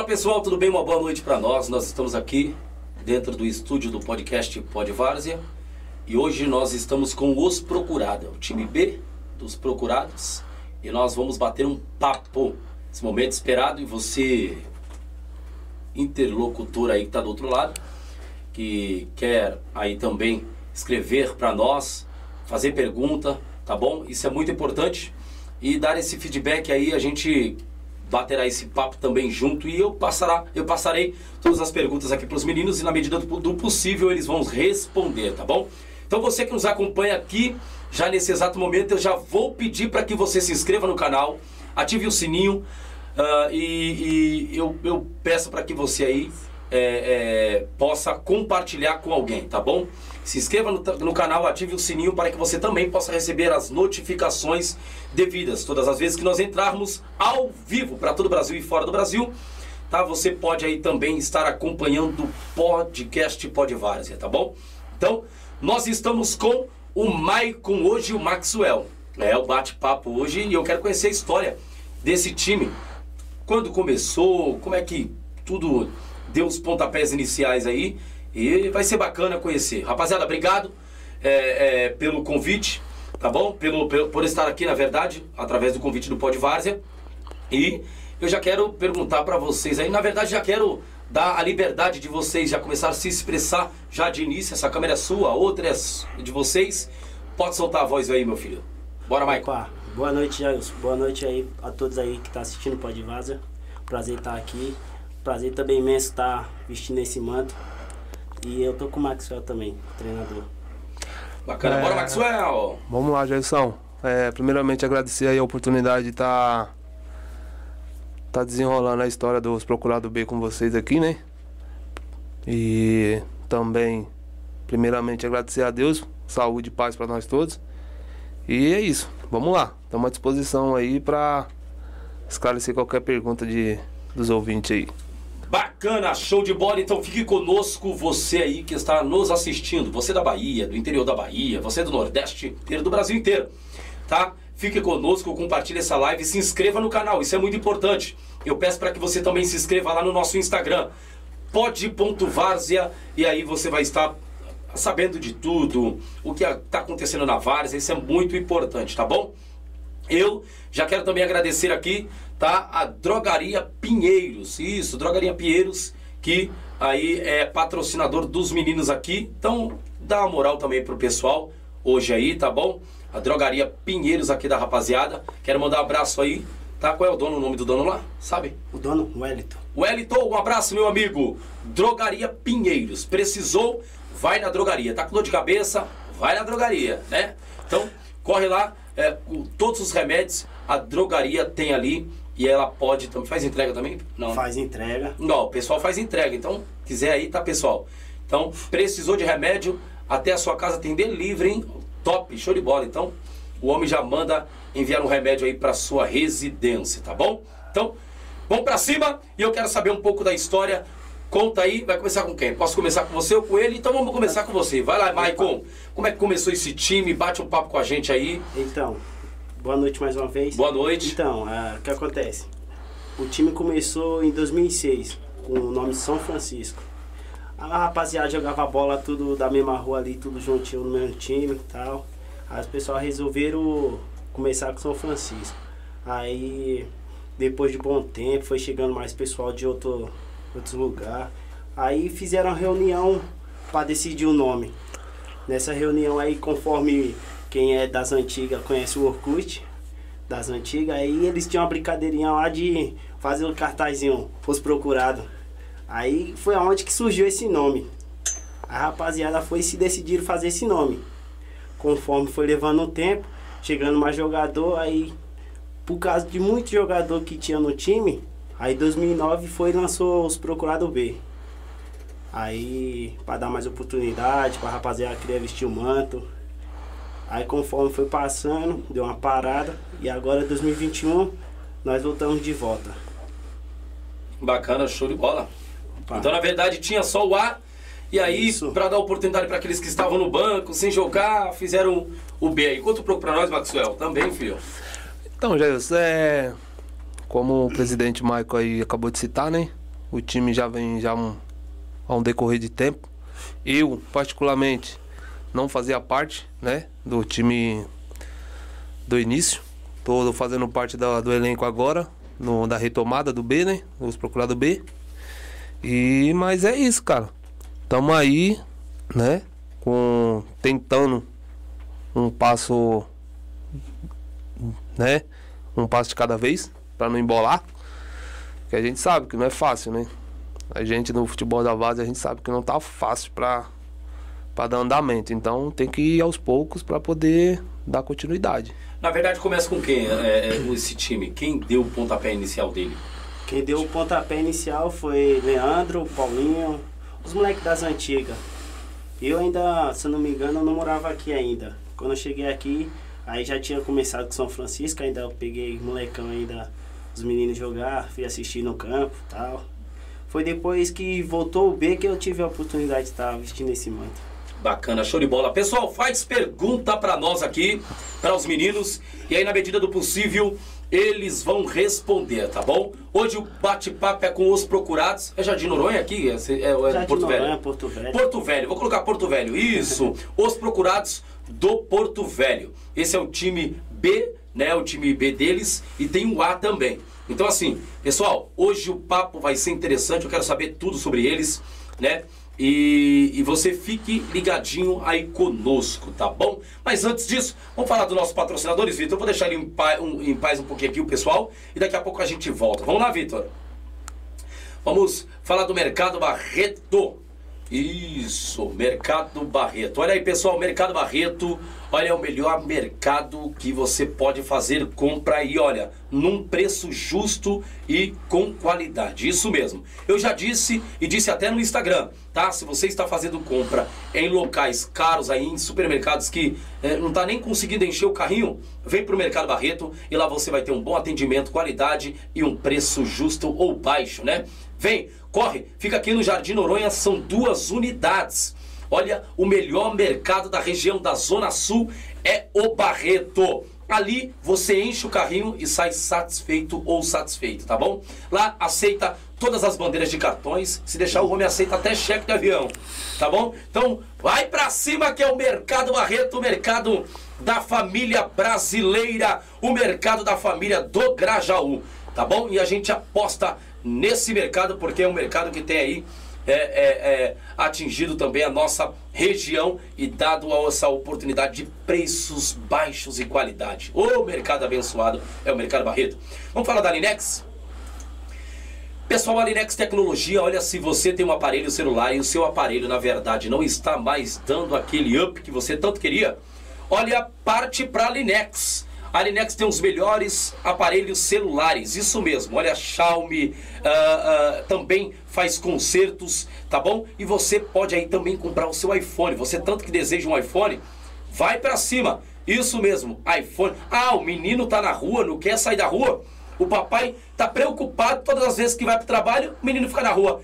Fala pessoal, tudo bem? Uma boa noite para nós. Nós estamos aqui dentro do estúdio do podcast Pod Várzea e hoje nós estamos com os Procurados, o time B dos Procurados, e nós vamos bater um papo. Esse momento esperado e você, interlocutor aí que está do outro lado, que quer aí também escrever para nós, fazer pergunta, tá bom? Isso é muito importante e dar esse feedback aí a gente baterá esse papo também junto e eu, passará, eu passarei todas as perguntas aqui para os meninos e na medida do, do possível eles vão responder, tá bom? Então você que nos acompanha aqui, já nesse exato momento, eu já vou pedir para que você se inscreva no canal, ative o sininho uh, e, e, eu, eu peço para que você aí é, é, possa compartilhar com alguém, tá bom? Se inscreva no, no, canal, ative o sininho para que você também possa receber as notificações devidas. Todas as vezes que nós entrarmos ao vivo para todo o Brasil e fora do Brasil, tá? Você pode aí também estar acompanhando o podcast Podvárzea, tá bom? Então, nós estamos com o Maicon hoje e o Maxwell. É o bate-papo hoje e eu quero conhecer a história desse time. Quando começou, como é que tudo deu os pontapés iniciais aí e vai ser bacana conhecer. Rapaziada, obrigado é, é, pelo convite, tá bom? Pelo, pelo, por estar aqui, na verdade, através do convite do Pod Várzea. E eu já quero perguntar para vocês aí, na verdade, já quero dar a liberdade de vocês já começar a se expressar já de início. Essa câmera é sua, outra é de vocês. Pode soltar a voz aí, meu filho. Bora, Maicon. Boa noite, Jailson. Boa noite aí a todos aí que tá assistindo o Pod Várzea. Prazer estar aqui. Prazer também imenso estar vestindo esse manto. E eu tô com o Maxwell também, treinador. Bacana, é, bora Maxwell! Vamos lá, Gerson. É, primeiramente agradecer aí a oportunidade de estar tá, tá desenrolando a história dos Procurados B com vocês aqui, né? E também, primeiramente, agradecer a Deus, saúde e paz para nós todos. E é isso, vamos lá. Estamos à disposição aí para esclarecer qualquer pergunta de, dos ouvintes aí. Bacana, show de bola. Então fique conosco, você aí que está nos assistindo. Você da Bahia, do interior da Bahia, você do Nordeste inteiro, do Brasil inteiro. Tá? Fique conosco, compartilhe essa live se inscreva no canal. Isso é muito importante. Eu peço para que você também se inscreva lá no nosso Instagram, pod.várzea, e aí você vai estar sabendo de tudo, o que está acontecendo na Várzea. Isso é muito importante, tá bom? Eu já quero também agradecer aqui tá? A Drogaria Pinheiros. Isso, Drogaria Pinheiros, que aí é patrocinador dos meninos aqui. Então, dá uma moral também pro pessoal hoje aí, tá bom? A Drogaria Pinheiros aqui da rapaziada. Quero mandar um abraço aí, tá? Qual é o dono, o nome do dono lá? Sabe? O dono, Wellington. Wellington, um abraço, meu amigo. Drogaria Pinheiros. Precisou, vai na drogaria. Tá com dor de cabeça? Vai na drogaria, né? Então, corre lá. É, todos os remédios a drogaria tem ali e ela pode também. Faz entrega também? Não. Faz entrega. Não, o pessoal faz entrega. Então, quiser aí, tá, pessoal? Então, precisou de remédio, até a sua casa tem delivery, hein? Top, show de bola. Então, o homem já manda enviar um remédio aí para sua residência, tá bom? Então, vamos para cima e eu quero saber um pouco da história. Conta aí, vai começar com quem? Posso começar com você ou com ele? Então vamos começar com você. Vai lá, Maicon. Como é que começou esse time? Bate um papo com a gente aí. Então, Boa noite mais uma vez. Boa noite. Então, é, o que acontece? O time começou em 2006 com o nome São Francisco. A rapaziada jogava bola tudo da mesma rua ali, tudo juntinho no mesmo time e tal. Aí os pessoal resolveram começar com São Francisco. Aí, depois de bom tempo, foi chegando mais pessoal de outro, outros lugares. Aí fizeram reunião para decidir o nome. Nessa reunião aí, conforme quem é das antigas conhece o Orkut, das antigas, aí eles tinham uma brincadeirinha lá de fazer o um cartazinho, fosse procurado. Aí foi aonde que surgiu esse nome. A rapaziada foi se decidir fazer esse nome. Conforme foi levando o tempo, chegando mais jogador, aí por causa de muito jogador que tinha no time, aí 2009 foi lançou os Procurado B. Aí, para dar mais oportunidade, para rapaziada querer vestir o manto. Aí conforme foi passando, deu uma parada e agora 2021 nós voltamos de volta. Bacana, show de bola. Opa. Então na verdade tinha só o A e aí para dar oportunidade para aqueles que estavam no banco sem jogar, fizeram o B aí. Conta um pouco para nós, Maxwell, também, filho. Então, Jair, é como o presidente Michael aí acabou de citar, né? o time já vem já um, há um decorrer de tempo. Eu, particularmente, não fazia parte né, do time do início. Estou fazendo parte da, do elenco agora, no, da retomada do B, né? Os procurados B. E, mas é isso, cara. Tamo aí, né? Com, tentando um passo, né? Um passo de cada vez, para não embolar. Porque a gente sabe que não é fácil, né? A gente no futebol da base, a gente sabe que não tá fácil para para dar andamento. Então tem que ir aos poucos para poder dar continuidade. Na verdade, começa com quem é, é, esse time? Quem deu o pontapé inicial dele? Quem deu o pontapé inicial foi Leandro, Paulinho, os moleques das antigas. Eu ainda, se não me engano, eu não morava aqui ainda. Quando eu cheguei aqui, aí já tinha começado com São Francisco, ainda eu peguei molecão ainda, os meninos jogar, fui assistir no campo tal. Foi depois que voltou o B que eu tive a oportunidade de estar vestindo esse manto. Bacana, show de bola. Pessoal, faz pergunta para nós aqui, para os meninos, e aí na medida do possível eles vão responder, tá bom? Hoje o bate-papo é com os procurados. É Jardim Noronha aqui? É, é, é Jardim Porto Noronha, Velho? Porto Velho. Porto Velho, vou colocar Porto Velho. Isso, os procurados do Porto Velho. Esse é o time B, né? O time B deles e tem o A também. Então assim, pessoal, hoje o papo vai ser interessante. Eu quero saber tudo sobre eles, né? E, e, você fique ligadinho aí conosco, tá bom? Mas antes disso, vamos falar dos nossos patrocinadores, Vitor. Eu vou deixar ele em paz, um, em paz um pouquinho aqui, o pessoal, e daqui a pouco a gente volta. Vamos lá, Vitor. Vamos falar do Mercado Barreto. Isso, Mercado Barreto. Olha aí, pessoal, Mercado Barreto, olha, é o melhor mercado que você pode fazer compra aí, olha, num preço justo e com qualidade. Isso mesmo. Eu já disse e disse até no Instagram, tá? Se você está fazendo compra em locais caros aí, em supermercados que eh, não está nem conseguindo encher o carrinho, vem para o Mercado Barreto e lá você vai ter um bom atendimento, qualidade e um preço justo ou baixo, né? Vem, corre, fica aqui no Jardim Noronha, são duas unidades. Olha, o melhor mercado da região da Zona Sul é o Barreto. Ali você enche o carrinho e sai satisfeito ou satisfeito, tá bom? Lá aceita todas as bandeiras de cartões, se deixar o homem aceita até cheque de avião, tá bom? Então vai pra cima que é o Mercado Barreto, o mercado da família brasileira, o mercado da família do Grajaú, tá bom? E a gente aposta nesse mercado, porque é um mercado que tem aí é, é, é, atingido também a nossa região e dado essa oportunidade de preços baixos e qualidade. O mercado abençoado é o Mercado Barreto. Vamos falar da Linex? Pessoal, a Linex Tecnologia, olha, se você tem um aparelho celular e o seu aparelho, na verdade, não está mais dando aquele up que você tanto queria, olha, parte para a Linex. A Linex tem os melhores aparelhos celulares, isso mesmo. Olha, a Xiaomi uh, uh, também faz concertos, tá bom? E você pode aí também comprar o seu iPhone. Você tanto que deseja um iPhone, vai para cima. Isso mesmo, iPhone. Ah, o menino tá na rua, não quer sair da rua. O papai tá preocupado todas as vezes que vai pro trabalho, o menino fica na rua.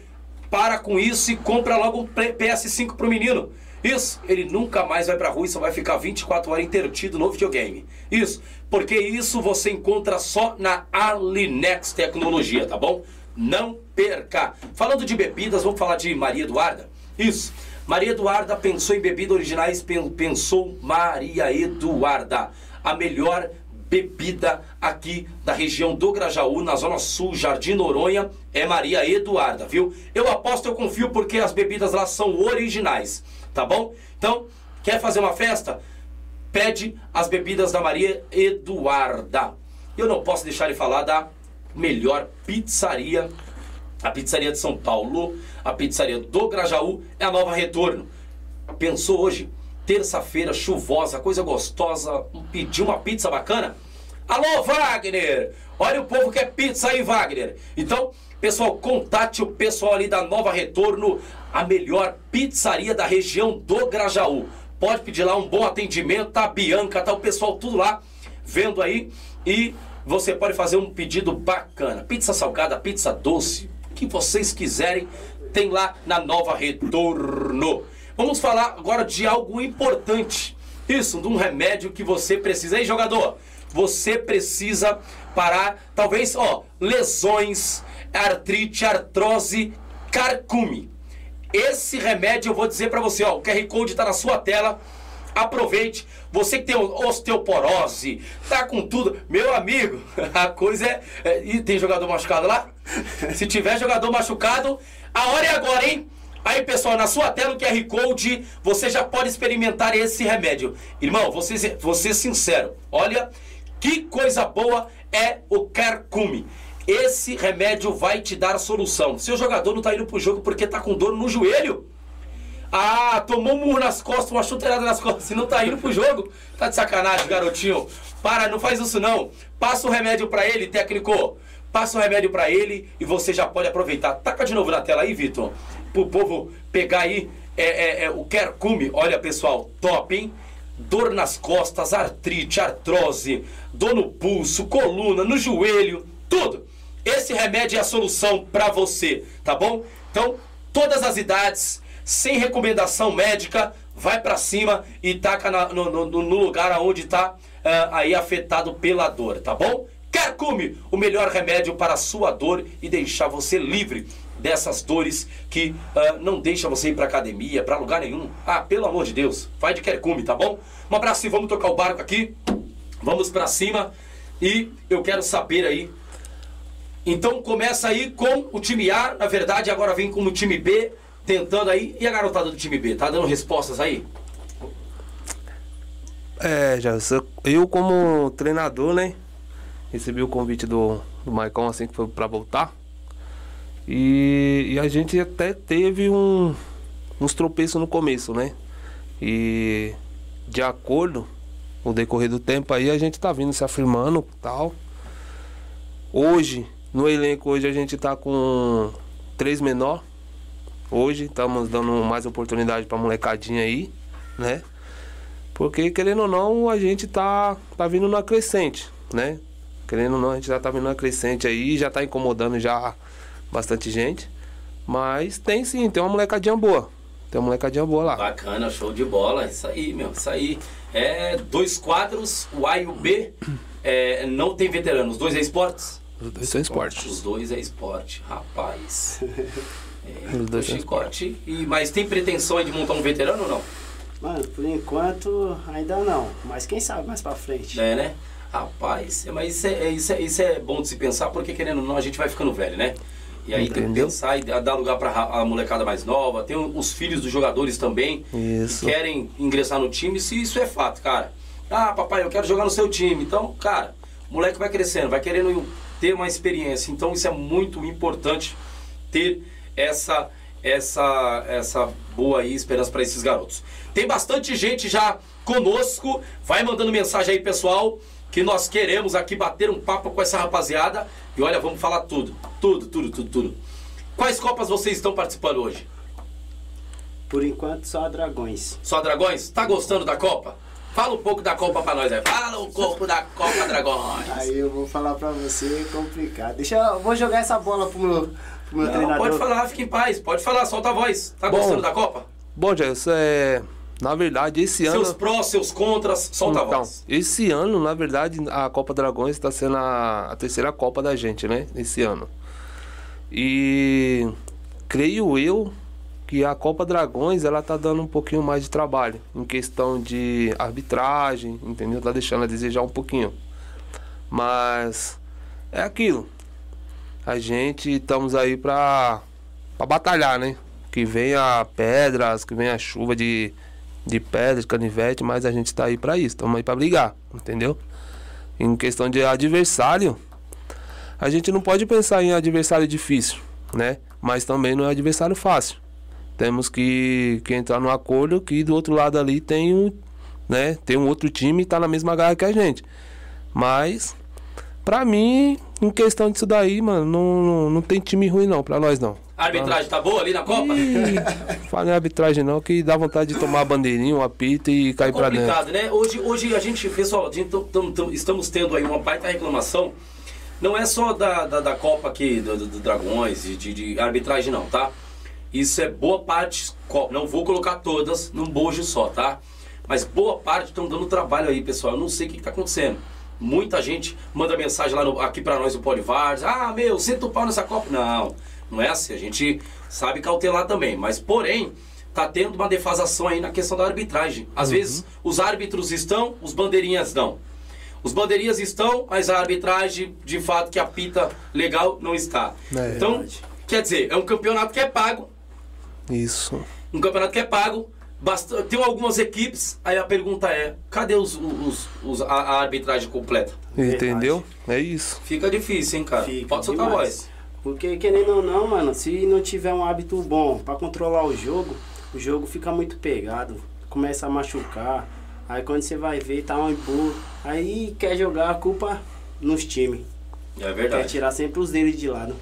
Para com isso e compra logo um PS5 pro menino. Isso, ele nunca mais vai pra rua e só vai ficar 24 horas intertido no videogame. Isso, porque isso você encontra só na Alinex Tecnologia, tá bom? Não perca. Falando de bebidas, vamos falar de Maria Eduarda? Isso. Maria Eduarda pensou em bebidas originais, pensou Maria Eduarda, a melhor bebida aqui da região do Grajaú, na zona sul, Jardim Noronha, é Maria Eduarda, viu? Eu aposto, eu confio porque as bebidas lá são originais tá bom? Então, quer fazer uma festa? Pede as bebidas da Maria Eduarda. Eu não posso deixar de falar da melhor pizzaria, a pizzaria de São Paulo, a pizzaria do Grajaú, é a nova Retorno. Pensou hoje, terça-feira, chuvosa, coisa gostosa, pedir uma pizza bacana? Alô, Wagner! Olha o povo que é pizza aí, Wagner. Então, pessoal, contate o pessoal ali da Nova Retorno, a melhor pizzaria da região do Grajaú. Pode pedir lá um bom atendimento, tá a Bianca, tá o pessoal tudo lá vendo aí e você pode fazer um pedido bacana. Pizza salgada, pizza doce, o que vocês quiserem, tem lá na Nova Retorno. Vamos falar agora de algo importante. Isso, de um remédio que você precisa. Aí, jogador, você precisa parar, talvez, ó, lesões, artrite, artrose, carcume. Esse remédio eu vou dizer para você, ó, o QR Code tá na sua tela. Aproveite. Você que tem osteoporose, tá com tudo. Meu amigo, a coisa é. é e tem jogador machucado lá? Se tiver jogador machucado, a hora é agora, hein? Aí, pessoal, na sua tela o QR Code, você já pode experimentar esse remédio. Irmão, você, você sincero, olha que coisa boa é o Carcume. Esse remédio vai te dar solução. Seu jogador não tá indo pro jogo porque tá com dor no joelho. Ah, tomou um murro nas costas, uma chuteirada nas costas e não tá indo pro jogo. Tá de sacanagem, garotinho. Para, não faz isso não. Passa o remédio para ele, técnico. Passa o remédio para ele e você já pode aproveitar. Taca de novo na tela aí, Vitor. Pro povo pegar aí é, é, é, o Kercume. Olha, pessoal, top, hein? Dor nas costas, artrite, artrose, dor no pulso, coluna, no joelho, tudo. Esse remédio é a solução para você, tá bom? Então, todas as idades, sem recomendação médica, vai para cima e taca na, no, no, no, lugar onde está uh, aí afetado pela dor, tá bom? Carcume, o melhor remédio para a sua dor e deixar você livre dessas dores que uh, não deixa você ir para academia, para lugar nenhum. Ah, pelo amor de Deus, vai de Carcume, tá bom? Um abraço e vamos tocar o barco aqui. Vamos para cima e eu quero saber aí então começa aí com o time A, na verdade agora vem com o time B, tentando aí. E a garotada do time B, tá dando respostas aí? É, já eu como treinador, né? Recebi o convite do, do Maicon assim que foi para voltar. E, e, a gente até teve um, uns tropeços no começo, né? E de acordo com o decorrer do tempo aí, a gente tá vindo se afirmando tal. Hoje no elenco hoje a gente está com três menor. Hoje estamos dando mais oportunidade para molecadinha aí, né? Porque querendo ou não, a gente tá tá vindo numa crescente, né? Querendo ou não, a gente já tá vindo numa crescente aí, já tá incomodando já bastante gente. Mas tem sim, tem uma molecadinha boa. Tem uma molecadinha boa lá. Bacana, show de bola. Isso aí, meu. Isso aí. É dois quadros, o A e o B. É, não tem veteranos. Dois é esportes? Os dois são esporte. Os dois é esporte, rapaz. É, Os dois chicote. E, mas tem pretensão de montar um veterano ou não? Mano, por enquanto ainda não. Mas quem sabe mais pra frente. É, né? Rapaz, é, mas isso é, é, isso é, isso é bom de se pensar, porque querendo ou não, a gente vai ficando velho, né? E aí Entendeu? tem que pensar e dar lugar para a molecada mais nova. Tem os filhos dos jogadores também isso. que querem ingressar no time, se isso é fato, cara. Ah, papai, eu quero jogar no seu time. Então, cara, o moleque vai crescendo, vai querendo ter uma experiência. Então isso é muito importante ter essa essa essa boa aí, esperança para esses garotos. Tem bastante gente já conosco, vai mandando mensagem aí, pessoal, que nós queremos aqui bater um papo com essa rapaziada. E olha, vamos falar tudo, tudo, tudo, tudo, tudo. Quais copas vocês estão participando hoje? Por enquanto só Dragões. Só Dragões? Tá gostando da Copa? Fala um pouco da Copa pra nós aí. Fala um pouco da Copa Dragões. Aí eu vou falar pra você, é complicado. Deixa eu vou jogar essa bola pro meu, pro meu Não, treinador. Pode falar, fique em paz. Pode falar, solta a voz. Tá Bom, gostando da Copa? Bom, Jess, é. Na verdade, esse ano. Seus prós, seus contras, solta então, a voz. Esse ano, na verdade, a Copa Dragões está sendo a, a terceira Copa da gente, né? Esse ano. E creio eu que a Copa Dragões ela tá dando um pouquinho mais de trabalho em questão de arbitragem, entendeu? Tá deixando a desejar um pouquinho. Mas é aquilo. A gente estamos aí pra, pra batalhar, né? Que venha pedras, que venha chuva de, de pedras, canivete, mas a gente tá aí pra isso, estamos aí pra brigar, entendeu? Em questão de adversário, a gente não pode pensar em adversário difícil, né? Mas também não é adversário fácil. Temos que, que entrar no acordo que do outro lado ali tem um, né, tem um outro time e está na mesma garra que a gente. Mas, pra mim, em questão disso daí, mano, não, não, não tem time ruim não, pra nós não. A arbitragem tá boa ali na Copa? Fala em arbitragem não, que dá vontade de tomar a bandeirinha, um apito e cair é pra dentro. complicado, né? Hoje, hoje a gente, pessoal, a gente estamos tendo aí uma baita reclamação. Não é só da, da, da Copa aqui, do, do, do Dragões, de, de arbitragem não, tá? Isso é boa parte, não vou colocar todas num bojo só, tá? Mas boa parte estão dando trabalho aí, pessoal. Eu não sei o que está acontecendo. Muita gente manda mensagem lá no, aqui para nós no Polivares. Ah, meu, senta o pau nessa Copa. Não, não é assim. A gente sabe cautelar também. Mas, porém, tá tendo uma defasação aí na questão da arbitragem. Às vezes, os árbitros estão, os bandeirinhas não. Os bandeirinhas estão, mas a arbitragem, de fato, que apita legal, não está. É. então, quer dizer, é um campeonato que é pago. Isso. Um campeonato que é pago. Basta, tem algumas equipes, aí a pergunta é, cadê os, os, os- a, a arbitragem completa? Entendeu? É isso. Fica difícil, hein, cara? Fica Pode soltar a demais. voz. Porque querendo ou não, mano, se não tiver um hábito bom pra controlar o jogo, o jogo fica muito pegado, começa a machucar. Aí quando você vai ver, tá um empurro. Aí quer jogar a culpa nos times. É Quer verdade. tirar sempre os deles de lado.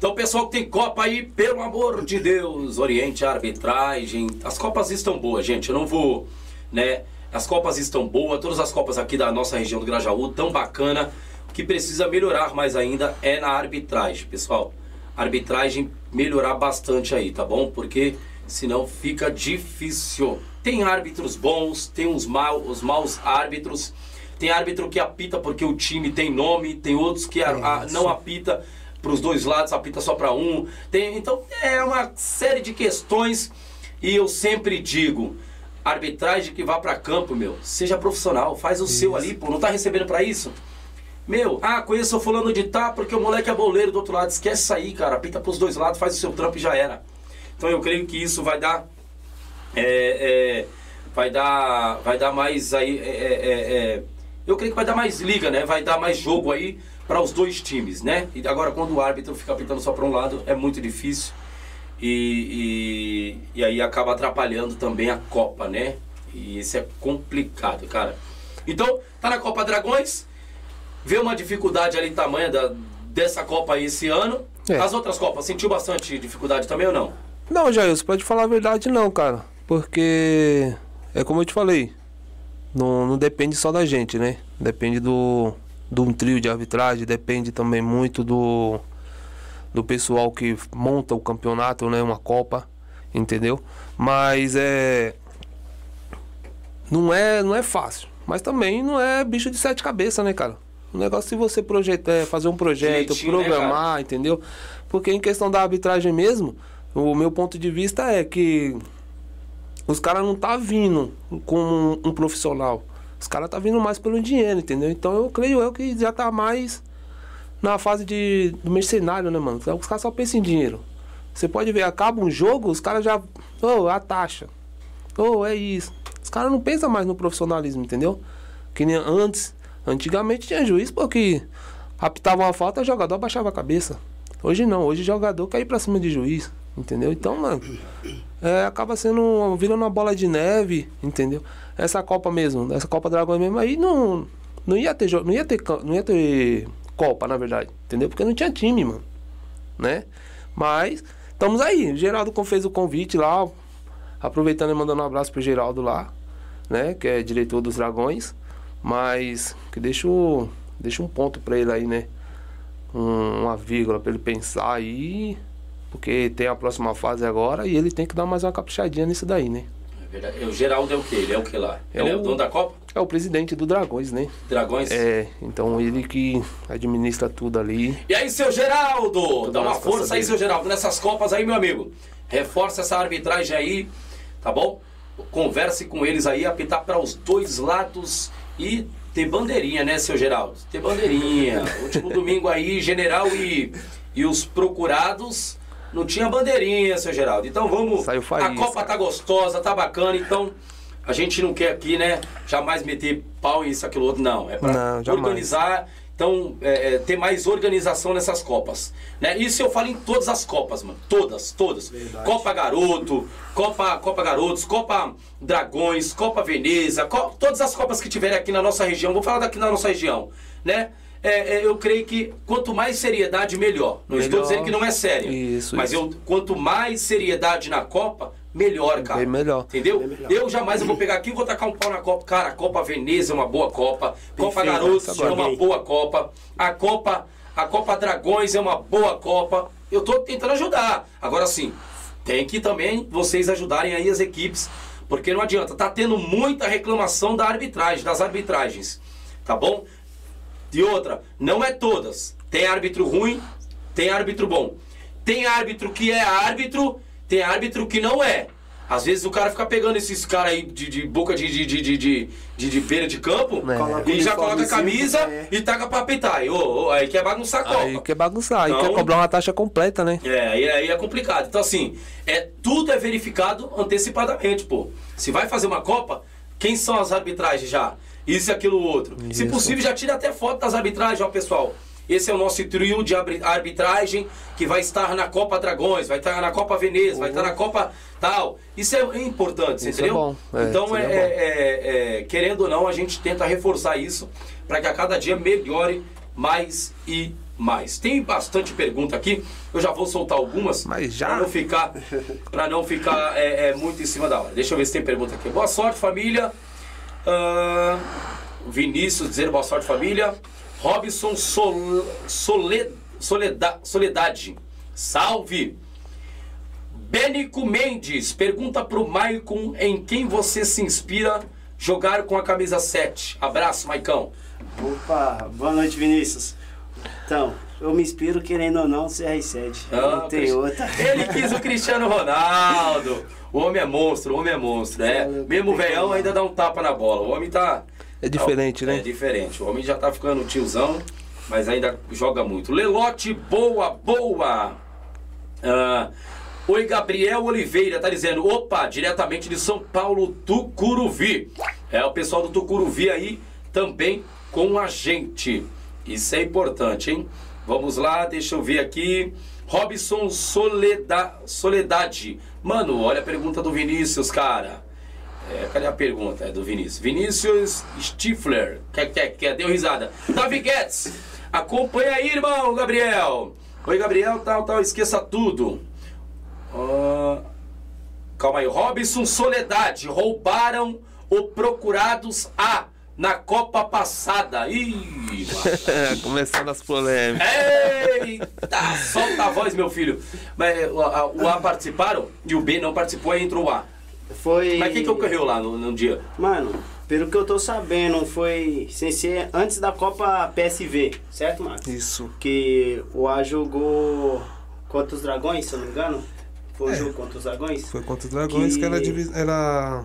Então, pessoal que tem Copa aí, pelo amor de Deus, oriente a arbitragem. As Copas estão boas, gente. Eu não vou, né? As Copas estão boas, todas as Copas aqui da nossa região do Grajaú, tão bacana. O que precisa melhorar mais ainda é na arbitragem, pessoal. Arbitragem melhorar bastante aí, tá bom? Porque senão fica difícil. Tem árbitros bons, tem uns mal, os maus árbitros. Tem árbitro que apita porque o time tem nome, tem outros que a- a- não apita para os dois lados, apita só para um. Tem, então é uma série de questões e eu sempre digo, arbitragem que vá para campo, meu, seja profissional, faz o seu ali, pô, não tá recebendo para isso? Meu, ah, conheço o fulano de tá porque o moleque é boleiro do outro lado. Esquece isso aí, cara. Apita pros dois lados, faz o seu trampo e já era. Então eu creio que isso vai dar. é, é, vai dar. Vai dar mais aí. é, é, é, eu creio que vai dar mais liga, né? Vai dar mais jogo aí para os dois times, né? E agora quando o árbitro fica apitando só para um lado, é muito difícil. E, e, e aí acaba atrapalhando também a Copa, né? E isso é complicado, cara. Então, tá na Copa Dragões, vê uma dificuldade ali tamanha da, dessa Copa aí esse ano. É. As outras Copas, sentiu bastante dificuldade também ou não? Não, Jailson, pode falar a verdade não, cara. Porque é como eu te falei, não, não depende só da gente, né? Depende do, de um trio de arbitragem, depende também muito do, do pessoal que monta o campeonato, né? Uma Copa, entendeu? Mas é. Não é, não é fácil. Mas também não é bicho de sete cabeças, né, cara? O negócio se você projetar, é fazer um projeto, Direitinho, né, programar, entendeu? Porque em questão da arbitragem mesmo, o meu ponto de vista é que os caras não tá vindo como um, um profissional. Os caras tá vindo mais pelo dinheiro, entendeu? Então eu creio eu que já tá mais na fase de, do mercenário, né, mano? Os caras só pensam em dinheiro. Você pode ver, acaba um jogo, os caras já. Ô, a taxa. Ô, é isso. Os caras não pensam mais no profissionalismo, entendeu? Que nem antes. Antigamente tinha juiz porque apitava uma falta, o jogador abaixava a cabeça. Hoje não, hoje jogador quer ir pra cima de juiz, entendeu? Então, mano, é, acaba sendo virando uma bola de neve, entendeu? Essa Copa mesmo, essa Copa Dragões mesmo aí não não ia ter não ia ter não ia ter Copa, na verdade, entendeu? Porque não tinha time, mano, né? Mas estamos aí. O Geraldo fez o convite lá, aproveitando e mandando um abraço pro Geraldo lá, né, que é diretor dos Dragões, mas que deixa deixa um ponto pra ele aí, né? Um- uma vírgula pra ele pensar aí, porque tem a próxima fase agora e ele tem que dar mais uma caprichadinha nisso daí, né? É verdade. O Geraldo é o quê? Ele é o que lá? É Ele é o- o dono da Copa? É o presidente do Dragões, né? Dragões? É, então ele que administra tudo ali. E aí, seu Geraldo? Dá uma força aí, dele. seu Geraldo, nessas Copas aí, meu amigo. Reforça essa arbitragem aí, tá bom? Converse com eles aí, apitar para os dois lados e ter bandeirinha, né, seu Geraldo? Ter bandeirinha. Último domingo aí, general e, e os procurados não tinha bandeirinha, seu Geraldo. Então vamos. Saiu a. Copa tá gostosa, tá bacana, então. A gente não quer aqui, né, jamais meter pau em isso, aquilo outro, não. É jamais. organizar então, é, é, ter mais organização nessas Copas. Né? Isso eu falo em todas as Copas, mano. Todas, todas. Verdade. Copa Garoto, Copa, Copa Garotos, Copa Dragões, Copa Veneza, Co- todas as Copas que tiverem aqui na nossa região. Vou falar daqui na nossa região, né? É, é, eu creio que quanto mais seriedade, melhor. Não estou Melhor. dizendo que não é sério. Isso, mas isso. Eu, quanto mais seriedade na Copa, melhor, cara. Bem melhor. Entendeu? Bem melhor. Eu jamais eu vou pegar aqui e vou tacar um pau na Copa. Cara, a Copa Veneza é uma boa Copa. Copa Garotos essa é uma boa Copa. A Copa, a Copa Dragões é uma boa Copa. Eu tô tentando ajudar. Agora sim, tem que também vocês ajudarem aí as equipes, porque não adianta, tá tendo muita reclamação da arbitragem, das arbitragens. Tá bom? E outra, não é todas. Tem árbitro ruim, tem árbitro bom. Tem árbitro que é árbitro, tem árbitro que não é. Às vezes o cara fica pegando esses caras aí de, de boca de, de, de, de, de, de, beira de campo É. E já coloca a camisa é. e taca pra apitar. Aí, ô, ô, aí quer bagunçar a Copa. Aí quer bagunçar, aí Então- quer cobrar uma taxa completa, né? É, aí, aí é complicado. Então, assim, é, tudo é verificado antecipadamente, pô. Se vai fazer uma Copa, quem são as arbitragens já? Isso e aquilo outro. Se Isso. possível, já tira até foto das arbitragens, ó, pessoal. Esse é o nosso trio de arbitragem que vai estar na Copa Dragões, vai estar na Copa Veneza, vai estar na Copa tal. Isso é importante, você Isso é entendeu? bom, é, então, isso é, é bom. é- é- querendo ou não, a gente tenta reforçar isso para que a cada dia melhore mais e mais. Tem bastante pergunta aqui, eu já vou soltar algumas para não ficar, pra não ficar é, é, muito em cima da hora. Deixa eu ver se tem pergunta aqui. Boa sorte, família. Ah, Vinícius dizer boa sorte, família. Robson Sol, Sole- Soleda- Soledade. Salve! Benico Mendes pergunta pro Maicon em quem você se inspira jogar com a camisa 7. Abraço, Maicão. Opa, boa noite, Vinícius. Então, eu me inspiro, querendo ou não, CR7. Ah, não tem outra. Ele quis o Cristiano Ronaldo. O homem é monstro, o homem é monstro. É. Mesmo o como. ainda dá um tapa na bola. O homem tá. É diferente, É né? diferente. O homem já tá ficando tiozão, mas ainda joga muito. Lelote, boa, boa. Ah, Oi, Gabriel Oliveira tá dizendo, opa, diretamente de São Paulo, Tucuruvi. É o pessoal do Tucuruvi aí também com a gente. Isso é importante, hein? Vamos lá, deixa eu ver aqui. Robson Soleda, Soledade. Mano, olha a pergunta do Vinícius, cara. É, cadê a pergunta? É do Vinícius. Vinícius Stifler. Quer, quer, quer? Deu risada. Davi Guedes. Acompanha aí, irmão, Gabriel. Oi, Gabriel, tal, tal. Esqueça tudo. Ah, calma aí. Robson Soledade. Roubaram o Procurados A na Copa passada. Ih. Começando as polêmicas. Eita! Solta a voz, meu filho. Mas o A, o A participaram e o B não participou, aí entrou o A. Foi. Mas o que, que ocorreu lá no, no dia? Mano, pelo que eu tô sabendo, foi sem ser antes da Copa PSV, certo, Marcos? Isso. Que o A jogou contra os Dragões, se eu não me engano. Foi o É. jogo contra os Dragões? Foi contra os dragões que, Que- era, divi- era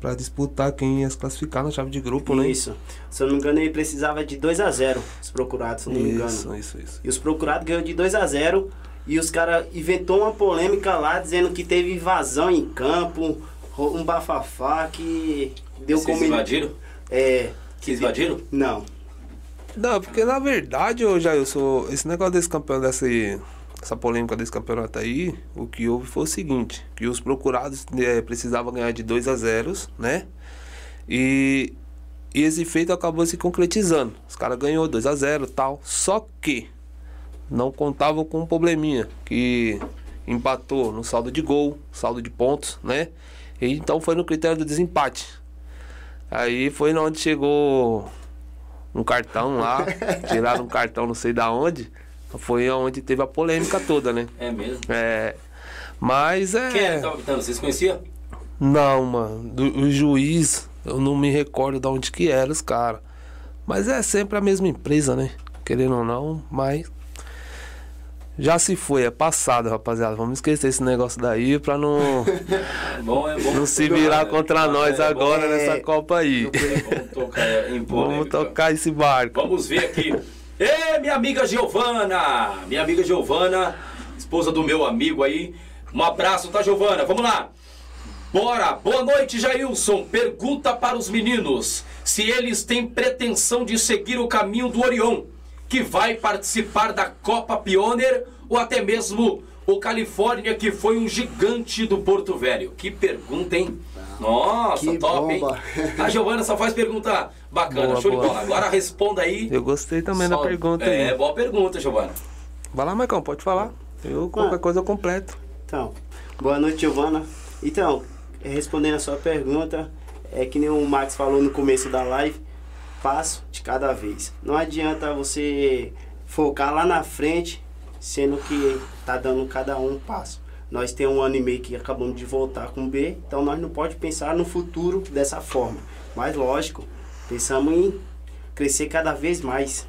pra disputar quem ia se classificar na chave de grupo, né? Isso. Se eu não me engano, ele precisava de 2 a 0 os procurados, se eu não me engano. Isso, isso, isso. E os procurados ganhou de 2 a 0 e os caras inventou uma polêmica lá dizendo que teve invasão em campo, um bafafá que deu Vocês como invadiram? É, Que invadiram? não. Não, porque na verdade, eu já eu sou. Esse negócio desse campeonato, desse, essa polêmica desse campeonato aí, o que houve foi o seguinte, que os procurados eh, precisavam ganhar de 2 a 0 né? E, e esse feito acabou se concretizando. Os caras ganhou 2 a 0 tal. Só que não contavam com um probleminha, que empatou no saldo de gol, saldo de pontos, né? E então foi no critério do desempate. Aí foi onde chegou um cartão lá, tiraram um cartão não sei da onde. Foi onde teve a polêmica toda, né? É mesmo. É. Mas é. Quem era apitando? Vocês conheciam? Não, mano. Do, o juiz, eu não me recordo de onde que era os caras. Mas é sempre a mesma empresa, né? Querendo ou não, mas. Já se foi, é passado, rapaziada. Vamos esquecer esse negócio daí pra não, É bom, é bom. não se virar contra nós É agora bom, nessa é- Copa aí. Vamos tocar em Vamos tocar esse barco. Vamos ver aqui. Ê, minha amiga Giovana! Minha amiga Giovana, esposa do meu amigo aí. Um abraço, tá, Giovana? Vamos lá. Bora! Boa noite, Jailson. Pergunta para os meninos se eles têm pretensão de seguir o caminho do Orion, que vai participar da Copa Pioneer ou até mesmo o Califórnia, que foi um gigante do Porto Velho. Que pergunta, hein? Nossa, Que top, bomba. hein? A Giovana só faz pergunta bacana, Boa, show de boa. bola. Agora responda aí. Eu gostei também da Só- pergunta É, aí. boa pergunta, Giovana. Vai lá, Marcão, pode falar. Eu, qualquer Ah. coisa, eu completo. Então, boa noite, Giovana. Então, respondendo a sua pergunta, é que nem o Max falou no começo da live, passo de cada vez. Não adianta você focar lá na frente, sendo que tá dando cada um um passo. Nós temos um ano e meio que acabamos de voltar com o B, então nós não pode pensar no futuro dessa forma. Mas lógico, pensamos em crescer cada vez mais.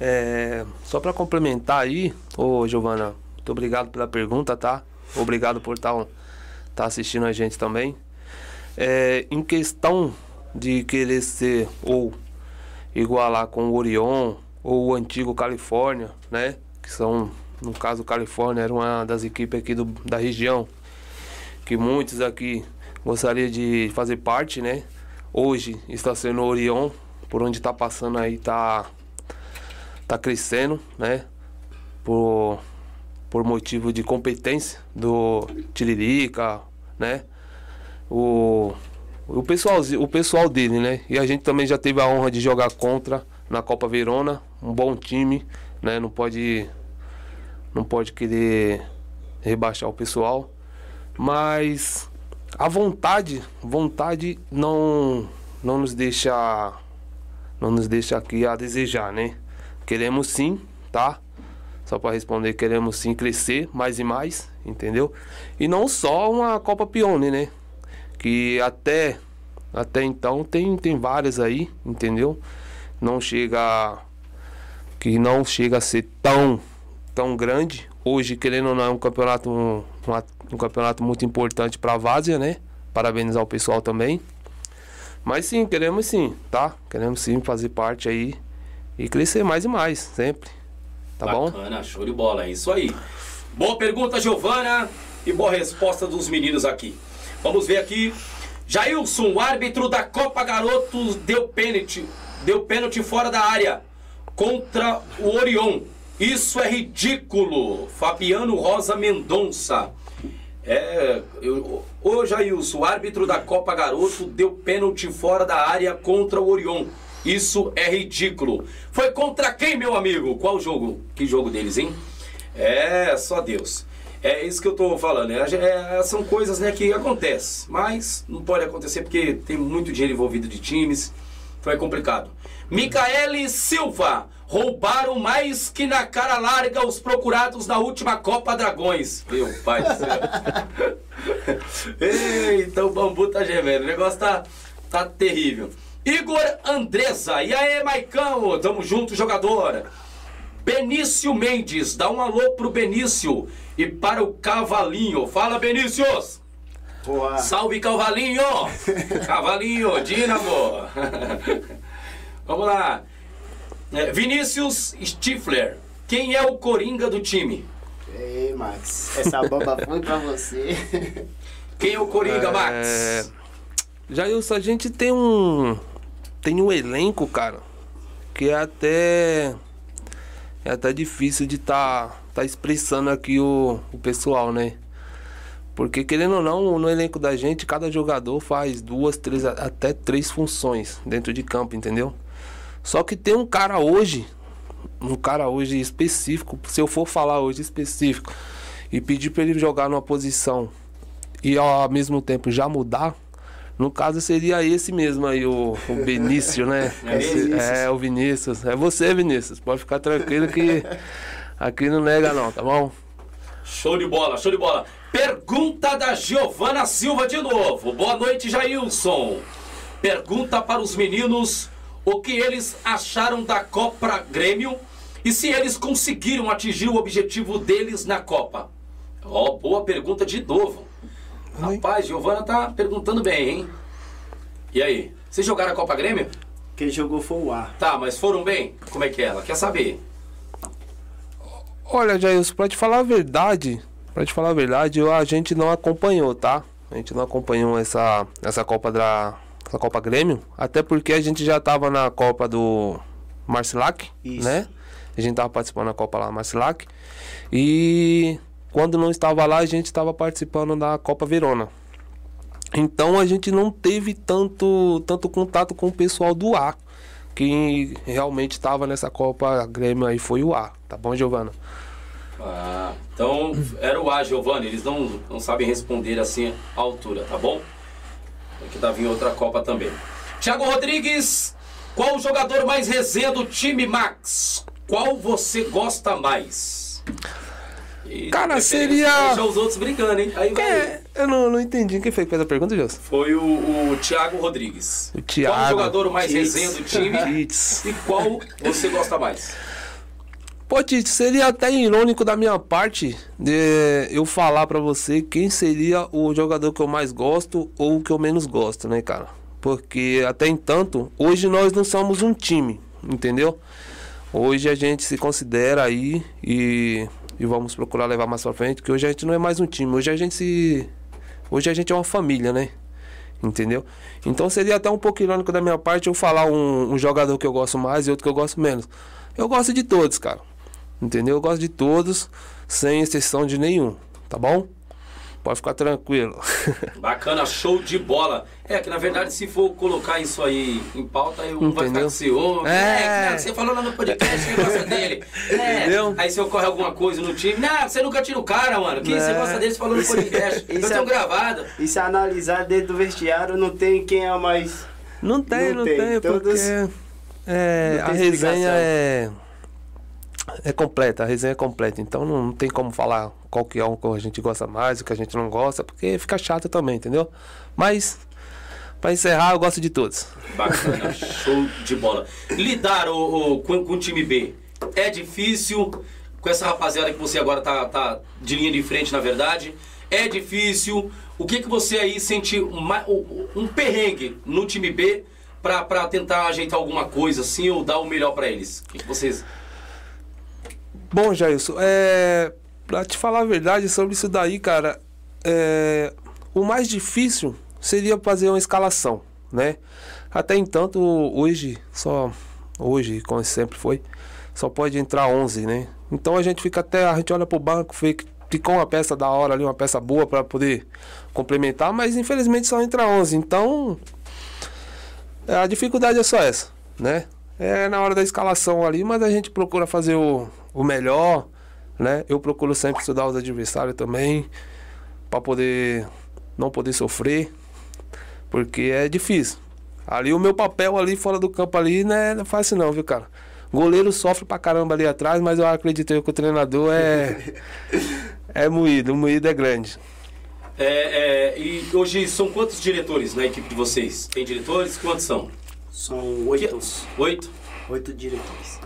É, só para complementar aí, ô Giovana, muito obrigado pela pergunta, tá? Obrigado por estar tá, tá assistindo a gente também. É, em questão de querer ser ou igualar com o Orion ou o antigo Califórnia, né? Que são, no caso, Califórnia era uma das equipes aqui do, da região que muitos aqui gostariam de fazer parte, né? Hoje está sendo Orion, por onde está passando aí, tá tá crescendo, né? Por, por motivo de competência do Tiririca, né? O, o, pessoal, o pessoal dele, né? E a gente também já teve a honra de jogar contra na Copa Verona, um bom time, né? Não pode não pode querer rebaixar o pessoal, mas a vontade, vontade não não nos deixa não nos deixa aqui a desejar, né? Queremos sim, tá? Só para responder, queremos sim crescer mais e mais, entendeu? E não só uma Copa Pione, né? Que até até então tem tem várias aí, entendeu? Não chega que não chega a ser tão tão grande. Hoje, querendo ou não, é um campeonato um, um campeonato muito importante para a Várzea, né? Parabenizar o pessoal também. Mas sim, queremos sim, tá? Queremos sim fazer parte aí e crescer mais e mais, sempre. Tá Bacana, bom? Bacana, show de bola, é isso aí. Boa pergunta, Giovana, e boa resposta dos meninos aqui. Vamos ver aqui. Jailson, árbitro da Copa Garotos, deu pênalti, deu pênalti fora da área contra o Orion. Isso é ridículo. Fabiano Rosa Mendonça. É, eu, ô Jailson, o árbitro da Copa Garoto deu pênalti fora da área contra o Orion. Isso é ridículo. Foi contra quem, meu amigo? Qual jogo? Que jogo deles, hein? É, só Deus. É isso que eu tô falando. É, é, são coisas né, que acontecem, mas não pode acontecer porque tem muito dinheiro envolvido de times. É complicado. Micaele Silva. Roubaram mais que na cara larga os procurados na última Copa Dragões. Meu pai do céu. Eita, o bambu tá gemendo. O negócio tá, tá terrível. Igor Andressa. E aí, Maicão? Tamo junto, jogador. Benício Mendes. Dá um alô pro Benício e para o Cavalinho. Fala, Benícios. Boa. Salve, Cavalinho. Cavalinho, Dínamo. Vamos lá. É, Vinícius Stifler. Quem é o Coringa do time? Ei, Max. Essa bomba foi pra você. Quem é o Coringa, é... Max? Jailson, a gente tem um, tem um elenco, cara, que é até é até difícil de tá tá expressando aqui o, o pessoal, né? Porque querendo ou não, no elenco da gente, cada jogador faz duas, três, até três funções dentro de campo, entendeu? Só que tem um cara hoje, um cara hoje específico, se eu for falar hoje específico e pedir para ele jogar numa posição e ao mesmo tempo já mudar, no caso seria esse mesmo aí, o, o Benício, né? É, esse, é, o Vinícius. É você, Vinícius. Pode ficar tranquilo que aqui não nega não, tá bom? Show de bola, show de bola. Pergunta da Giovana Silva de novo. Boa noite, Jailson. Pergunta para os meninos o que eles acharam da Copa Grêmio e se eles conseguiram atingir o objetivo deles na Copa. Ó, oh, boa pergunta de novo. Rapaz, Giovana tá perguntando bem, hein? E aí? Vocês jogaram a Copa Grêmio? Quem jogou foi o A. Tá, mas foram bem? Como é que é? Ela quer saber. Olha, Jailson, pra te falar a verdade, pra te falar a verdade, a gente não acompanhou, tá? A gente não acompanhou essa, essa Copa da. Essa Copa Grêmio. Até porque a gente já tava na Copa do Marcilac, né? A gente tava participando da Copa lá Marcilac. E quando não estava lá, a gente estava participando da Copa Verona. Então a gente não teve tanto, tanto contato com o pessoal do A. Quem realmente estava nessa Copa Grêmio aí foi o A, tá bom, Giovana? Ah, então era o A, Giovana. Eles não, não sabem responder assim à altura, tá bom? Aqui tá vindo outra Copa também. Thiago Rodrigues, qual o jogador mais resenha do time Max? Qual você gosta mais? Cara, seria. Deixar os outros brincando, hein? Aí vai... é, Eu não, não entendi. Quem foi que fez a pergunta, Gelson? Foi o, o Thiago Rodrigues. O Thiago. Qual o jogador mais Tits. resenha do time Tits. e qual você gosta mais? Tite, seria até irônico da minha parte de eu falar pra você quem seria o jogador que eu mais gosto ou o que eu menos gosto, né, cara? Porque até entanto, hoje nós não somos um time, entendeu? Hoje a gente se considera aí e, e vamos procurar levar mais pra frente, que hoje a gente não é mais um time, hoje a gente se. Hoje a gente é uma família, né? Entendeu? Então seria até um pouco irônico da minha parte eu falar um, um jogador que eu gosto mais e outro que eu gosto menos. Eu gosto de todos, cara. Entendeu? Eu gosto de todos, sem exceção de nenhum, tá bom? Pode ficar tranquilo. Bacana, show de bola. É que na verdade, se for colocar isso aí em pauta, aí um vai ficar Entendeu? com ciúme. É. É, você falou lá no podcast que gosta dele. É. Entendeu? Aí se ocorre alguma coisa no time, não, você nunca tira o cara, mano. Que você É. gosta dele, você falou no podcast. Eu Isso tenho é- gravado. E se analisar dentro do vestiário, não tem quem é o mais. Não tem, não, Não tem, tem, porque todos- é, não a resenha explicação. é é completa, a resenha é completa. Então não, tem como falar qual que é o que a gente gosta mais, o que a gente não gosta, porque fica chato também, entendeu? Mas pra encerrar, eu gosto de todos. Bacana, show de bola. Lidar o, o- com, com o time B é difícil com essa rapaziada que você agora tá, tá de linha de frente, na verdade. É difícil. O que, que você aí sente uma- um, perrengue no time B pra, pra tentar ajeitar alguma coisa assim ou dar o melhor pra eles? O que, que vocês. Bom, Jailson, é, pra te falar a verdade sobre isso daí, cara, é, o mais difícil seria fazer uma escalação, né? Até entanto, hoje, só hoje, como sempre foi, só pode entrar 11, né? Então a gente fica até, a gente olha pro banco, que ficou uma peça da hora ali, uma peça boa para poder complementar, mas infelizmente só entra 11. Então, a dificuldade é só essa, né? É na hora da escalação ali, mas a gente procura fazer o, o melhor, né? Eu procuro sempre estudar os adversários também, para poder não poder sofrer, porque é difícil. Ali o meu papel ali fora do campo ali não é, não é fácil não, viu, cara? Goleiro sofre pra caramba ali atrás, mas eu acredito que o treinador é é moído, o moído é grande. É, é, e hoje são quantos diretores na equipe de vocês? Tem diretores? Quantos são? São oito. Oito? Oito diretores.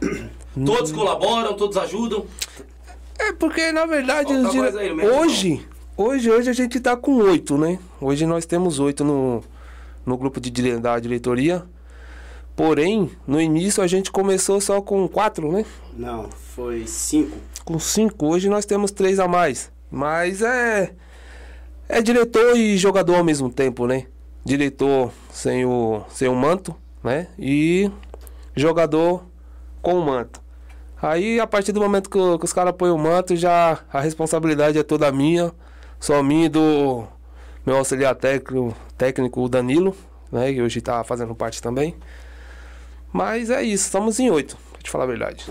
Todos colaboram, todos ajudam. É porque na verdade Falta os dire- aí, do hoje, hoje, hoje a gente tá com oito, né? Hoje nós temos oito no, no grupo de dire... da diretoria. Porém, no início a gente começou só com quatro, né? Não, foi cinco. Com cinco. Hoje nós temos três a mais. Mas é. É diretor e jogador ao mesmo tempo, né? Diretor sem o, sem o manto, né? E jogador com o manto. Aí, a partir do momento que, que os caras põem o manto, já a responsabilidade é toda minha. Só minha do meu auxiliar técnico, técnico o Danilo, né? Que hoje tá fazendo parte também. Mas é isso, estamos em oito, pra te falar a verdade.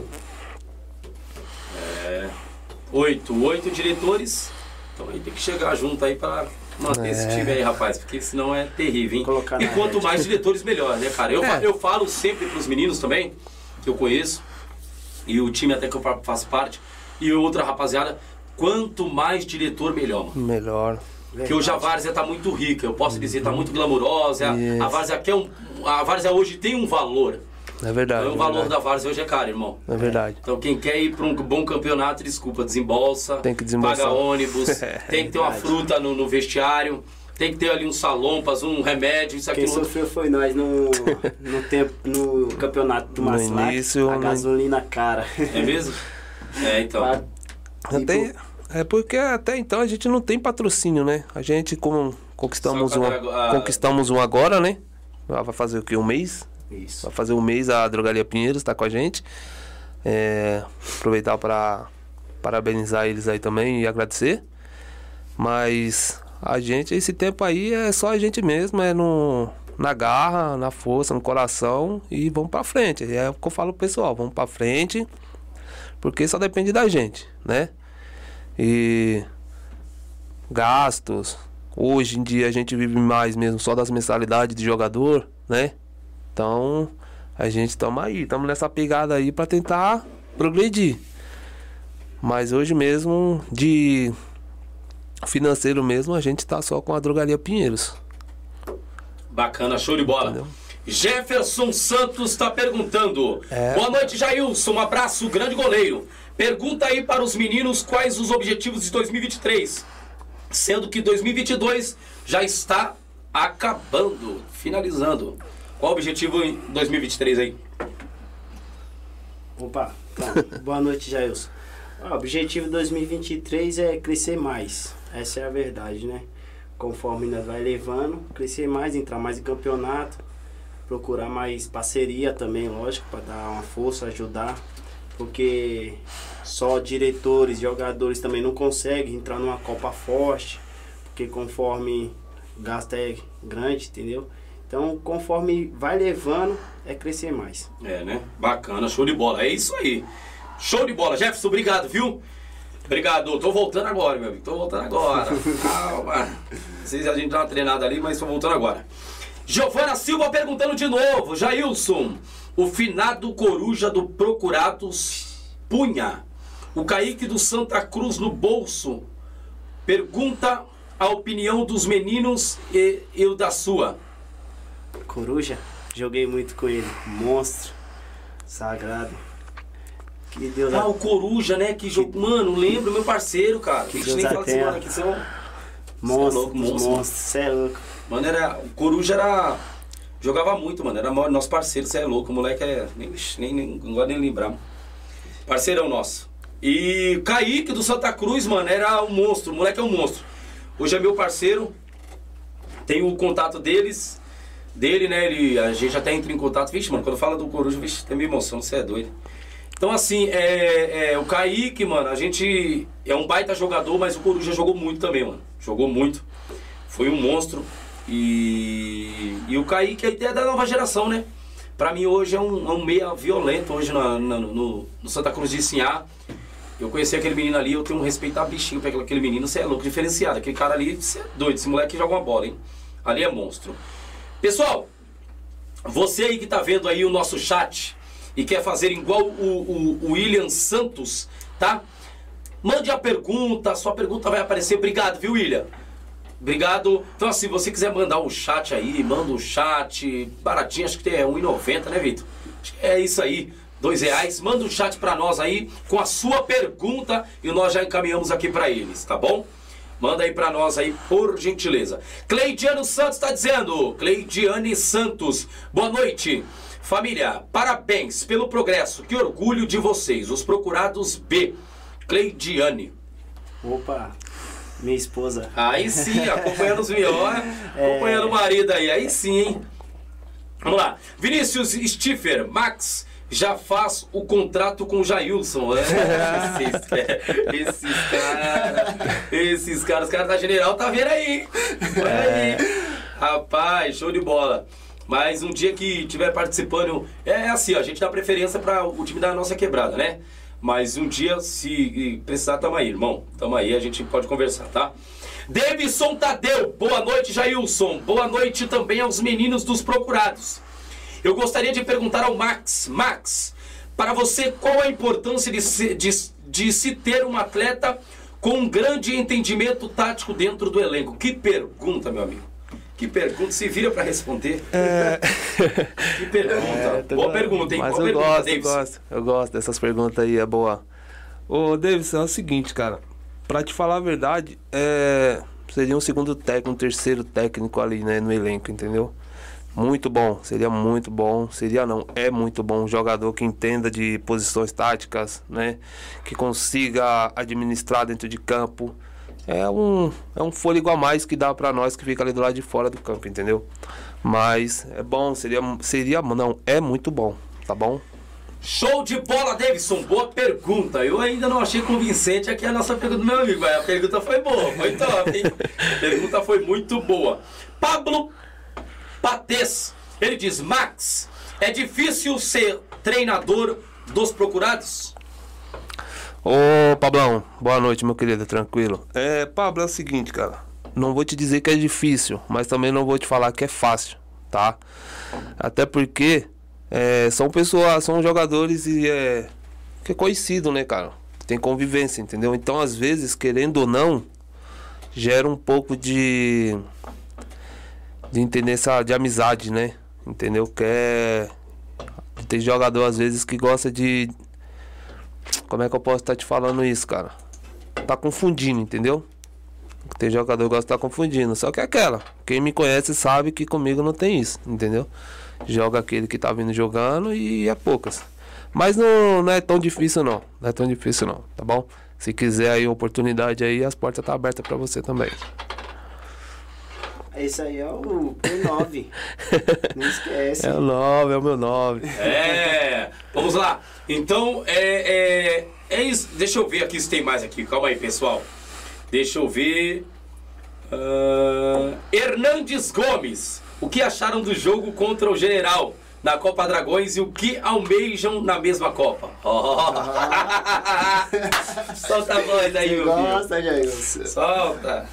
Oito. Oito diretores. Então aí tem que chegar junto aí pra manter esse time aí, rapaz. Porque senão é terrível, hein? Colocar E quanto rede. mais diretores, melhor, né, cara? Eu, É. eu falo sempre pros meninos também, que eu conheço, e o time até que eu fa- faço parte, e outra rapaziada, quanto mais diretor, melhor, mano. Melhor. Porque hoje a Várzea tá muito rica, eu posso dizer, tá muito glamurosa. A- Yes. A Várzea quer um. A Várzea hoje tem um valor. É verdade. Então, o é valor verdade. da Várzea hoje é caro, irmão. É verdade. Então quem quer ir para um bom campeonato, desculpa, desembolsa, Tem que desembolsar. paga ônibus, tem que ter uma fruta no, no vestiário, tem que ter ali um salompas, um remédio, isso aqui Quem sofreu foi nós no, no, tempo, no campeonato do No Maslac. início, a no- gasolina cara. É mesmo? É, então. Pra- Até, é porque até então a gente não tem patrocínio, né? A gente como conquistamos um, a- conquistamos um agora, né? Vai fazer o que? Um mês? Isso. Vai fazer um mês a Drogaria Pinheiros está com a gente. É, aproveitar para parabenizar eles aí também e agradecer. Mas a gente, esse tempo aí é só a gente mesmo, é no, na garra, na força, no coração e vamos para frente. É o que eu falo pro pessoal, vamos para frente, porque só depende da gente, né? E gastos. Hoje em dia a gente vive mais mesmo só das mensalidades de jogador, né? Então a gente estamos aí, estamos nessa pegada aí para tentar progredir. Mas hoje mesmo de financeiro mesmo, a gente tá só com a drogaria Pinheiros. Bacana, show de bola. Entendeu? Jefferson Santos está perguntando. É. Boa noite, Jailson. Um abraço, grande goleiro. Pergunta aí para os meninos quais os objetivos de 2023. Sendo que 2022 já está acabando, finalizando. Qual o objetivo em 2023 aí? Opa, tá. boa noite, Jailson. Ah, O objetivo de 2023 é crescer mais. Essa é a verdade, né? Conforme nós vai levando, crescer mais, entrar mais em campeonato, procurar mais parceria também, lógico, para dar uma força, ajudar. Porque só diretores, jogadores também não conseguem entrar numa Copa forte, porque conforme o gasto é grande, entendeu? Então, conforme vai levando, é crescer mais. É, né? Bacana, show de bola. É isso aí. Show de bola. Jefferson, obrigado, viu? Obrigado. Tô voltando agora, meu amigo. Tô voltando agora. Calma. Não sei se a gente dá uma treinada ali, mas tô voltando agora. Giovana Silva perguntando de novo. Jailson, o finado coruja do Procurados punha. O Kaique do Santa Cruz no bolso. Pergunta a opinião dos meninos e eu da sua. Coruja, joguei muito com ele. Monstro, sagrado. Que Deus Ah, o Coruja, né? Que jogo. Mano, lembro, meu parceiro, cara. Que a gente nem fala desse atenha. mano aqui, são. monstro, é louco, monstro. monstros, cê é louco. Mano, era. O Coruja era. Jogava muito, mano. Era nosso parceiro, você é louco. O moleque é. Nem, nem, nem, não gosto nem de lembrar. Parceirão nosso. E Kaique do Santa Cruz, mano, era um monstro. O moleque é um monstro. Hoje é meu parceiro. Tenho o contato deles. Dele, né? Ele, a gente até entra em contato. Vixe, mano, quando fala do Coruja, vixe, tem minha emoção, você é doido. Então, assim, é, é, o Kaique, mano, a gente é um baita jogador, mas o Coruja jogou muito também, mano. Jogou muito. Foi um monstro. E, e o Kaique é a ideia da nova geração, né? Pra mim, hoje é um, é um meia violento, hoje na- na- no, no Santa Cruz de Sinhá. Eu conheci aquele menino ali, eu tenho um respeito a bichinho pra aquele menino, você é louco, diferenciado. Aquele cara ali, você é doido, esse moleque joga uma bola, hein? Ali é monstro. Pessoal, você aí que tá vendo aí o nosso chat e quer fazer igual o, o, o William Santos, tá? Mande a pergunta, sua pergunta vai aparecer. Obrigado, viu, William? Obrigado. Então, assim, você quiser mandar um chat aí, manda um chat. Baratinho, acho que é R$1,90, né, Vitor? É isso aí. Dois reais. Manda um chat pra nós aí com a sua pergunta e nós já encaminhamos aqui pra eles, tá bom? Manda aí pra nós aí, por gentileza. Cleidiano Santos tá dizendo. Cleidiane Santos. Boa noite. Família, parabéns pelo progresso. Que orgulho de vocês. Os procurados B. Cleidiane. Opa, minha esposa. Aí sim, acompanhando os melhores, acompanhando o marido aí, aí sim, hein? Vamos lá. Vinícius Stiffer, Max já faz o contrato com o Jailson. É, esses, esses caras, esses caras, os caras da General tá vendo aí. Olha aí. Rapaz, show de bola. Mas um dia que tiver participando, é assim, ó, a gente dá preferência para o time da nossa quebrada, né? Mas um dia, se precisar, tamo aí, irmão. Tamo aí, a gente pode conversar, tá? Davidson Tadeu, boa noite, Jailson. Boa noite também aos meninos dos procurados. Eu gostaria de perguntar ao Max. Max, para você, qual a importância de se, de, de se ter um atleta com um grande entendimento tático dentro do elenco? Que pergunta, meu amigo. Que pergunta, se vira para responder. Que pergunta. tô- boa pergunta, hein? Mas boa eu pergunta, gosto, eu Davidson. gosto. Eu gosto dessas perguntas aí, é boa. Ô, Davidson, é o seguinte, cara. Pra te falar a verdade, é... seria um segundo técnico, um terceiro técnico ali, né, no elenco, entendeu? Muito bom, seria muito bom. Seria não, é muito bom um jogador que entenda de posições táticas, né? Que consiga administrar dentro de campo. É um, é um fôlego a mais que dá pra nós que fica ali do lado de fora do campo, entendeu? Mas é bom, seria, seria não, é muito bom, tá bom? Show de bola, Davidson. Boa pergunta. Eu ainda não achei convincente aqui a nossa pergunta do meu amigo, mas a pergunta foi boa, foi top, hein? A pergunta foi muito boa. Pablo Pates, ele diz: Max, é difícil ser treinador dos procurados? Ô, Pablão, boa noite, meu querido, tranquilo. É, Pablo, é o seguinte, cara. Não vou te dizer que é difícil, mas também não vou te falar que é fácil, tá? Até porque é, são pessoas, são jogadores e é, que é conhecido, né, cara? Tem convivência, entendeu? Então, às vezes, querendo ou não, gera um pouco de. De entendência de amizade, né? Entendeu? Que é. Tem jogador às vezes que gosta de. Como é que eu posso estar te falando isso, cara? Tá confundindo, entendeu? Tem jogador que gosta de estar confundindo. Só que é aquela. Quem me conhece sabe que comigo não tem isso, entendeu? Joga aquele que tá vindo jogando e é poucas. Mas não, não é tão difícil não. Não é tão difícil não, tá bom? Se quiser aí oportunidade aí, as portas tá abertas para você também. Esse aí é o P9. Não esquece. É o 9, é o meu 9. É, vamos lá. Então, é, é, é isso. Deixa eu ver aqui se tem mais aqui. Calma aí, pessoal. Deixa eu ver. Ah, Hernandes Gomes. O que acharam do jogo contra o General na Copa Dragões e o que almejam na mesma Copa? Oh. Solta a voz aí, meu. Gosta, Jailson. Solta.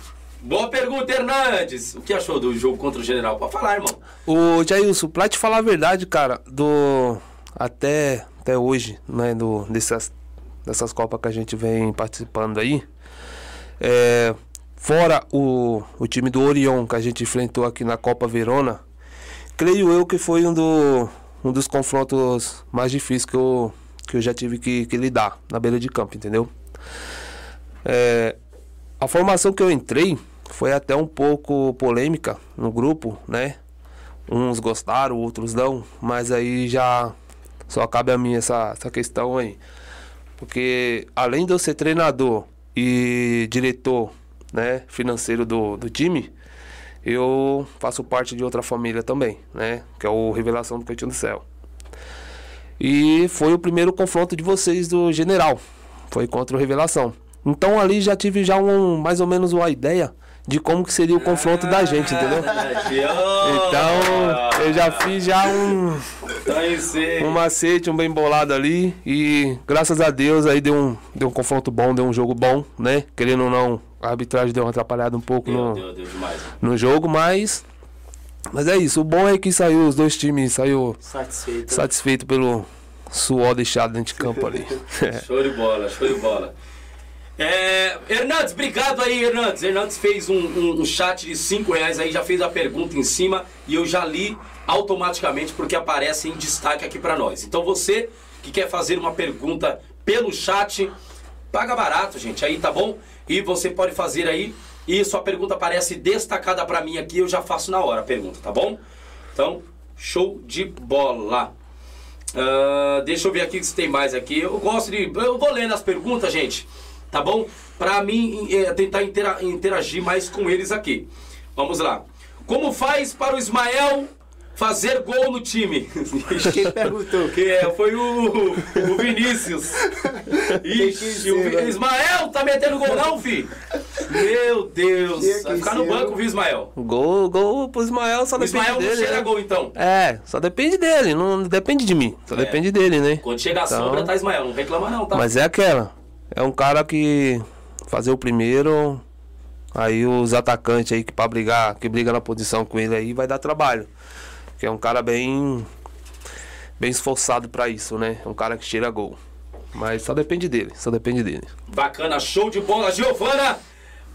Boa pergunta, Hernandes. O que achou do jogo contra o General? Pode falar, irmão. Ô, Jailson, pra te falar a verdade, cara, do. Até, até hoje, né, do, dessas, dessas Copas que a gente vem participando aí. É, fora o, o time do Orion que a gente enfrentou aqui na Copa Verona, creio eu que foi um, do, um dos confrontos mais difíceis que eu, que eu já tive que, que lidar na beira de campo, entendeu? É, a formação que eu entrei foi até um pouco polêmica no grupo, né? Uns gostaram, outros não, mas aí já só cabe a mim essa, essa questão aí. Porque além de eu ser treinador e diretor né, financeiro do, do time, eu faço parte de outra família também, né? Que é o Revelação do Cantinho do Céu. E foi o primeiro confronto de vocês do General. Foi contra o Revelação. Então ali já tive já um, mais ou menos uma ideia de como que seria o confronto da gente, entendeu? Então eu já fiz já um, Então, um macete, um bem bolado ali. E graças a Deus aí deu um, deu um confronto bom, deu um jogo bom, né? Querendo ou não, a arbitragem deu uma atrapalhada um pouco Deu, no, deu, deu demais. no jogo, mas. Mas é isso. O bom é que saiu, os dois times saiu Satisfeito. satisfeito pelo suor deixado dentro de campo ali. Show de bola, show de bola. É, Hernandes, obrigado aí, Hernandes. Hernandes fez um, um- um chat de 5 reais aí, já fez a pergunta em cima e eu já li automaticamente porque aparece em destaque aqui pra nós. Então você que quer fazer uma pergunta pelo chat, paga barato, gente, aí tá bom? E você pode fazer aí e sua pergunta aparece destacada pra mim aqui, eu já faço na hora a pergunta, tá bom? Então, show de bola. Ah, deixa eu ver aqui se tem mais aqui. Eu gosto de. Eu vou lendo as perguntas, gente. Tá bom? Pra mim eh, tentar intera- interagir mais com eles aqui. Vamos lá. Como faz para o Ismael fazer gol no time? Quem perguntou? Que é, foi o, o Vinícius. Ixi, o Vi- né? Ismael tá metendo gol não, fi? Meu Deus. Vai ficar no banco, eu- viu, Ismael? gol, gol pro Ismael só O depende Ismael não dele. cheira né? gol, então. É, só depende dele, não depende de mim, só depende dele, né? Quando chega a Então- sombra, tá Ismael. Não reclama não, tá? Mas é aquela. É um cara que fazer o primeiro, aí os atacantes aí que para brigar, que briga na posição com ele aí vai dar trabalho. Que é um cara bem bem esforçado pra isso, né? É um cara que tira gol. Mas só depende dele, só depende dele. Bacana, show de bola. Giovana,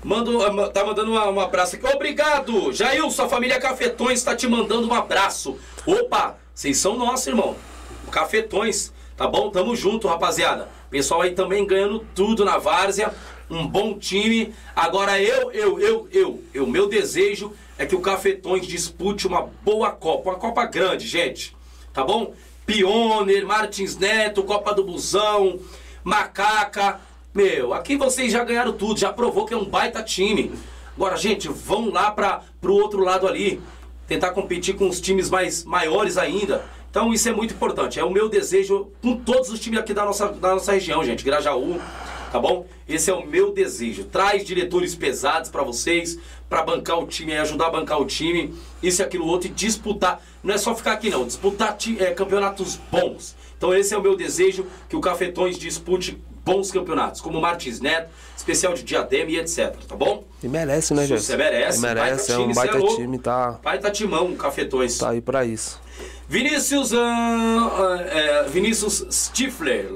mando, ah, tá mandando um abraço aqui. Obrigado. Jail, sua família Cafetões tá te mandando um abraço. Opa, vocês são nossos, irmão. Cafetões, tá bom? Tamo junto, rapaziada. Pessoal aí também ganhando tudo na várzea. Um bom time. Agora eu, eu, eu, eu, eu, meu desejo é que o Cafetões dispute uma boa Copa. Uma Copa grande, gente. Tá bom? Pioneer, Martins Neto, Copa do Busão, Macaca. Meu, aqui vocês já ganharam tudo, já provou que é um baita time. Agora, gente, vão lá para pro outro lado ali, tentar competir com os times mais maiores ainda. Então isso é muito importante. É o meu desejo com todos os times aqui da nossa, da nossa região, gente. Grajaú, tá bom? Esse é o meu desejo. Traz diretores pesados pra vocês, pra bancar o time, ajudar a bancar o time, isso e aquilo outro e disputar. Não é só ficar aqui não, disputar é, campeonatos bons. Então esse é o meu desejo, que o Cafetões dispute bons campeonatos, como o Martins Neto, especial de Diadema e etc, tá bom? E merece, né, gente? Você merece, merece, baita é um time, é baita louco. time, tá, Baita timão, Cafetões. tá aí pra isso. Vinícius, ah, é, Vinícius Stifler,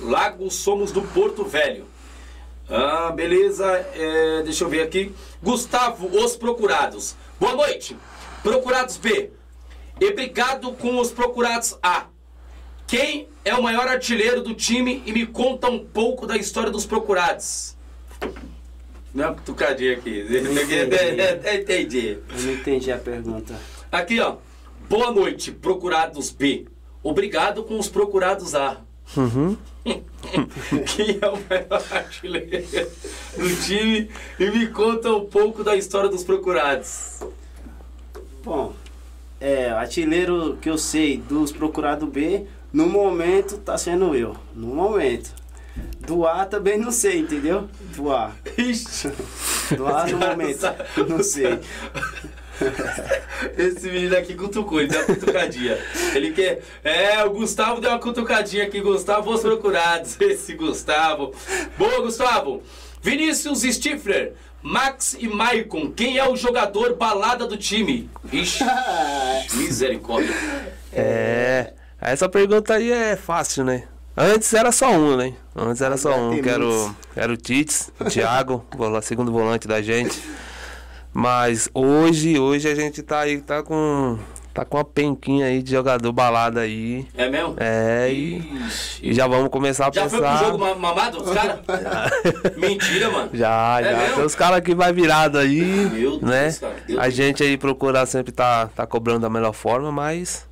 Lago Somos do Porto Velho. Ah, beleza. É, deixa eu ver aqui. Gustavo, os procurados. Boa noite. Procurados B. E obrigado com os procurados A. Quem é o maior artilheiro do time e me conta um pouco da história dos procurados? Não é uma cutucadinha aqui. Entendi. Eu não entendi a pergunta. Aqui, ó. Boa noite, procurados B. Obrigado com os procurados A. Uhum. Quem é o maior artilheiro do time e me conta um pouco da história dos procurados. Bom, é, artilheiro que eu sei dos procurados B, no momento tá sendo eu. No momento. Do A também não sei, entendeu? Do A. Ixi, Do A no momento. Não sei. esse menino aqui cutucou, ele deu uma cutucadinha. Ele quer. É, o Gustavo deu uma cutucadinha aqui, Gustavo, os procurados. Esse Gustavo. Boa, Gustavo. Vinícius Stifler, Max e Maicon, quem é o jogador balada do time? Ixi, misericórdia. É. Essa pergunta aí é fácil, né? Antes era só um, né? Antes era só um, que era o, era o Tits, o Thiago, segundo volante da gente. Mas hoje, hoje a gente tá aí, tá com. Tá com uma penquinha aí de jogador balada aí. É mesmo? É, e, e já vamos começar a Já foi pro pensar. jogo ma- mamado, os caras? Mentira, mano. Já, É já. mesmo? Tem os caras que vai virado aí, Meu Deus, né? cara, Deus A Deus. gente aí procura sempre tá, tá cobrando da melhor forma, mas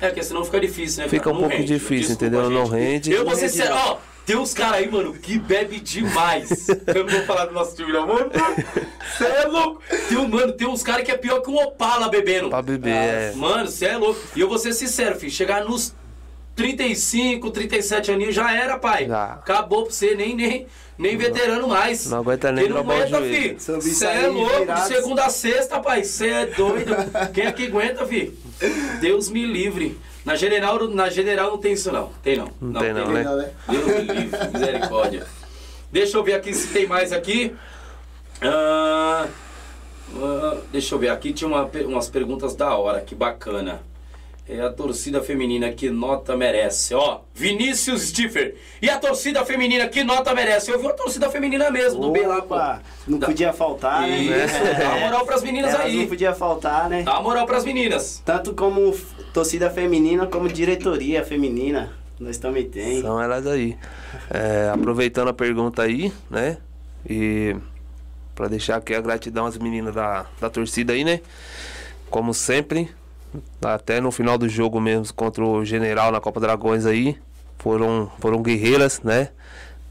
É, porque senão fica difícil, né? Fica um Não pouco rende. difícil, Desculpa, entendeu? Não rende. Eu vou ser não. ó. Tem uns caras aí, mano, que bebe demais. Eu não vou falar do nosso time, não. Mano, você é louco. Tem um, mano, tem uns caras que é pior que um Opala bebendo. pra beber, é. Mano, você é louco. E eu vou ser sincero, filho. Chegar nos 35, 37 aninhos já era, pai. Já. Acabou pra você, nem, nem, nem veterano mais. Não aguenta nem Quem não aguenta, filho. Você é louco. De virados. segunda a sexta, pai. Você é doido. Quem é que aguenta, filho? Deus me livre. Na general, na general não tem isso, não. Tem não. Não tem não, né? Não, né? Deus me livre, misericórdia. Deixa eu ver aqui se tem mais aqui. Ah, ah, deixa eu ver, aqui tinha uma umas perguntas da hora, que bacana. É a torcida feminina que nota merece. Ó, Vinícius Stiffer. E a torcida feminina que nota merece? Eu vi uma torcida feminina mesmo, do B lá, pô. Opa, não Dá- podia faltar, né? Isso, dá uma moral pras meninas Elas aí. não podia faltar, né? Dá uma moral pras meninas. Tanto como torcida feminina, como diretoria feminina. Nós também tem. São elas aí. É, aproveitando a pergunta aí, né? E pra deixar aqui a gratidão às meninas da, da torcida aí, né? Como sempre, até no final do jogo mesmo contra o General na Copa Dragões aí, foram, foram guerreiras, né?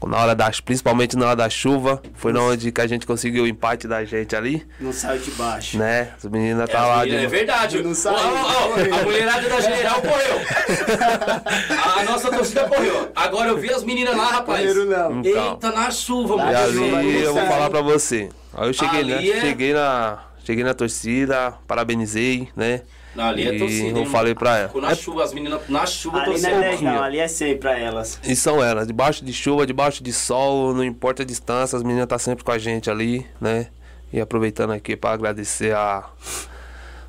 Na hora da, principalmente na hora da chuva, foi na onde que a gente conseguiu o empate da gente ali, Não saiu de baixo. né? As meninas É, tá lá meninas- de- é verdade. Não saiu, ó, ó, correu. a mulherada da general correu. A, nossa torcida correu. Agora eu vi as meninas lá, rapaz. Não. Então. Eita, na chuva, E mano. Tá, ali eu vou falar pra você. Aí eu cheguei, né? Ali é- Cheguei na. Cheguei na torcida, parabenizei, né? Não, ali é E torcida. eu hein, falei pra ela. Ficou Na chuva, as meninas na chuva Ali não torcendo. é 10 não, ali é 100 pra elas. E são elas, debaixo de chuva, debaixo de sol, não importa a distância, as meninas tá sempre com a gente ali, né? E aproveitando aqui pra agradecer a,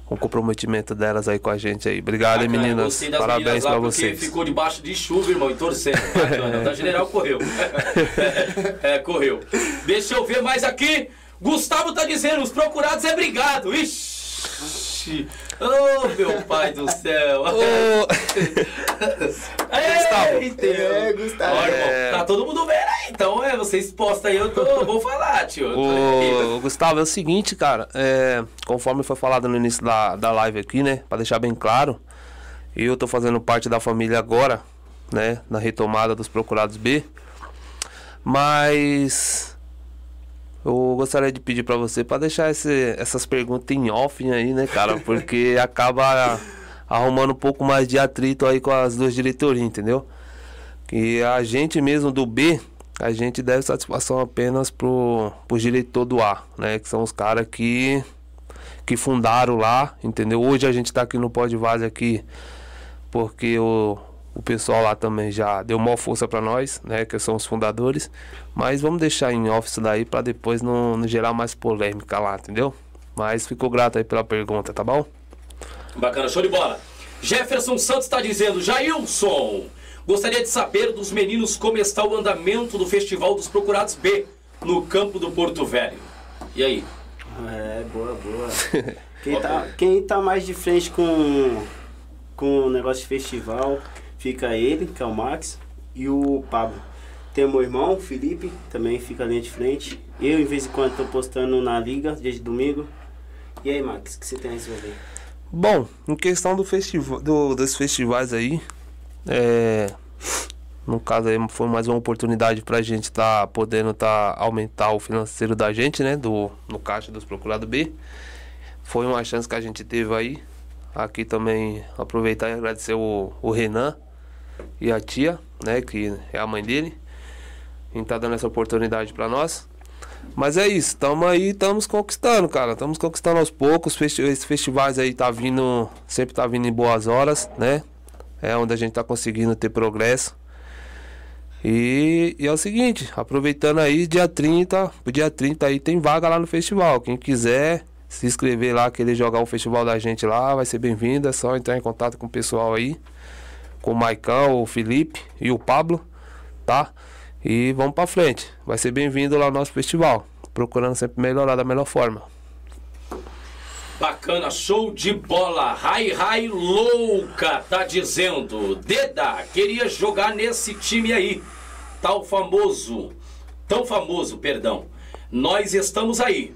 o comprometimento delas aí com a gente aí. Obrigado, hein, Bacana, meninas. gostei das Parabéns meninas pra porque vocês. ficou debaixo de chuva, irmão, e torcendo. Bacana. O da general correu. É, correu. Deixa eu ver mais aqui. Gustavo tá dizendo, os procurados é brigado. Ixi. Oh, meu pai do céu. Ô, Eita, É, Gustavo. Ó, irmão, É. Tá todo mundo vendo aí. Então, é, vocês postam aí, eu tô, vou falar, tio. Ô, Gustavo, é o seguinte, cara, é, conforme foi falado no início da, da live aqui, né, pra deixar bem claro, eu tô fazendo parte da família agora, né, na retomada dos Procurados B, mas eu gostaria de pedir pra você pra deixar esse- essas perguntas em off aí, né, cara, porque acaba arrumando um pouco mais de atrito aí com as duas diretorias, entendeu? Que a gente mesmo do B, a gente deve satisfação apenas pro, pro diretor do A, né? Que são os caras que, que fundaram lá, entendeu? Hoje a gente tá aqui no Pod Vaz aqui porque o, o pessoal lá também já deu maior força pra nós, né? Que são os fundadores. Mas vamos deixar em off isso daí pra depois não, não gerar mais polêmica lá, entendeu? Mas ficou grato aí pela pergunta, tá bom? Bacana, show de bola. Jefferson Santos está dizendo, Jailson, gostaria de saber dos meninos como está o andamento do Festival dos Procurados B. no campo do Porto Velho. E aí? É, boa, boa. Quem tá, quem tá mais de frente com, com o negócio de festival fica ele, que é o Max, e o Pablo. Tem meu irmão, Felipe, também fica ali de frente. Eu, em vez em quando, tô postando na liga, dia de domingo. E aí, Max, o que você tem a resolver? Bom, em questão do festival, do, dos festivais aí, é, no caso aí foi mais uma oportunidade pra gente tá podendo tá aumentar o financeiro da gente, né, do no caixa dos procurados B. Foi uma chance que a gente teve aí. Aqui também aproveitar e agradecer o, o Renan e a tia, né, que é a mãe dele, em tá dando essa oportunidade para nós. Mas é isso, estamos aí, estamos conquistando, cara. Estamos conquistando aos poucos. Festi esses festivais aí tá vindo, sempre tá vindo em boas horas, né? É onde a gente tá conseguindo ter progresso. E, e é o seguinte, aproveitando aí, dia 30, o dia 30 aí tem vaga lá no festival. Quem quiser se inscrever lá, querer jogar o festival da gente lá, vai ser bem-vindo. É só entrar em contato com o pessoal aí, com o Maicão, o Felipe e o Pablo, tá? E vamos pra frente. Vai ser bem-vindo lá no nosso festival. Procurando sempre melhorar da melhor forma. Bacana, show de bola. Rai, rai, louca, tá dizendo. Deda, queria jogar nesse time aí. Tal famoso. Tão famoso, perdão. Nós estamos aí.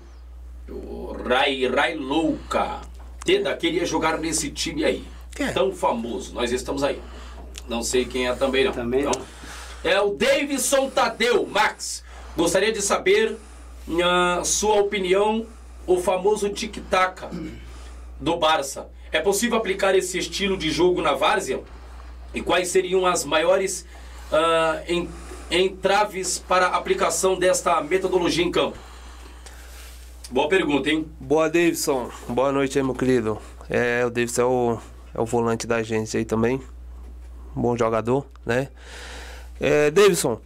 Rai, rai, louca. Deda, queria jogar nesse time aí. É. Tão famoso. Nós estamos aí. Não sei quem é também não. Também não. Então, é o Davidson Tadeu. Max, gostaria de saber ah, sua opinião, o famoso tic-tac do Barça. É possível aplicar esse estilo de jogo na várzea? E quais seriam as maiores en- entraves para a aplicação desta metodologia em campo? Boa pergunta, hein? Boa, Davidson. Boa noite aí, meu querido. É, o Davidson é o, é o volante da gente aí também. Bom jogador, né? É, Davidson,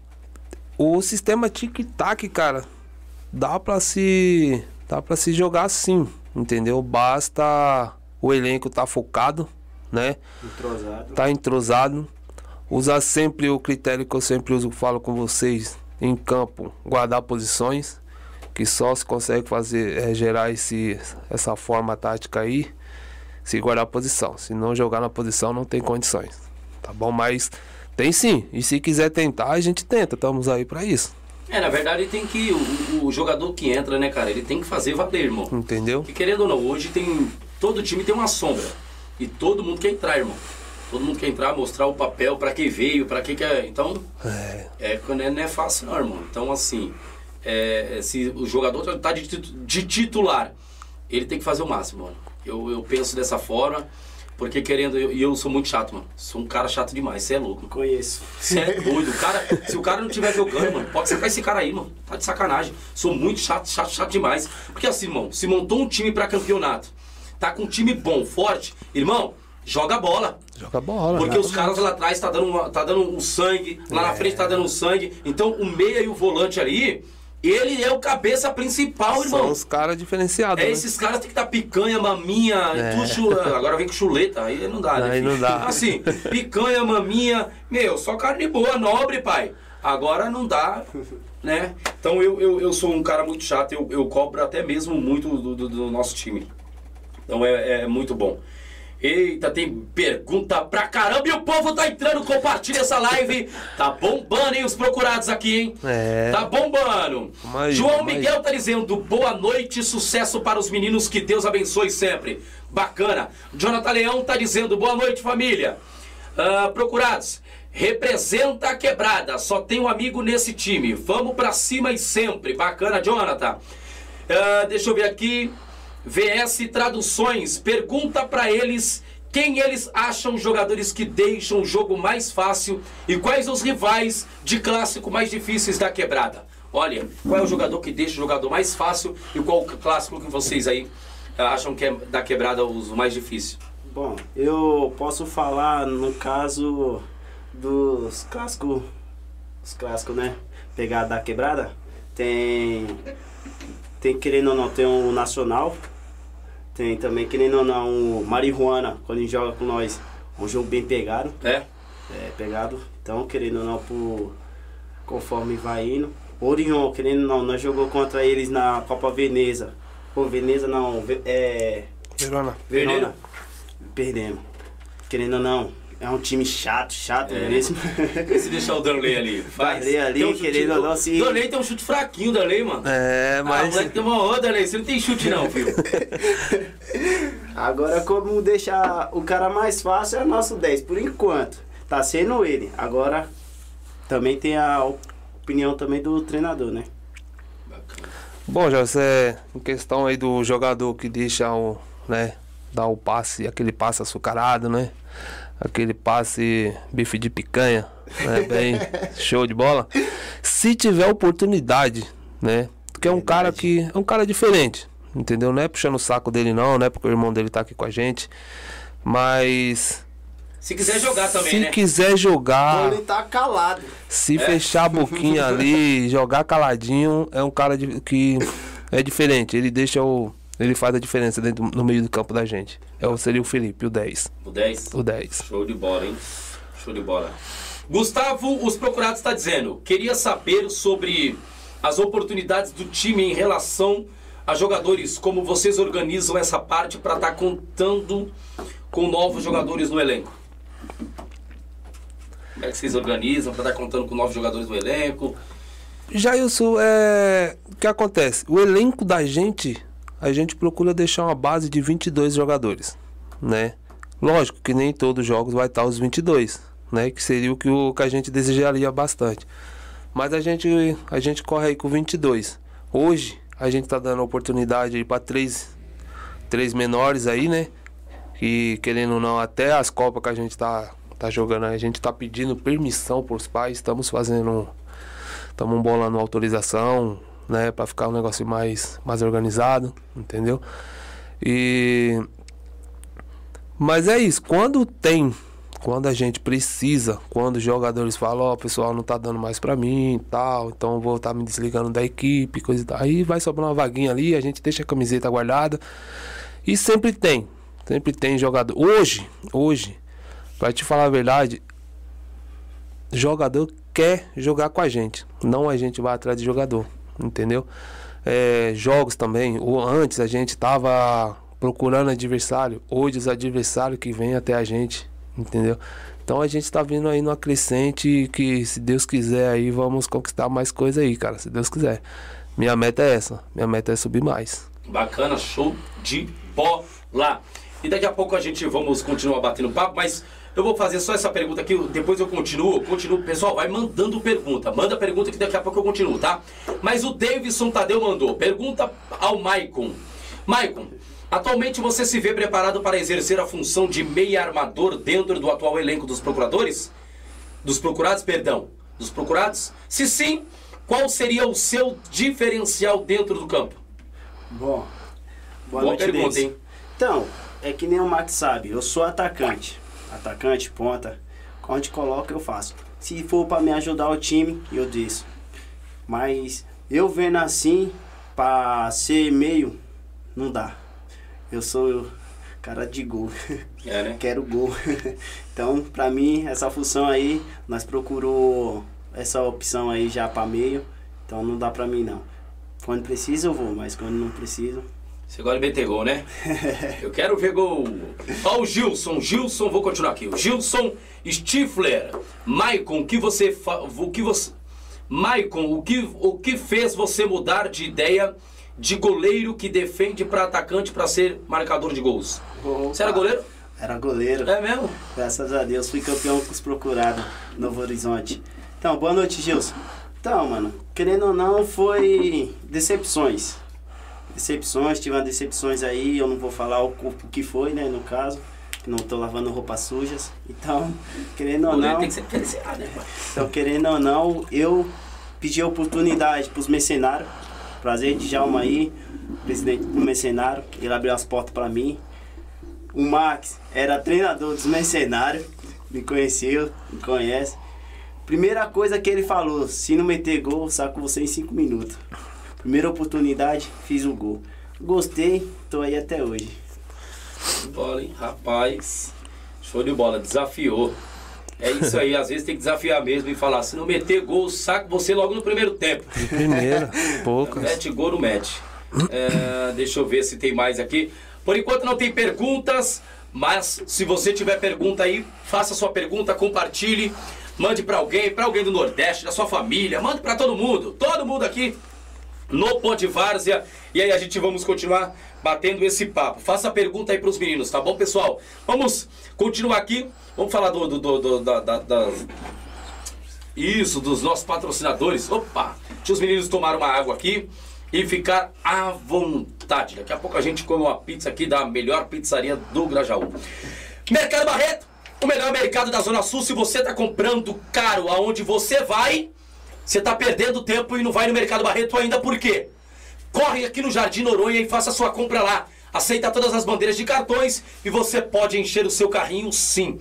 o sistema tic-tac, cara, dá pra se. dá pra se jogar sim, entendeu? Basta o elenco tá focado, né? Entrosado. tá entrosado. Usar sempre o critério que eu sempre uso, falo com vocês em campo, guardar posições, que só se consegue fazer é, gerar esse, essa forma tática aí, se guardar a posição. Se não jogar na posição, não tem condições. Tá bom? Mas tem sim. E se quiser tentar, a gente tenta. Estamos aí pra isso. É, na verdade tem que. O, o jogador que entra, né, cara, ele tem que fazer valer, irmão. Entendeu? E querendo ou não, hoje tem. Todo time tem uma sombra. E todo mundo quer entrar, irmão. Todo mundo quer entrar, mostrar o papel, pra que veio, pra que quer. Então, É. é, não é- não é fácil não, irmão. Então, assim, é, se o jogador tá de, de titular, ele tem que fazer o máximo, mano. Eu, eu penso dessa forma, porque querendo, e eu, eu sou muito chato, mano. Sou um cara chato demais, você é louco. Conheço. Você é doido, o cara, se o cara não estiver jogando, mano, pode sacar esse cara aí, mano. Tá de sacanagem. Sou muito chato, chato, chato demais. Porque assim, irmão, se montou um time pra campeonato, tá com um time bom, forte, irmão, joga bola. Joga bola. Porque né? os caras lá atrás tá dando, uma- tá dando um sangue, lá na frente tá dando um sangue. Então o meia e o volante ali, ele é o cabeça principal, irmão. São os caras diferenciados. É, né? esses caras tem que estar picanha, maminha, É. tudo agora vem com chuleta, aí não dá, né? Aí não dá. Assim, picanha, maminha, meu, só carne boa, nobre, pai. Agora não dá, né? Então eu, eu, eu sou um cara muito chato, eu, eu cobro até mesmo muito do, do- do nosso time. Então é, é muito bom. Eita, tem pergunta pra caramba e o povo tá entrando, compartilha essa live. Tá bombando, hein, os procurados aqui, hein? É. Tá bombando. Aí, João aí. Miguel tá dizendo boa noite, sucesso para os meninos, que Deus abençoe sempre. Bacana. Jonathan Leão tá dizendo boa noite, família. Ah, procurados, representa a quebrada, só tem um amigo nesse time. Vamos pra cima e sempre. Bacana, Jonathan. Ah, deixa eu ver aqui. VS Traduções pergunta pra eles quem eles acham jogadores que deixam o jogo mais fácil e quais os rivais de clássico mais difíceis da quebrada. Olha, qual é o jogador que deixa o jogador mais fácil e qual o clássico que vocês aí ah, acham que é da quebrada os mais difícil? Bom, eu posso falar no caso dos clássicos, os clássicos, né? Pegar da quebrada. Tem, tem querendo ou não, tem o Nacional. Tem também, querendo ou não, o Marihuana, quando ele joga com nós. Um jogo bem pegado, É? é, pegado. Então, querendo ou não, por, conforme vai indo. Orion, querendo ou não, nós jogou contra eles na Copa Veneza. Pô, Veneza não, é. Verona. Verona. Perdemos. Querendo ou não, é um time chato, chato É. mesmo. E se deixar o Danley ali? Faz. Danley ali, Tem um chute- querendo ou não, se- Danley tem um chute fraquinho, Danley, mano. É, Ah, o mas. moleque tem uma... Ô, Danley, você não tem chute não, filho. Agora, como deixar o cara mais fácil é nosso 10, por enquanto. Tá sendo ele. Agora, também tem a opinião também do treinador, né? Bacana. Bom, já você em questão aí do jogador que deixa o, né, dar o passe, aquele passe açucarado, né? Aquele passe bife de picanha, né? Bem show de bola. Se tiver oportunidade, né? Porque é um cara que é um cara diferente, entendeu? Não é puxando o saco dele não, não é porque o irmão dele tá aqui com a gente, mas Se quiser jogar também, se né? quiser jogar, Ele tá calado. se fechar a boquinha ali, jogar caladinho, é um cara de- que é diferente. Ele deixa o. Ele faz a diferença dentro, no meio do campo da gente. É, o- seria o Felipe, o 10. O 10. O 10. Show de bola, hein? Show de bola. Gustavo, os procurados está dizendo, queria saber sobre as oportunidades do time em relação a jogadores, como vocês organizam essa parte para estar contando com novos jogadores no elenco. Como é que vocês organizam para estar contando com novos jogadores no elenco? Jailson, é. O que acontece? O elenco da gente, a gente procura deixar uma base de 22 jogadores, né? Lógico que nem todos os jogos vai estar os 22, né? Que seria o que, o que a gente desejaria bastante. Mas a gente, a gente corre aí com 22. Hoje, a gente tá dando oportunidade para três, três menores aí, né? E querendo ou não, até as Copas que a gente tá, tá jogando, a gente tá pedindo permissão pros pais, estamos fazendo. Estamos bolando autorização, né? Pra ficar um negócio mais, mais organizado, entendeu? E. Mas é isso, quando tem, quando a gente precisa, quando os jogadores falam, ó, pessoal, não tá dando mais pra mim e tal, então vou estar me desligando da equipe, coisa e tal. Aí vai sobrar uma vaguinha ali, a gente deixa a camiseta guardada. E sempre tem, sempre tem jogador. Hoje, hoje, pra te falar a verdade, jogador quer jogar com a gente. Não a gente vai atrás de jogador, entendeu? É, jogos também. Ou antes a gente tava procurando adversário. Hoje os adversários que vêm até a gente, entendeu? Então a gente tá vindo aí numa crescente que, se Deus quiser, aí vamos conquistar mais coisa aí, cara. Se Deus quiser. Minha meta é essa. Minha meta é subir mais. Bacana, show de bola. E daqui a pouco a gente vamos continuar batendo papo, mas eu vou fazer só essa pergunta aqui, depois eu continuo, continuo. Pessoal, vai mandando pergunta. Manda pergunta que daqui a pouco eu continuo, tá? Mas o Davidson Tadeu mandou. Pergunta ao Maicon. Maicon, atualmente você se vê preparado para exercer a função de meia armador dentro do atual elenco dos procuradores? Dos procurados, perdão. Dos procurados? Se sim, qual seria o seu diferencial dentro do campo? Bom, boa, Boa noite, pergunta, hein? Então, é que nem o Max sabe, eu sou atacante. Atacante, ponta. Onde coloca, eu faço. Se for pra me ajudar o time, eu desço. Mas eu vendo assim, pra ser meio, não dá. Eu sou cara de gol. É, né? Quero gol. então, pra mim, essa função aí, nós procurou essa opção aí já pra meio. Então não dá pra mim não. Quando precisa eu vou, mas quando não precisa, Você gosta de meter gol, né? Eu quero ver gol. Ó o Gilson. Gilson, vou continuar aqui. O Gilson Stifler. Maicon, o que você... Fa... O que você... Maicon, o que, o que fez você mudar de ideia de goleiro que defende para atacante para ser marcador de gols? Você era goleiro? Era goleiro. É mesmo? Graças a Deus, fui campeão com os procurados, Novo Horizonte. Então, boa noite, Gilson. Então, mano, querendo ou não, foi decepções. Decepções, tive umas decepções aí, eu não vou falar o, que foi, né, no caso. que Não tô lavando roupas sujas. Então, querendo ou não. tem que ser né? Então, querendo ou não, eu pedi a oportunidade para os mercenários. Prazer de Djalma aí, presidente do mercenário. Ele abriu as portas para mim. O Max era treinador dos mercenários, me conheceu, me conhece. Primeira coisa que ele falou: se não meter gol, saco você em 5 minutos. Primeira oportunidade, fiz o gol. Gostei, tô aí até hoje. Show de bola, hein? Rapaz. Show de bola. Desafiou. É isso aí, às vezes tem que desafiar mesmo e falar, se não meter gol, saco você logo no primeiro tempo. De primeira, poucas. Mete gol, não mete. É, deixa eu ver se tem mais aqui. Por enquanto não tem perguntas, mas se você tiver pergunta aí, faça sua pergunta, compartilhe, mande para alguém, para alguém do Nordeste, da sua família, mande para todo mundo, todo mundo aqui no Ponte Várzea. E aí a gente vamos continuar batendo esse papo. Faça pergunta aí para os meninos, tá bom, pessoal? Vamos continuar aqui. Vamos falar do, do, do, do da, da, da, isso, dos nossos patrocinadores. Opa! Deixa os meninos tomar uma água aqui e ficar à vontade. Daqui a pouco a gente come uma pizza aqui da melhor pizzaria do Grajaú. Mercado Barreto, o melhor mercado da Zona Sul. Se você está comprando caro aonde você vai, você está perdendo tempo e não vai no Mercado Barreto ainda. Por quê? Corre aqui no Jardim Noronha e faça sua compra lá. Aceita todas as bandeiras de cartões e você pode encher o seu carrinho sim.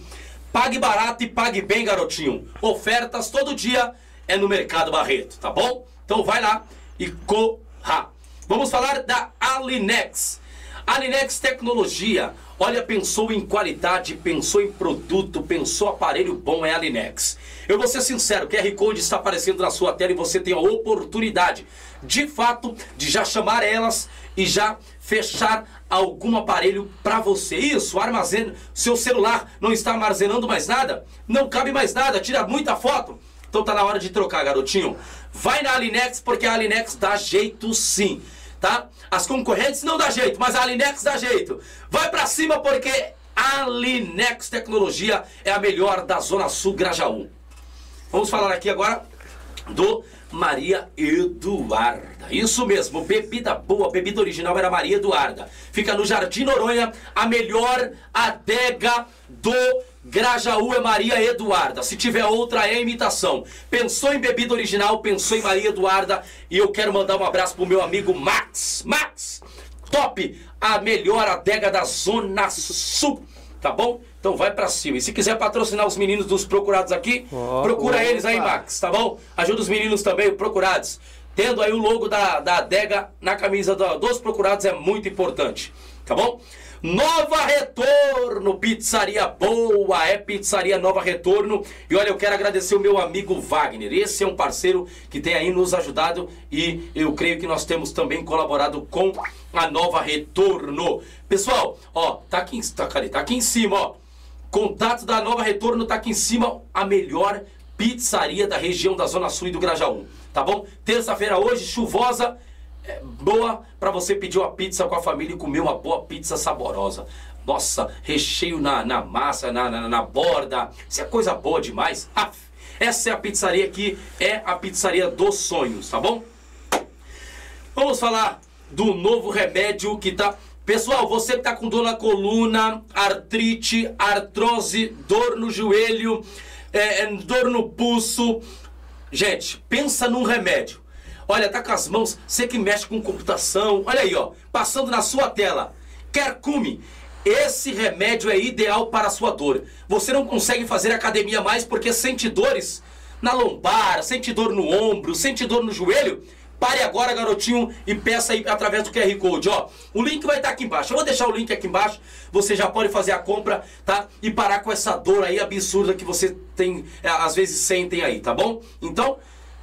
Pague barato e pague bem, garotinho. Ofertas todo dia é no Mercado Barreto, tá bom? Então vai lá e corra. Vamos falar da Alinex. Alinex Tecnologia. Olha, pensou em qualidade, pensou em produto, pensou aparelho bom, é Alinex. Eu vou ser sincero, o QR Code está aparecendo na sua tela e você tem a oportunidade, de fato, de já chamar elas e já fechar algum aparelho para você. Isso, armazena, seu celular não está armazenando mais nada, não cabe mais nada, tira muita foto. Então tá na hora de trocar, garotinho. Vai na Alinex porque a Alinex dá jeito sim tá? As concorrentes não dá jeito, mas a Alinex dá jeito. Vai para cima porque a Alinex Tecnologia é a melhor da Zona Sul Grajaú. Vamos falar aqui agora do Maria Eduarda. Isso mesmo, bebida boa, bebida original era Maria Eduarda. Fica no Jardim Noronha, a melhor adega do Grajaú é Maria Eduarda. Se tiver outra, é imitação. Pensou em bebida original, pensou em Maria Eduarda. E eu quero mandar um abraço pro meu amigo Max. Max, top! A melhor adega da Zona Sul. Tá bom? Então vai pra cima. E se quiser patrocinar os meninos dos procurados aqui, Oh, procura opa. eles aí, Max, tá bom? Ajuda os meninos também, procurados. Tendo aí o logo da, da adega na camisa do- dos procurados é muito importante, tá bom? Nova Retorno, pizzaria boa, é pizzaria Nova Retorno. E olha, eu quero agradecer o meu amigo Wagner. Esse é um parceiro que tem aí nos ajudado e eu creio que nós temos também colaborado com a Nova Retorno. Pessoal, ó, tá aqui, em- tá, cadê? tá aqui em cima, ó. Contato da Nova Retorno tá aqui em cima, a melhor pizzaria da região da Zona Sul e do Grajaú, tá bom? Terça-feira hoje, chuvosa, é, boa para você pedir uma pizza com a família e comer uma boa pizza saborosa. Nossa, recheio na, na massa, na, na, na borda, isso é coisa boa demais. Aff, essa é a pizzaria que é a pizzaria dos sonhos, tá bom? Vamos falar do novo remédio que tá. Pessoal, você que tá com dor na coluna, artrite, artrose, dor no joelho, é, é, dor no pulso. Gente, pensa num remédio. Olha, tá com as mãos, você que mexe com computação. Olha aí, ó, passando na sua tela. Kercume. Esse remédio é ideal para a sua dor. Você não consegue fazer academia mais porque sente dores na lombar, sente dor no ombro, sente dor no joelho. Pare agora, garotinho, e peça aí através do QR Code, ó. O link vai estar aqui embaixo. Eu vou deixar o link aqui embaixo. Você já pode fazer a compra, tá? E parar com essa dor aí absurda que você tem, é, às vezes sentem aí, tá bom? Então,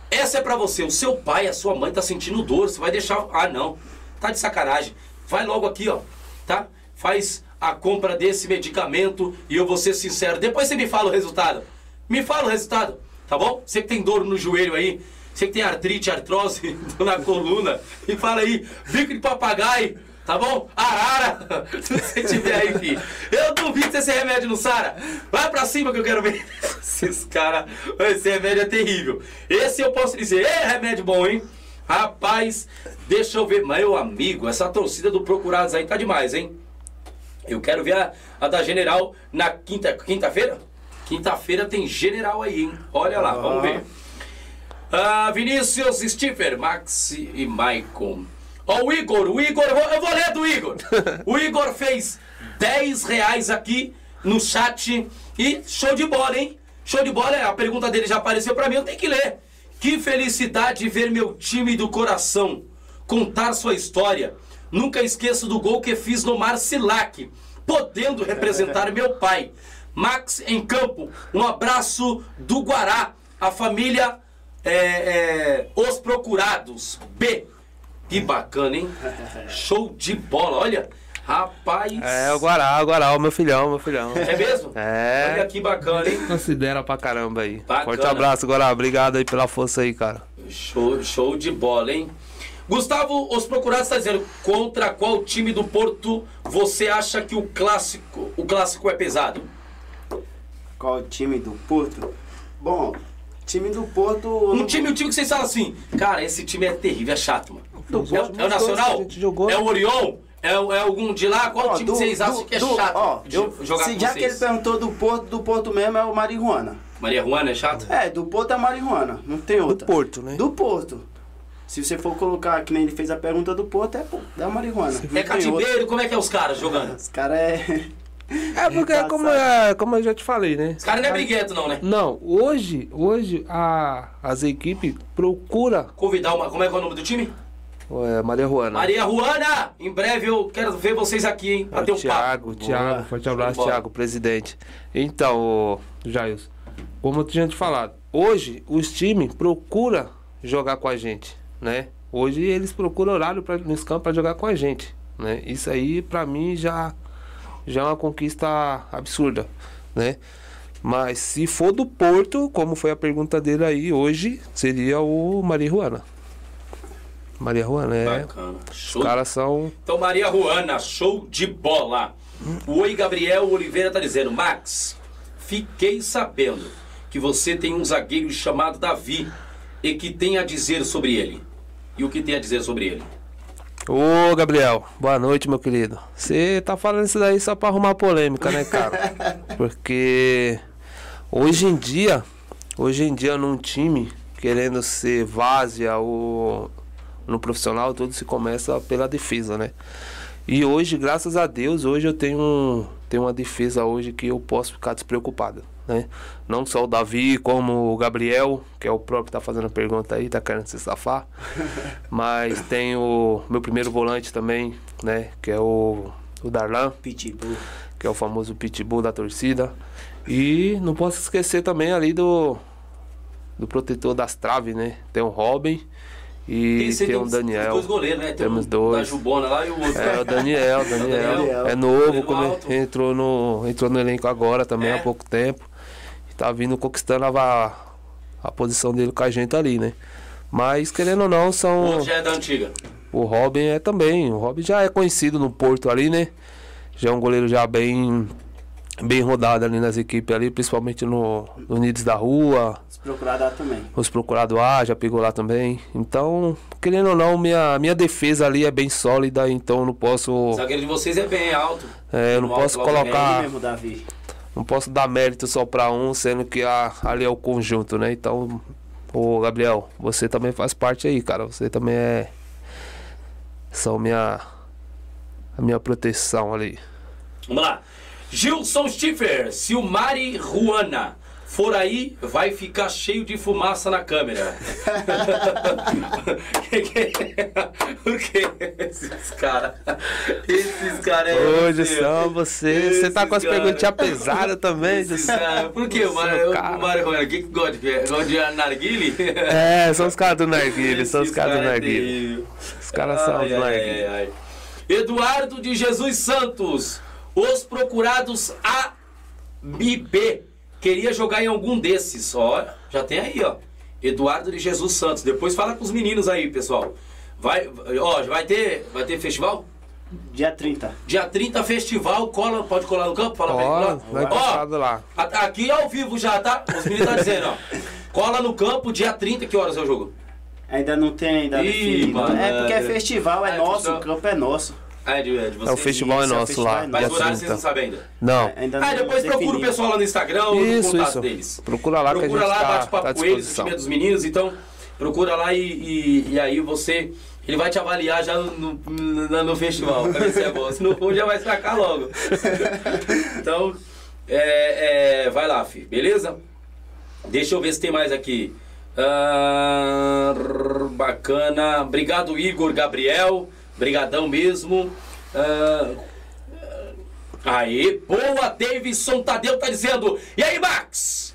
essa é pra você. O seu pai, a sua mãe tá sentindo dor. Você vai deixar. Ah, não. Tá de sacanagem. Vai logo aqui, ó. Tá? Faz a compra desse medicamento e eu vou ser sincero. Depois você me fala o resultado. Me fala o resultado, tá bom? Você que tem dor no joelho aí, você que tem artrite, artrose na coluna, me fala aí, bico de papagaio, tá bom? Arara, se você tiver aí, filho. Eu duvido se esse remédio não sara. Vai pra cima que eu quero ver. Esses caras, esse remédio é terrível. Esse eu posso dizer, é remédio bom, hein? Rapaz, deixa eu ver. Meu amigo, essa torcida do Procurados aí tá demais, hein? Eu quero ver a, a da General na quinta, quinta-feira? Quinta-feira tem General aí, hein? Olha lá, vamos ver. Ah, Vinícius, Stiffer, Max e Maicon. Ó, o Igor, o Igor, eu vou, eu vou ler do Igor. O Igor fez 10 reais aqui no chat e show de bola, hein? Show de bola, a pergunta dele já apareceu pra mim, eu tenho que ler. Que felicidade ver meu time do coração contar sua história. Nunca esqueço do gol que fiz no Marcilac, podendo representar meu pai. Max em campo. Um abraço do Guará. A família é, é, Os Procurados. B. Que bacana, hein? Show de bola. Olha, rapaz. É, o Guará, o Guará, o meu filhão, meu filhão. É mesmo? É. Olha que bacana, hein? Considera pra caramba aí. Bacana. Forte abraço, Guará. Obrigado aí pela força aí, cara. Show, show de bola, hein? Gustavo, os procurados está dizendo contra qual time do Porto você acha que o clássico, o clássico é pesado? Qual time do Porto? Bom, time do Porto. Um time, um time que vocês falam assim, cara, esse time é terrível, é chato, mano. Do É, Porto, é o Nacional? que a gente jogou. É o Orion? É, o- é algum de lá? Qual Ó, time do- que vocês acham do- que é do- chato ó, de eu- jogar se com já que ele vocês? perguntou do Porto, do Porto mesmo é o Marihuana. Maria Juana é chato? É, do Porto é Marihuana, não tem Do outra. Porto, né? Do Porto. Se você for colocar, que nem ele fez a pergunta do Porto, é, pô, é o Marihuana. É outra. catimbeiro? Como é que é os caras jogando? Os caras é. É porque, Engraçado. como, é, como eu já te falei, né? Os caras não é briguento não, né? Não, hoje, hoje a, as equipes procuram Convidar uma... Como é que é o nome do time? é, Maria Juana. Maria Juana! Em breve eu quero ver vocês aqui, hein? Pra É ter o um papo. Thiago, Thiago, Boa. forte abraço. Thiago, presidente. Então, ô, Jailson, como eu tinha te falado, hoje os times procuram jogar com a gente, né? Hoje eles procuram horário pra, nos campos para jogar com a gente, né? Isso aí, pra mim, já, já é uma conquista absurda, né? Mas se for do Porto, como foi a pergunta dele aí, hoje seria o Maria Juana. Maria Juana, é. Bacana. Os Show. caras são. Então, Maria Juana, show de bola. O Oi Gabriel Oliveira tá dizendo, Max, fiquei sabendo que você tem um zagueiro chamado Davi e que tem a dizer sobre ele. E o que tem a dizer sobre ele? Ô, Gabriel, boa noite, meu querido. Você tá falando isso daí só pra arrumar polêmica, né, cara? Porque hoje em dia, hoje em dia num time querendo ser várzea ou no profissional, tudo se começa pela defesa, né? E hoje, graças a Deus, hoje eu tenho, um, tenho uma defesa hoje que eu posso ficar despreocupado, né? Não só o Davi, como o Gabriel, que é o próprio que tá fazendo a pergunta aí, tá querendo se safar. Mas tem o meu primeiro volante também, né? Que é o, o Darlan, Pitbull. que é o famoso pitbull da torcida. E não posso esquecer também ali do, do protetor das traves, né? Tem o Robin e tem o os- Daniel. Dois goleiros, né? Tem Temos um dois. Da Jubona lá e o outro. É, o Daniel, o Daniel. Daniel. É novo, come- entrou, no, entrou no elenco agora também É. há pouco tempo. Tá vindo conquistando a, a posição dele com a gente ali, né? Mas querendo ou não, O são. outro já é da antiga. O Robin é também. O Robin já é conhecido no Porto ali, né? Já é um goleiro já bem bem rodado ali nas equipes ali, principalmente no, no Unidos da Rua, Os procurados também. os procurados A, já pegou lá também. Então, querendo ou não, minha, minha defesa ali é bem sólida, então eu não posso. O zagueiro de vocês é bem alto. É, eu não posso alto, É colocar. mesmo, Davi. Não posso dar mérito só pra um, sendo que a, ali é o conjunto, né? Então, ô Gabriel, você também faz parte aí, cara. Você também é. São minha. A minha proteção ali. Vamos lá. Gilson Stiffer, se o Mari Juana for aí, vai ficar cheio de fumaça na câmera. que que é? O que? Esses caras. Esses caras é. Hoje são você. Você tá com as cara. perguntinhas pesadas também, Gilson. Por que o Mari, Seu o que gosta de Gosta de narguile? É, são os caras do Narguilha, são os caras do cara é Narguilha. terrível. Os caras são Ai, os ai. Eduardo de Jesus Santos. Os procurados A e B. Queria jogar em algum desses. Ó, já tem aí, ó. Eduardo de Jesus Santos. Depois fala com os meninos aí, pessoal. Vai, ó, vai ter, vai ter festival? Dia 30. Dia 30 festival, cola, pode colar no campo? Fala pra ele Ó, colar. vai Ó, lá. a- aqui ao vivo já, tá? Os meninos tá dizendo, ó. Cola no campo, dia 30, que horas é o jogo? Ainda não tem ainda Ih, mano, É porque é é. festival, é é nosso, festival. o campo é nosso. Ah, é de, é de É, vocês? o festival é Isso, é nosso festival lá. é Mas dia o horário vocês 30. não sabem ainda. Não. Ainda Ah, não depois procura o pessoal lá no Instagram ou no Isso, contato isso. deles. Procura lá que a Procura gente lá, tá, bate papo tá com eles, o time é dos meninos, então procura lá e, e, e aí você. Ele vai te avaliar já no, no, no festival, pra ver se é bom. Se não for, já vai sacar logo. então, é, é, vai lá, fi, beleza? Deixa eu ver se tem mais aqui. Ah, bacana. Obrigado, Igor Gabriel. Brigadão mesmo. Ah, Aí, boa, Davidson Tadeu tá dizendo. E aí, Max?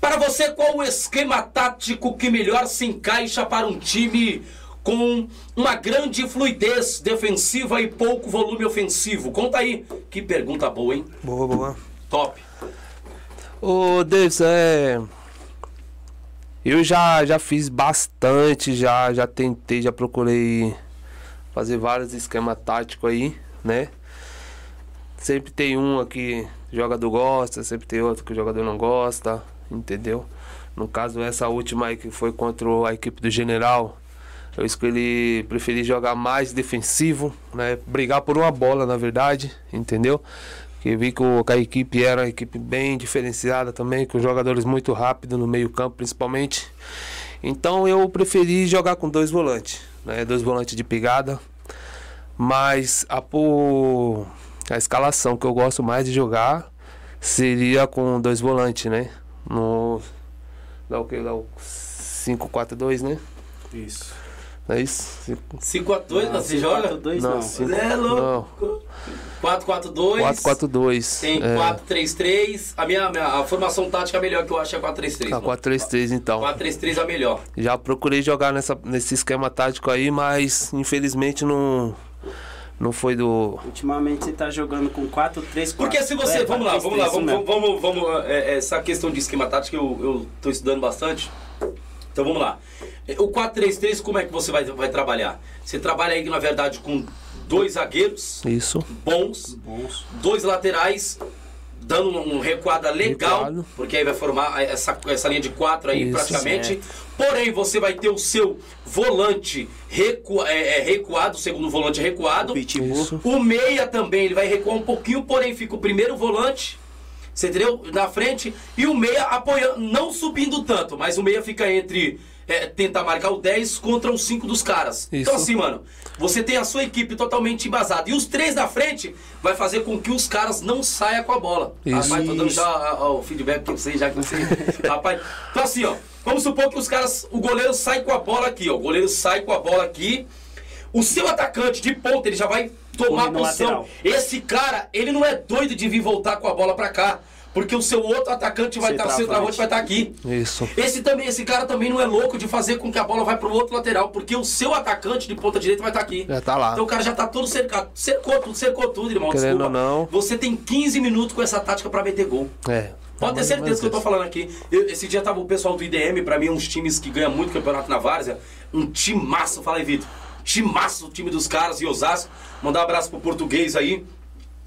Para você, qual o esquema tático que melhor se encaixa para um time com uma grande fluidez defensiva e pouco volume ofensivo? Conta aí. Que pergunta boa, hein? Boa, boa. Top. Ô, Davis, é. Eu já, já fiz bastante, já, já tentei, já procurei fazer vários esquemas táticos aí, né? Sempre tem um que o jogador gosta, sempre tem outro que o jogador não gosta, entendeu? No caso, essa última aí que foi contra a equipe do General, eu escolhi, preferi jogar mais defensivo, né? Brigar por uma bola, na verdade, entendeu? Que vi que a equipe era uma equipe bem diferenciada também, com jogadores muito rápidos no meio-campo, principalmente. Então eu preferi jogar com dois volantes, né? Dois volantes de pegada. Mas a, a escalação que eu gosto mais de jogar seria com dois volantes, né? No. Dá o que? Dá o 5-4-2, né? Isso. Não é isso? 5x2, você joga? 4-2 Não, não. cinco- É louco. 4-4-2. 4-4-2. Tem é. 4-3-3. A minha, minha a formação tática melhor que eu acho é 4-3-3. Ah, 4-3-3 então. 4-3-3 é a melhor. Já procurei jogar nessa, nesse esquema tático aí, mas infelizmente não, não foi do. Ultimamente você tá jogando com 4-3-4. Porque se você. É, vamos lá, 4-3-3, vamos lá, isso vamos, mesmo. vamos, vamos, vamos, é, essa questão de esquema tático eu, eu tô estudando bastante. Então vamos lá. O 4-3-3, como é que você vai, vai trabalhar? Você trabalha aí, na verdade, com dois zagueiros Isso. bons, Bons. dois laterais, dando um recuada legal, Recuado. porque aí vai formar essa, essa linha de quatro aí Isso, praticamente. Porém, você vai ter o seu volante recu, é, é, recuado, o segundo volante recuado. Isso. O meia também, ele vai recuar um pouquinho, porém fica o primeiro volante, você entendeu? Na frente, e o meia apoiando, não subindo tanto, mas o meia fica entre é, tentar marcar o 10 contra os 5 dos caras. Então Isso. assim, mano, você tem a sua equipe totalmente embasada. E os três na frente vai fazer com que os caras não saiam com a bola. Isso. Rapaz, tô dando já o feedback que você já que você. Rapaz, então assim, ó, vamos supor que os caras, o goleiro sai com a bola aqui, ó. O goleiro sai com a bola aqui. O seu atacante de ponta, ele já vai tomar posição. Esse cara, ele não é doido de vir voltar com a bola pra cá. Porque o seu outro atacante vai estar, o Centroavante. vai estar aqui. Isso. Esse também, esse cara também não é louco de fazer com que a bola vai pro outro lateral, porque o seu atacante de ponta direita vai estar aqui. Já tá lá. Então o cara já tá todo cercado. Cercou tudo, cercou tudo, irmão. Querendo desculpa. ou não. Você tem 15 minutos com essa tática pra meter gol. É. Pode ter ou certeza que eu tô falando aqui. Eu- esse dia tava o pessoal do IDM, pra mim, uns times que ganham muito campeonato na Várzea. Um timaço, fala aí, Vitor. Timaço o time dos caras e Osasco. Mandar um abraço pro português aí.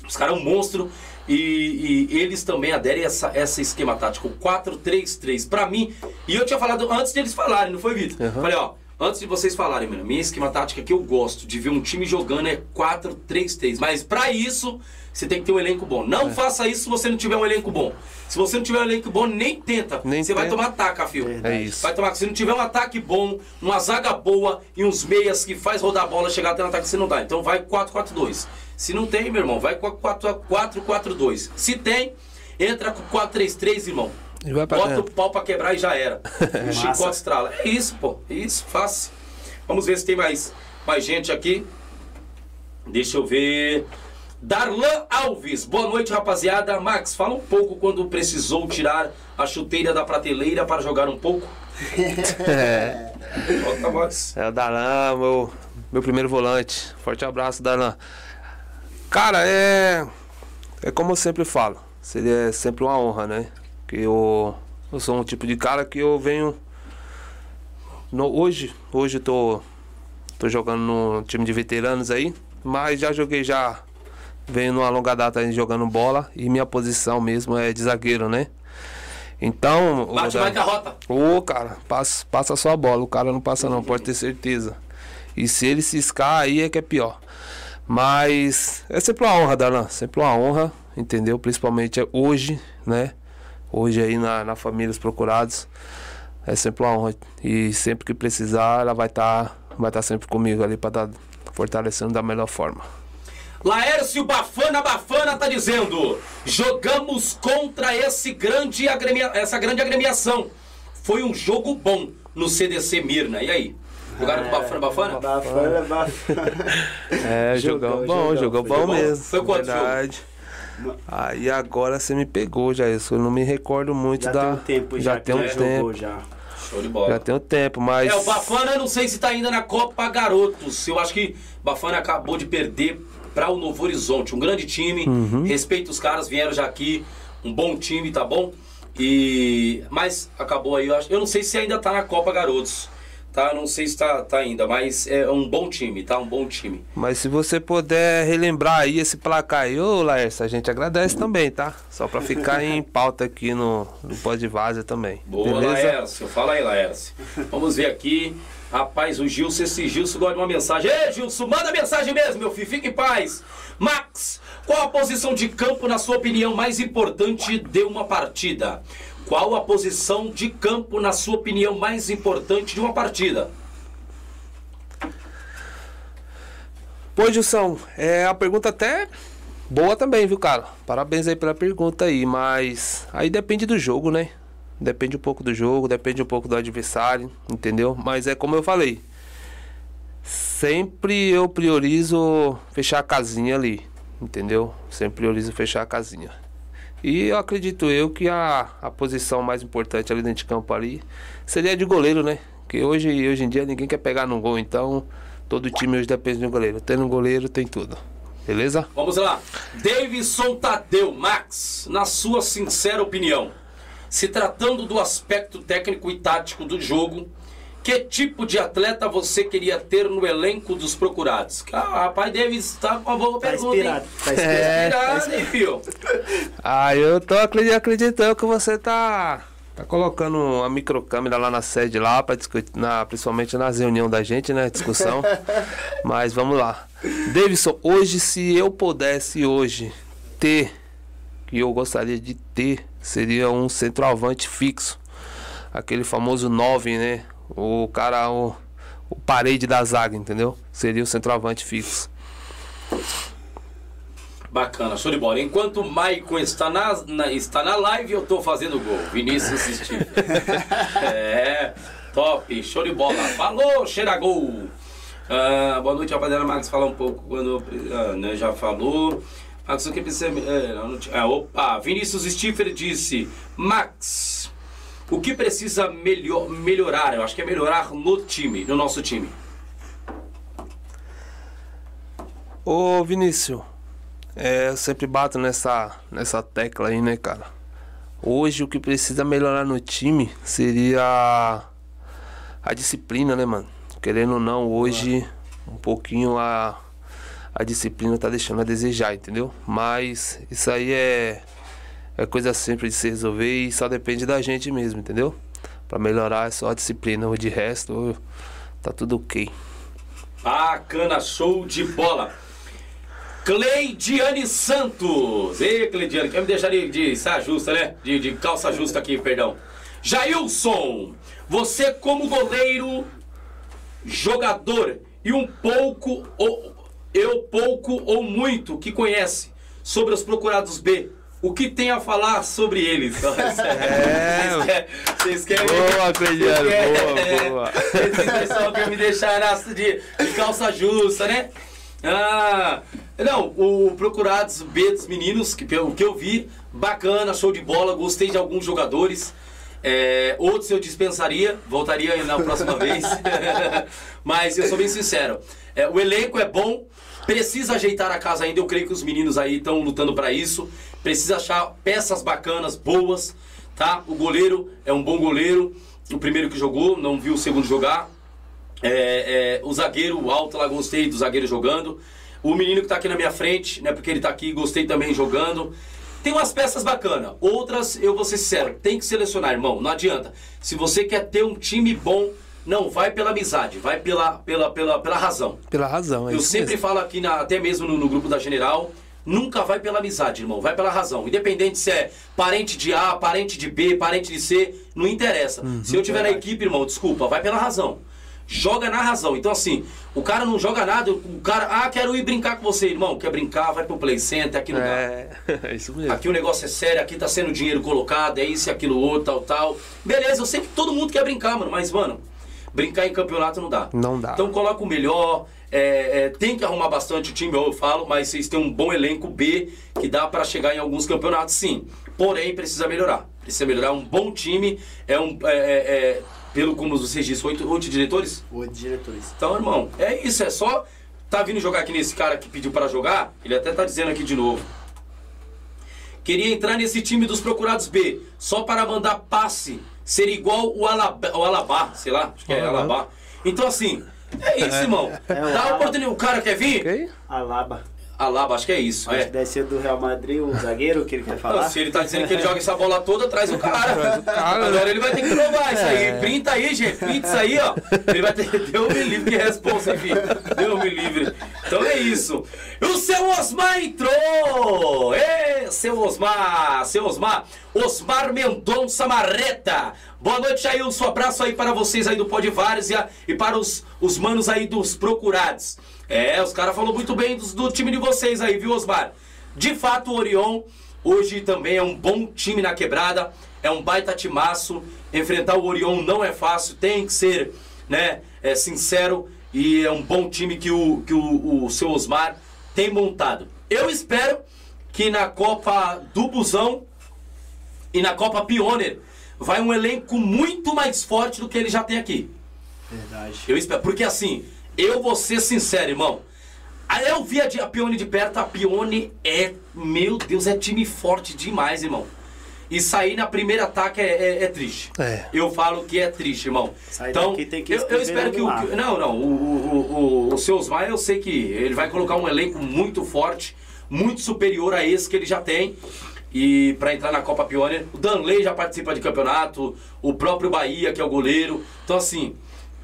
Os caras é um monstro. E, e eles também aderem a essa, essa esquema tático 4-3-3. Pra mim, e eu tinha falado antes deles falarem, não foi, Vitor? Uhum. Falei, ó, antes de vocês falarem, mano, minha esquema tática que eu gosto de ver um time jogando é 4-3-3. Mas pra isso, você tem que ter um elenco bom. Não É. faça isso se você não tiver um elenco bom. Se você não tiver um elenco bom, nem tenta. Nem você vai tenta. tomar ataque, fio. Verdade. É isso. Vai tomar, se não tiver um ataque bom, uma zaga boa e uns meias que faz rodar a bola, chegar até no ataque, você não dá. Então vai 4-4-2. Se não tem, meu irmão, vai com 4-4-2. Se tem, entra com 4-3-3, irmão. E vai pra Bota o dentro. pau pra quebrar e já era. o chicote estrala. É isso, pô. É isso, fácil. Vamos ver se tem mais, mais gente aqui. Deixa eu ver. Darlan Alves, boa noite, rapaziada. Max, fala um pouco quando precisou tirar a chuteira da prateleira para jogar um pouco. É. Bota a voz. É o Darlan, meu, meu primeiro volante. Forte abraço, Darlan. Cara, é. É como eu sempre falo. Seria sempre uma honra, né? Que eu, eu sou um tipo de cara que eu venho. No, hoje, hoje eu tô, tô jogando no time de veteranos aí. Mas já joguei já. Venho numa longa data jogando bola. E minha posição mesmo é de zagueiro, né? Então. Bate mais carrota. Ô, cara, passa, passa só a bola. O cara não passa não, pode ter certeza. E se ele ciscar, aí é que é pior. Mas é sempre uma honra, Darlan. Sempre uma honra, entendeu? Principalmente hoje, né? Hoje aí na, na Família Os Procurados. É sempre uma honra. E sempre que precisar, ela vai estar vai tá sempre comigo ali para estar fortalecendo da melhor forma. Laércio Bafana Bafana tá dizendo: jogamos contra esse grande agremia, essa grande agremiação. Foi um jogo bom no CDC Mirna. E aí? Jogaram com o Bafana Bafana? Bafana, bafana. É, Jogão, bom, jogão. bom mesmo. Foi quanto jogo? Verdade. Aí agora você me pegou, já isso. Eu não me recordo muito Já da. tem um tempo já, já tem um já tempo. jogou já. Show de bola. Já tem um tempo, mas. É, o Bafana eu não sei se tá ainda na Copa Garotos. Eu acho que o Bafana acabou de perder para o Novo Horizonte. Um grande time. Uhum. Respeito os caras, vieram já aqui. Um bom time, tá bom? E. Mas acabou aí, eu acho. Eu não sei se ainda tá na Copa Garotos. Tá? Não sei se tá, tá ainda, mas é um bom time, tá? Um bom time. Mas se você puder relembrar aí esse placar aí, ô Laércio, a gente agradece também, tá? Só pra ficar em pauta aqui no, no Pode Vaza também. Boa, Beleza? Laércio. Fala aí, Laércio. Vamos ver aqui. Rapaz, o Gilson, esse Gilson gosta de uma mensagem. Ei, Gilson, manda mensagem mesmo, meu filho. Fique em paz. Max, qual a posição de campo, na sua opinião, mais importante de uma partida? Qual a posição de campo, na sua opinião, mais importante de uma partida? Pô, Gilson, é a pergunta até boa também, viu, cara? Parabéns aí pela pergunta aí, mas aí depende do jogo, né? Depende um pouco do jogo, depende um pouco do adversário, entendeu? Mas é como eu falei, sempre eu priorizo fechar a casinha ali, entendeu? Sempre priorizo fechar a casinha. E eu acredito eu que a, a posição mais importante ali dentro de campo ali seria de goleiro, né? Que hoje, hoje em dia ninguém quer pegar no gol, então todo time hoje depende de um goleiro. Tendo um goleiro tem tudo. Beleza? Vamos lá. Davidson Tadeu, Max, na sua sincera opinião, se tratando do aspecto técnico e tático do jogo, que tipo de atleta você queria ter no elenco dos procurados? Ah, rapaz, Davis tá com uma boa Tá pergunta. inspirado, hein? tá inspirado. É. Inspirado, hein, filho? Ah, eu tô acredi- acreditando que você tá, tá colocando uma microcâmera lá na sede lá, pra discutir, na, principalmente nas reuniões da gente, né? Discussão. Mas vamos lá. Davidson, hoje se eu pudesse hoje ter, que eu gostaria de ter, seria um centroavante fixo. Aquele famoso 9, né? O cara, o, o parede da zaga, entendeu? Seria o centroavante fixo. Bacana, show de bola. Enquanto o Maicon está na, na- está na live, eu tô fazendo gol. Vinícius Steve. é, top, show de bola. Falou, cheira gol. Ah, boa noite, rapaziada. Marcos, fala um pouco quando ah, né, já falou. Precisa. É, ah, opa, Vinícius Stiffer disse: Max, o que precisa melhor, melhorar? Eu acho que é melhorar no time, no nosso time. Ô Vinícius, é, eu sempre bato nessa, nessa tecla aí, né, cara? Hoje o que precisa melhorar no time seria a, a disciplina, né, mano? Querendo ou não, hoje um pouquinho a, a disciplina tá deixando a desejar, entendeu? Mas isso aí é, é coisa simples de se resolver e só depende da gente mesmo, entendeu? Pra melhorar é só a disciplina, o de resto tá tudo ok. Bacana, show de bola. Cleidiane Santos. Ei, Cleidiane, quer me deixar de, de saia justa, né? De, de calça justa aqui, perdão. Jailson, você como goleiro, jogador e um pouco, ou eu pouco ou muito que conhece sobre os procurados B, o que tem a falar sobre eles? É. Vocês querem-. Boa, Cleidiane, É, boa, boa. Esse pessoal quer me deixar de, de calça justa, né? Ah, não, o Procurados B dos meninos, que, pelo que eu vi, bacana, show de bola, gostei de alguns jogadores. É, outros eu dispensaria, voltaria na próxima vez. Mas eu sou bem sincero. É, o elenco é bom, precisa ajeitar a casa ainda. Eu creio que os meninos aí estão lutando para isso. Precisa achar peças bacanas, boas, tá? O goleiro é um bom goleiro. O primeiro que jogou, não viu o segundo jogar. É, é, o zagueiro alto lá, gostei do zagueiro jogando. O menino que tá aqui na minha frente, né? Porque ele tá aqui, gostei também jogando. Tem umas peças bacanas, outras, eu vou ser sincero, tem que selecionar, irmão. Não adianta. Se você quer ter um time bom, não vai pela amizade, vai pela, pela, pela, pela razão. Pela razão, é Eu sempre mesmo. falo aqui, na- até mesmo no, no grupo da General, nunca vai pela amizade, irmão, vai pela razão. Independente se é parente de A, parente de B, parente de C, não interessa. Uhum. se eu tiver na equipe, irmão, desculpa, vai pela razão. Joga na razão. Então, assim, o cara não joga nada, o cara, ah, quero ir brincar com você, irmão. Quer brincar, vai pro Play Center, aqui não dá. É, é isso mesmo. Aqui o negócio é sério, aqui tá sendo dinheiro colocado, é isso e aquilo outro, tal, tal. Beleza, eu sei que todo mundo quer brincar, mano, mas, mano, brincar em campeonato não dá. Não dá. Então coloca o melhor, é, é, tem que arrumar bastante o time, eu falo, mas vocês têm um bom elenco B que dá para chegar em alguns campeonatos, sim. Porém, precisa melhorar. Precisa melhorar. Um bom time é um. é- é- é, pelo como vocês disseram, oito, oito diretores? Oito diretores. Então, irmão, é isso, é só. Tá vindo jogar aqui nesse cara que pediu para jogar? Ele até tá dizendo aqui de novo. Queria entrar nesse time dos procurados B, só para mandar passe, ser igual o Alaba, o Alabá, sei lá, acho que é. Alabá. Então, assim, é isso, irmão. É o Dá a Alaba. oportunidade. O cara quer vir? Ok? Alaba. Alaba, acho que é isso. Acho É. que deve ser do Real Madrid, o zagueiro que ele quer Não, falar. se ele tá dizendo que ele joga essa bola toda, traz o cara. Traz o cara? Agora ele vai ter que provar isso aí. É. Printa aí, gente. Printa isso aí, ó. Ele vai ter que. Deu me livre que responsa, enfim. Deu me livre. Então é isso. O seu Osmar entrou! Ê, seu Osmar! Seu Osmar! Osmar Mendonça Marreta! Boa noite, Jailson. Um abraço aí para vocês aí do Pó de Várzea e para os, os manos aí dos procurados. É, os caras falaram muito bem dos- do, time de vocês aí, viu, Osmar? De fato, o Orion hoje também é um bom time na quebrada, é um baita timaço. Enfrentar o Orion não é fácil, tem que ser né, é, sincero e é um bom time que o, que o, o seu Osmar tem montado. Eu espero que na Copa do Busão e na Copa Pioneer vai um elenco muito mais forte do que ele já tem aqui. Verdade. Eu espero, porque assim, eu vou ser sincero, irmão. Aí eu vi a, Pione de perto, a Pione é, meu Deus, é time forte demais, irmão. E sair na primeira ataque é, é- é triste. É. Eu falo que é triste, irmão. Sair então, daqui tem que eu, eu espero no que o. que- Não, não, o, o, o, o seu Osmar, eu sei que ele vai colocar um elenco muito forte, muito superior a esse que ele já tem. E para entrar na Copa Pioneer, o Danley já participa de campeonato, o próprio Bahia, que é o goleiro. Então, assim,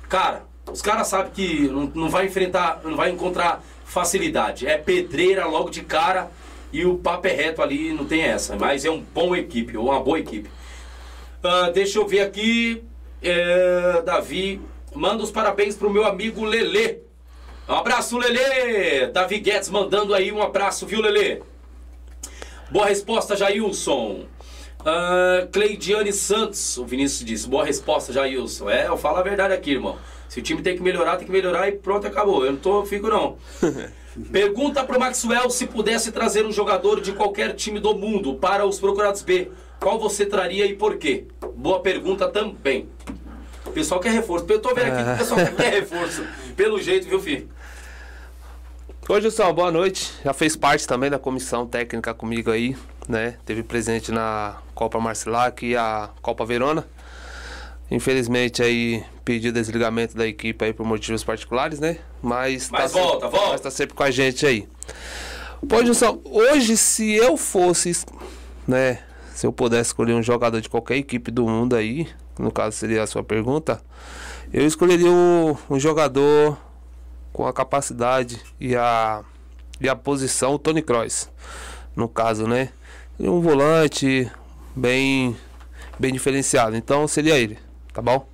cara, os caras sabem que não, não vai enfrentar, não vai encontrar facilidade. É pedreira logo de cara e o papo é reto ali, não tem essa. Mas é um bom equipe, uma boa equipe. Ah, deixa eu ver aqui. É, Davi, manda os parabéns pro meu amigo Lelê. Um abraço, Lelê! Davi Guedes mandando aí um abraço, viu, Lelê? Boa resposta, Jailson. Ah, Cleidiane Santos, o Vinícius disse. Boa resposta, Jailson. É, eu falo a verdade aqui, irmão. Se o time tem que melhorar, tem que melhorar e pronto, acabou. Eu não tô, fico não. Pergunta pro Maxwell se pudesse trazer um jogador de qualquer time do mundo para os Procurados B. Qual você traria e por quê? Boa pergunta também. O pessoal quer reforço. Eu tô vendo aqui que o pessoal quer reforço. Pelo jeito, viu, filho? Ô Gilson, boa noite. Já fez parte também da comissão técnica comigo aí, né? Teve presente na Copa Marcilac e a Copa Verona. Infelizmente aí pediu desligamento da equipe aí por motivos particulares, né? Mas, Mas sempre- volta, volta. Mas tá sempre com a gente aí. Pô, Gilson, hoje se eu fosse, né? Se eu pudesse escolher um jogador de qualquer equipe do mundo aí, no caso seria a sua pergunta, eu escolheria um, um jogador com a capacidade e a, e a posição, o Tony Kroos, no caso, né? E Um volante bem, bem diferenciado. Então seria ele, tá bom?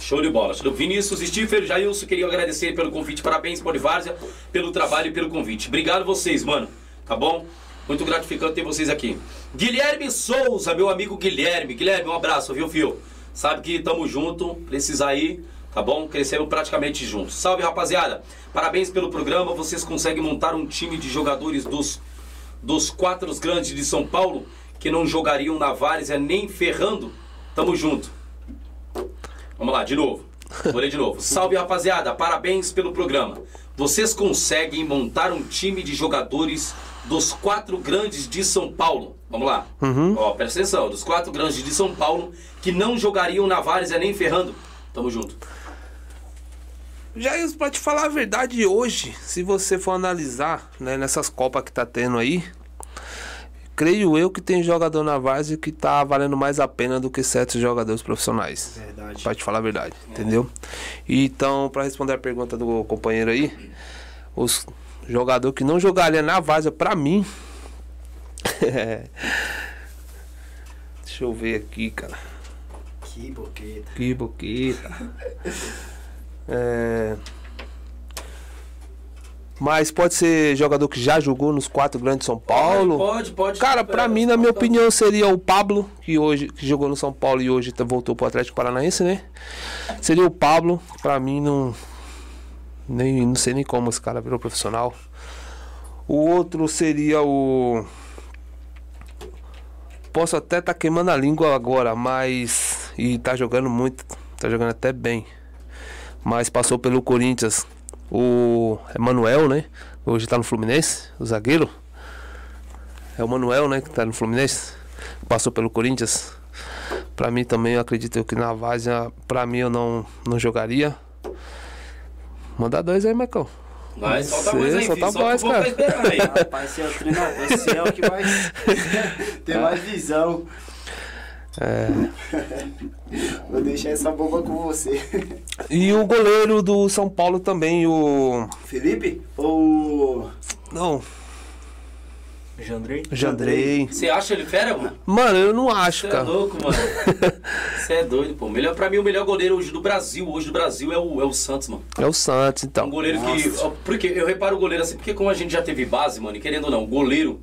Show de bola. Vinícius, Stifler, Jailson, queria agradecer pelo convite. Parabéns, Polivárzea, pelo trabalho e pelo convite. Obrigado vocês, mano. Tá bom? Muito gratificante ter vocês aqui. Guilherme Souza, meu amigo Guilherme. Guilherme, um abraço, viu, fio? Sabe que tamo junto, precisar ir, tá bom? Crescemos praticamente juntos. Salve, rapaziada. Parabéns pelo programa. Vocês conseguem montar um time de jogadores dos, dos quatro grandes de São Paulo que não jogariam na Várzea nem ferrando? Tamo junto. Vamos lá, de novo. Vou ler de novo. Salve, rapaziada. Parabéns pelo programa. Vocês conseguem montar um time de jogadores dos quatro grandes de São Paulo. Vamos lá. Ó, presta atenção. Dos quatro grandes de São Paulo que não jogariam na Várzea nem ferrando. Tamo junto. Já pra te falar a verdade, hoje, se você for analisar, né, nessas Copas que tá tendo aí, creio eu que tem jogador na Várzea que tá valendo mais a pena do que certos jogadores profissionais. Verdade. Pra te falar a verdade, entendeu? Então, pra responder a pergunta do companheiro aí, os jogador que não jogaria na Várzea, pra mim. Deixa eu ver aqui, cara. Que boqueta. Que boqueta. É... Mas pode ser jogador que já jogou nos quatro grandes de São Paulo. Pode, pode. Cara, pra É, mim, na minha opinião, seria o Pablo, que hoje que jogou no São Paulo e hoje tá- voltou pro Atlético Paranaense, né? Seria o Pablo, pra mim não nem não sei nem como esse cara virou profissional. O outro seria o Posso até tá queimando a língua agora, mas e tá jogando muito, tá jogando até bem. Mas passou pelo Corinthians o Emanuel, né? Hoje tá no Fluminense, o zagueiro. É o Manuel, né, que tá no Fluminense. Passou pelo Corinthians. Pra mim também, eu acredito que na Várzea, pra mim eu não, não jogaria. Manda dois aí, Marcão. Vai, solta mais aí, solta filho. Mais, cara. aí. Rapaz, você é o treinador, você é o que vai ter mais visão. É. Vou deixar essa bomba com você. E o goleiro do São Paulo também, o. Felipe? Ou. Não, Jandrei? Jandrei. Você acha ele fera, mano? Mano, eu não acho, Você é cara. louco, mano. Você é doido, pô. Melhor, pra mim, o melhor goleiro hoje do Brasil, hoje do Brasil, é o, é o Santos, mano. É o Santos, Um então. goleiro que. Nossa. Porque eu reparo o goleiro assim, porque como a gente já teve base, mano, e querendo ou não, o goleiro.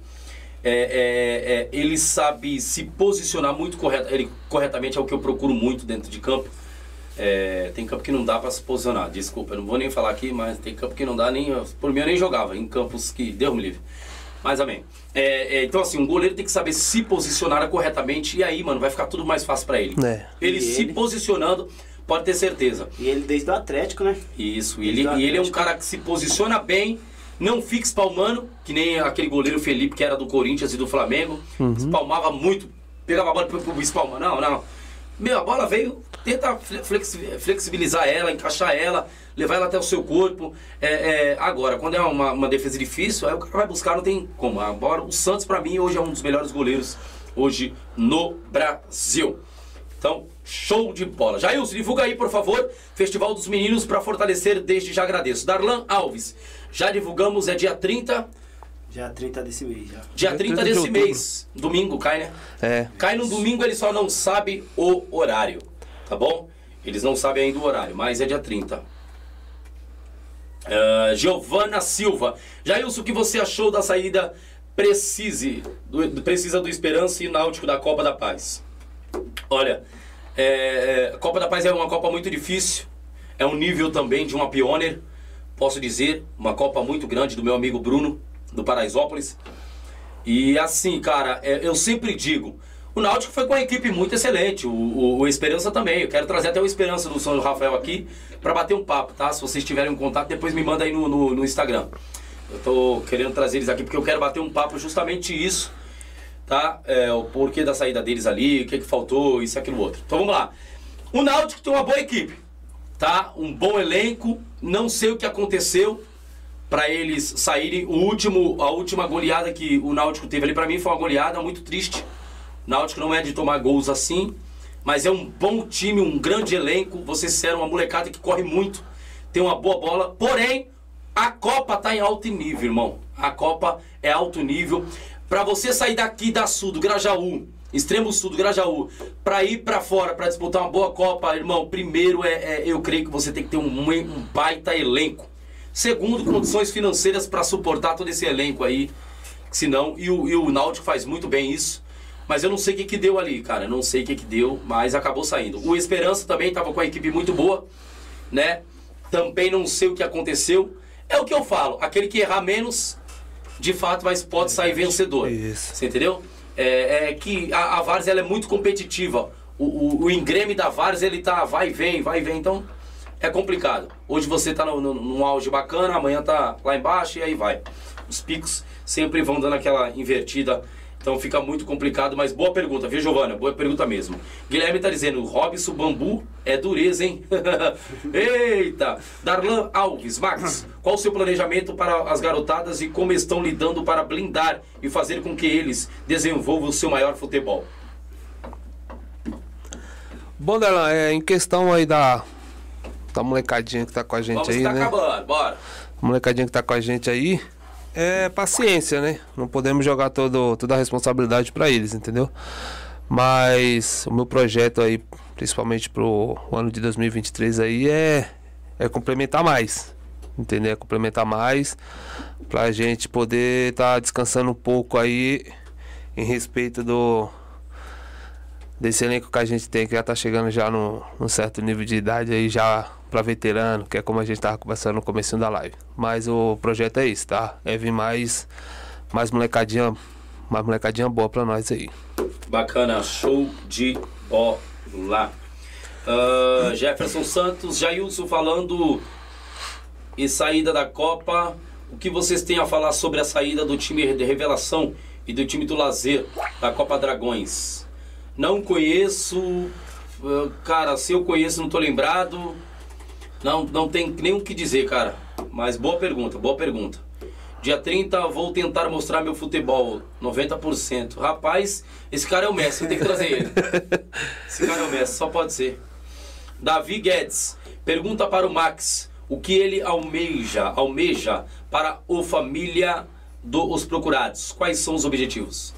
É, é, é, ele sabe se posicionar muito correto, ele, corretamente, é o que eu procuro muito dentro de campo. É, tem campo que não dá pra se posicionar, desculpa, eu não vou nem falar aqui, mas tem campo que não dá nem. Por mim eu nem jogava, em campos que. Deus me livre. Mas amém. É, é, então, assim, um goleiro tem que saber se posicionar corretamente e aí, mano, vai ficar tudo mais fácil pra ele. É. Ele E se ele? posicionando, pode ter certeza. E ele desde o Atlético, né? Isso, e ele, e ele é um cara que se posiciona bem, não fica espalmando, que nem aquele goleiro Felipe que era do Corinthians e do Flamengo. Espalmava muito, pegava a bola e espalma. Não, não. Meu, a bola veio, tenta flexi- flexibilizar ela, encaixar ela, levar ela até o seu corpo. É, é, agora, quando é uma, uma defesa difícil, aí o cara vai buscar, não tem como. Agora, o Santos, pra mim, hoje é um dos melhores goleiros hoje no Brasil. Então, show de bola. Jailson, divulga aí, por favor, Festival dos Meninos para fortalecer, desde já agradeço. Darlan Alves, já divulgamos, é dia 30, Já 30 desse mês, já. dia Dia 30 30 de desse outubro. mês. Domingo, cai, né? É. Cai no domingo, ele só não sabe o horário, tá bom? Eles não sabem ainda o horário, mas é dia 30. Ah, Giovana Silva. Jailson, o que você achou da saída Precise, do, do- Precisa do Esperança e Náutico da Copa da Paz? Olha, é, a Copa da Paz é uma Copa muito difícil. É um nível também de uma pioneer, posso dizer. Uma Copa muito grande do meu amigo Bruno, do Paraisópolis. E assim, cara, é, eu sempre digo, o Náutico foi com uma equipe muito excelente, o, o- o Esperança também. Eu quero trazer até o Esperança do São Rafael aqui para bater um papo, tá? Se vocês tiverem um contato, depois me manda aí no, no, no Instagram. Eu tô querendo trazer eles aqui porque eu quero bater um papo justamente isso, tá? É, o porquê da saída deles ali, o que, que faltou, isso aquilo outro. Então vamos lá. O Náutico tem uma boa equipe, tá? Um bom elenco, não sei o que aconteceu para eles saírem. O último, a última goleada que o Náutico teve ali para mim foi uma goleada muito triste. O Náutico não é de tomar gols assim, mas é um bom time, um grande elenco. Vocês disseram uma molecada que corre muito, tem uma boa bola. Porém, a Copa tá em alto nível, irmão. A Copa é alto nível. Para você sair daqui da Sul, do Grajaú, extremo sul do Grajaú, para ir para fora, para disputar uma boa Copa, irmão, primeiro é, é- eu creio que você tem que ter um, um baita elenco. Segundo, condições financeiras para suportar todo esse elenco aí. Senão, e o, e o Náutico faz muito bem isso. Mas eu não sei o que, que deu ali, cara. Não sei o que, que deu, mas acabou saindo. O Esperança também estava com a equipe muito boa, né? Também não sei o que aconteceu. É o que eu falo. Aquele que errar menos, de fato, vai, pode sair vencedor. Isso. Você entendeu? É, é que a, a Vars ela é muito competitiva. O, o, o engreme da Vars ele tá vai e vem, vai e vem. Então é complicado. Hoje você tá no, no, num auge bacana, amanhã tá lá embaixo e aí vai. Os picos sempre vão dando aquela invertida. Então fica muito complicado, mas boa pergunta, viu, Giovana? Boa pergunta mesmo. Guilherme tá dizendo, Robson Bambu é dureza, hein? Eita! Darlan Alves, Max, qual o seu planejamento para as garotadas e como estão lidando para blindar e fazer com que eles desenvolvam o seu maior futebol? Bom, Darlan, é, em questão aí da, da molecadinha que tá com a gente Vamos aí, estar né? acabando, bora. A molecadinha que tá com a gente aí, é paciência, né? Não podemos jogar todo, toda a responsabilidade pra eles, entendeu? Mas o meu projeto aí, principalmente pro ano de 2023 aí, é, é complementar mais. entender? Complementar mais, pra gente poder estar tá descansando um pouco aí em respeito do desse elenco que a gente tem, que já tá chegando já num, num certo nível de idade aí já para veterano, que é como a gente tava conversando no começo da live. Mas o projeto é isso, tá? É vir mais mais molecadinha, mais molecadinha boa para nós aí. Bacana, show de bola. Uh, Jefferson Santos, Jailson falando e saída da Copa. O que vocês têm a falar sobre a saída do time de revelação e do time do lazer da Copa Dragões? Não conheço, cara, se eu conheço não tô lembrado. Não, não tem nem o que dizer, cara. Mas boa pergunta, boa pergunta. Dia 30 vou tentar mostrar meu futebol, 90%. Rapaz, esse cara é o Messi, tem que trazer ele. Esse cara é o Messi, só pode ser. Davi Guedes, pergunta para o Max o que ele almeja, almeja para o família dos procurados. Quais são os objetivos?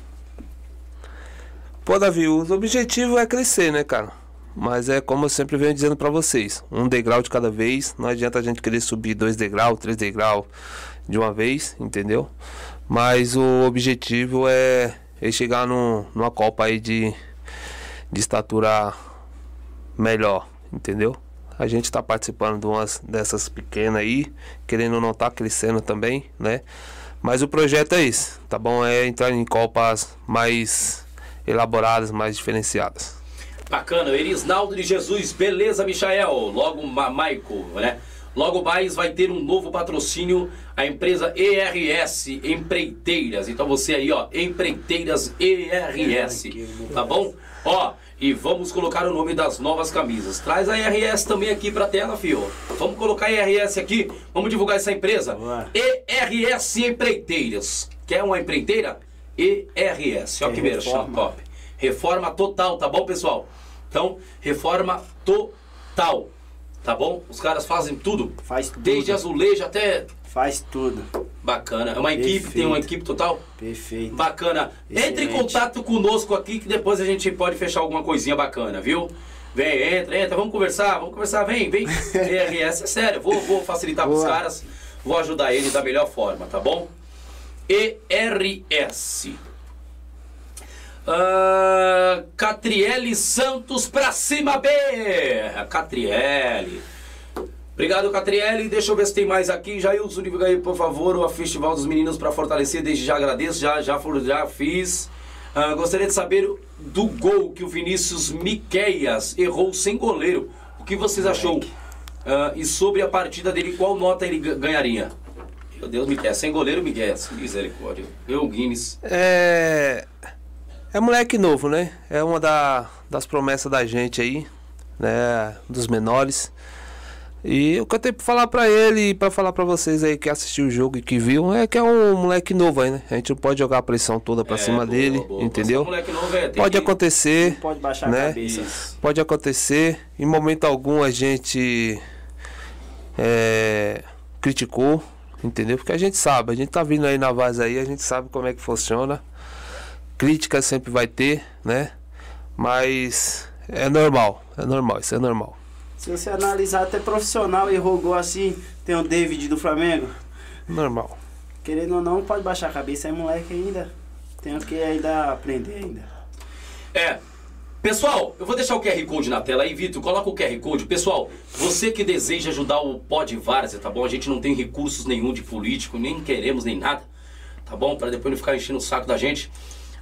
Pô, Davi, o objetivo é crescer, né, cara? Mas é como eu sempre venho dizendo para vocês, um degrau de cada vez. Não adianta a gente querer subir dois degraus, três degraus de uma vez, entendeu? Mas o objetivo é, é chegar no, numa Copa aí de, de estatura melhor, entendeu? A gente está participando de umas dessas pequenas aí, querendo não estar tá crescendo também, né? Mas o projeto é esse, tá bom? É entrar em copas mais elaboradas, mais diferenciadas. Bacana, Erisnaldo de Jesus, beleza, Michael? Logo, Ma Maico, né? Logo mais vai ter um novo patrocínio, a empresa ERS Empreiteiras. Então você aí, ó, Empreiteiras ERS, tá bom? Ó, e vamos colocar o nome das novas camisas. Traz a ERS também aqui pra tela, fio. Vamos colocar a ERS aqui, vamos divulgar essa empresa. ERS Empreiteiras. Quer uma empreiteira? ERS, ó que merchan top. Reforma total, tá bom, pessoal? Então, reforma total. Tá bom? Os caras fazem tudo. Faz tudo. Desde azulejo até. Faz tudo. Bacana. É uma equipe, Perfeito. tem uma equipe total? Perfeito. Bacana. Excelente. Entre em contato conosco aqui que depois a gente pode fechar alguma coisinha bacana, viu? Vem, entra, entra, vamos conversar, vamos conversar, vem, vem. ERS, é sério, vou, vou facilitar pros caras, vou ajudar eles da melhor forma, tá bom? ERS. Uh, Catriele Santos pra cima B. Catriele. Obrigado, Catriele. Deixa eu ver se tem mais aqui. Jailson, divulga aí, por favor, o Festival dos Meninos para fortalecer. Desde já agradeço, já, já, já fiz. Uh, gostaria de saber do gol que o Vinícius Miqueias errou sem goleiro. O que vocês achou? Uh, e sobre a partida dele, qual nota ele ganharia? Meu Deus, Miqueias. Sem goleiro, Miqueias. Misericórdia. Eu, Guinness. É... É moleque novo, né? É uma da, das promessas da gente aí, né? Dos menores. E o que eu tenho pra falar pra ele e pra falar pra vocês aí que assistiu o jogo e que viu é que é um moleque novo aí, né? A gente não pode jogar a pressão toda pra é, cima boa, dele, boa. entendeu? É, pode que... acontecer. Pode baixar né? a cabeça. Pode acontecer. Em momento algum a gente é, criticou, entendeu? Porque a gente sabe, a gente tá vindo aí na vaza aí, a gente sabe como é que funciona. Crítica sempre vai ter, né? Mas é normal, é normal, isso é normal. Se você analisar até profissional e rogou assim, tem o David do Flamengo. Normal. Querendo ou não, pode baixar a cabeça, é moleque ainda. Tem o que ainda aprender ainda. É. Pessoal, eu vou deixar o QR Code na tela aí, Vitor. Coloca o QR Code. Pessoal, você que deseja ajudar o Pod Várzea, tá bom? A gente não tem recursos nenhum de político, nem queremos nem nada, tá bom? Para depois não ficar enchendo o saco da gente.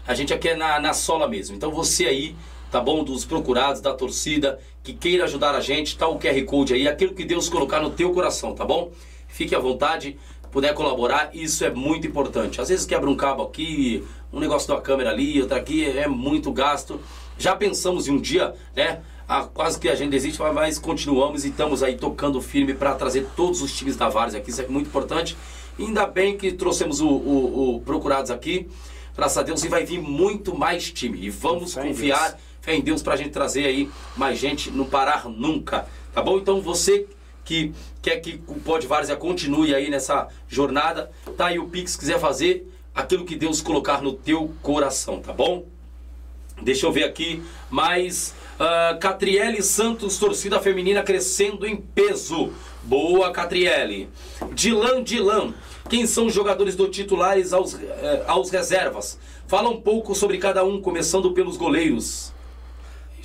A gente aqui é na, na sola mesmo. Então você aí, tá bom? Dos procurados, da torcida, que queira ajudar a gente, tá o QR Code aí, aquilo que Deus colocar no teu coração, tá bom? Fique à vontade, puder colaborar, isso é muito importante. Às vezes quebra um cabo aqui, um negócio da câmera ali, outra aqui, é muito gasto. Já pensamos em um dia, né? Ah, quase que a gente desiste, mas continuamos e estamos aí tocando firme para trazer todos os times da Várzea aqui, isso é muito importante. ainda bem que trouxemos o, o, o Procurados aqui graças a Deus, e vai vir muito mais time. E vamos fé confiar, fé em Deus, para a gente trazer aí mais gente, não parar nunca. Tá bom? Então você que quer que o Pode Várzea continue aí nessa jornada, tá aí o Pix, quiser fazer aquilo que Deus colocar no teu coração, tá bom? Deixa eu ver aqui mais Uh, Catriele Santos, torcida feminina crescendo em peso. Boa, Catriele. Dilan Dilan. Quem são os jogadores do titulares aos, eh, aos reservas? Fala um pouco sobre cada um, começando pelos goleiros.